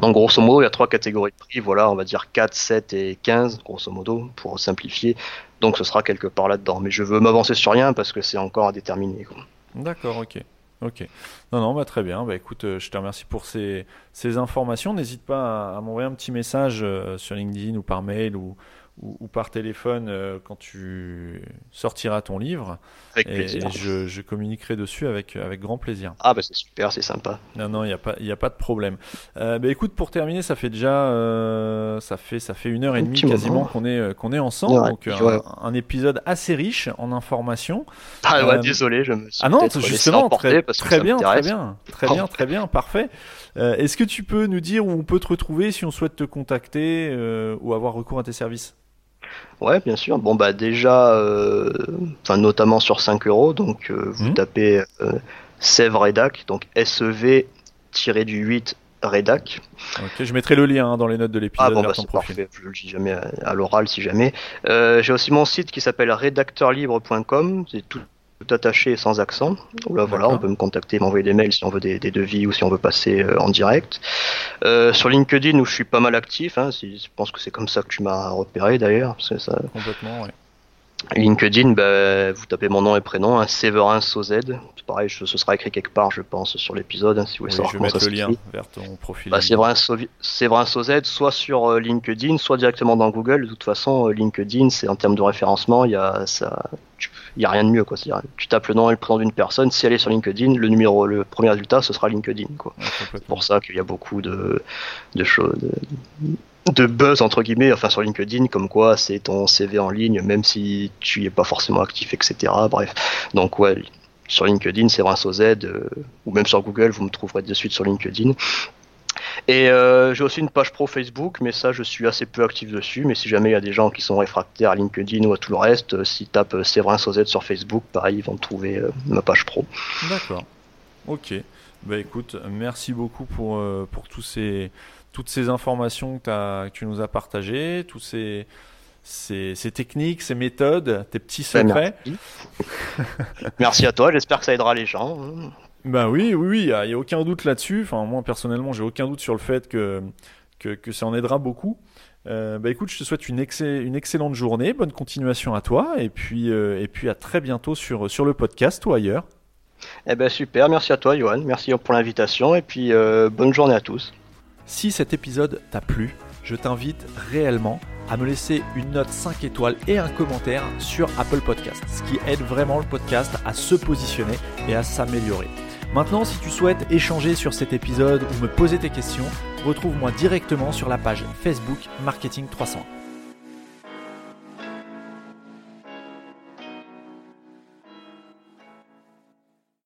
Donc grosso modo, il y a trois catégories de prix, voilà, on va dire 4, 7 et 15, grosso modo, pour simplifier. Donc ce sera quelque part là-dedans. Mais je veux m'avancer sur rien parce que c'est encore à déterminer. D'accord, ok. Ok. Non, non, bah, très bien. Bah, écoute, euh, je te remercie pour ces, ces informations. N'hésite pas à, m'envoyer un petit message euh, sur LinkedIn ou par mail ou, ou, par téléphone euh, quand tu sortiras ton livre. Avec plaisir. Et je, je, communiquerai dessus avec, avec grand plaisir. Ah bah c'est super, c'est sympa. Non, non, il n'y a, pas, y a pas de problème. Euh, bah, écoute, pour terminer, ça fait déjà euh, ça fait, ça fait une heure et demie quasiment qu'on est, qu'on est ensemble. donc un, épisode assez riche en informations. Ah ouais, désolé, je me suis Ah non, justement, très, très bien, très bien, très bien, très bien, parfait. Est-ce que tu peux nous dire où on peut te retrouver si on souhaite te contacter ou avoir recours à tes services? Ouais, bien sûr. Bon, bah déjà, euh, enfin notamment sur 5 euros, donc euh, vous mmh. tapez euh, Sèvres Redac, donc SEV-du-8 Redac. Ok, je mettrai le lien hein, dans les notes de l'épisode. Ah bon, bah, c'est parfait, je le dis jamais à, l'oral si jamais. J'ai aussi mon site qui s'appelle rédacteurlibre.com, c'est tout tout attaché sans accent. Là, voilà, on peut me contacter, m'envoyer des mails si on veut des, devis ou si on veut passer euh, en direct. Euh, sur LinkedIn, où je suis pas mal actif, hein, je pense que c'est comme ça que tu m'as repéré d'ailleurs. Ça... Complètement, oui. LinkedIn, bah, vous tapez mon nom et prénom, hein, Séverin Sozed. Pareil, ce sera écrit quelque part, je pense, sur l'épisode, hein, si vous voulez savoir je vais mettre le lien vers ton profil. Bah, Séverin, Sozed, soit sur euh, LinkedIn, soit directement dans Google. De toute façon, LinkedIn, c'est en termes de référencement, il y a ça, il n'y a rien de mieux. Quoi. Tu tapes le nom et le prénom d'une personne, si elle est sur LinkedIn, le numéro, le premier résultat, ce sera LinkedIn. Quoi. c'est pour ça qu'il y a beaucoup de, de choses. De, buzz entre guillemets, enfin sur LinkedIn, comme quoi c'est ton CV en ligne, même si tu n'y es pas forcément actif, etc. Bref, donc ouais, sur LinkedIn, c'est Rince Z, euh, ou même sur Google, vous me trouverez de suite sur LinkedIn. Et euh, j'ai aussi une page pro Facebook, mais ça, je suis assez peu actif dessus. Mais si jamais il y a des gens qui sont réfractaires à LinkedIn ou à tout le reste, euh, s'ils tapent euh, Séverin sur Facebook, pareil, ils vont trouver ma page pro. D'accord. Ok. Bah écoute, merci beaucoup pour, pour tous ces, toutes ces informations que, as, que tu nous as partagées, tous ces, ces, ces, techniques, ces méthodes, tes petits ben, secrets. merci. merci à toi, j'espère que ça aidera les gens. Ben oui, oui, oui, il n'y a, aucun doute là-dessus. Enfin, moi personnellement, j'ai aucun doute sur le fait que, que, ça en aidera beaucoup. Euh, bah écoute, je te souhaite une, une, excellente journée, bonne continuation à toi, et puis, euh, et puis à très bientôt sur, sur le podcast ou ailleurs. Eh ben super, merci à toi Johan, merci pour l'invitation, et puis euh, bonne journée à tous. Si cet épisode t'a plu, je t'invite réellement à me laisser une note 5 étoiles et un commentaire sur Apple Podcast, ce qui aide vraiment le podcast à se positionner et à s'améliorer. Maintenant, si tu souhaites échanger sur cet épisode ou me poser tes questions, retrouve-moi directement sur la page Facebook Marketing 300.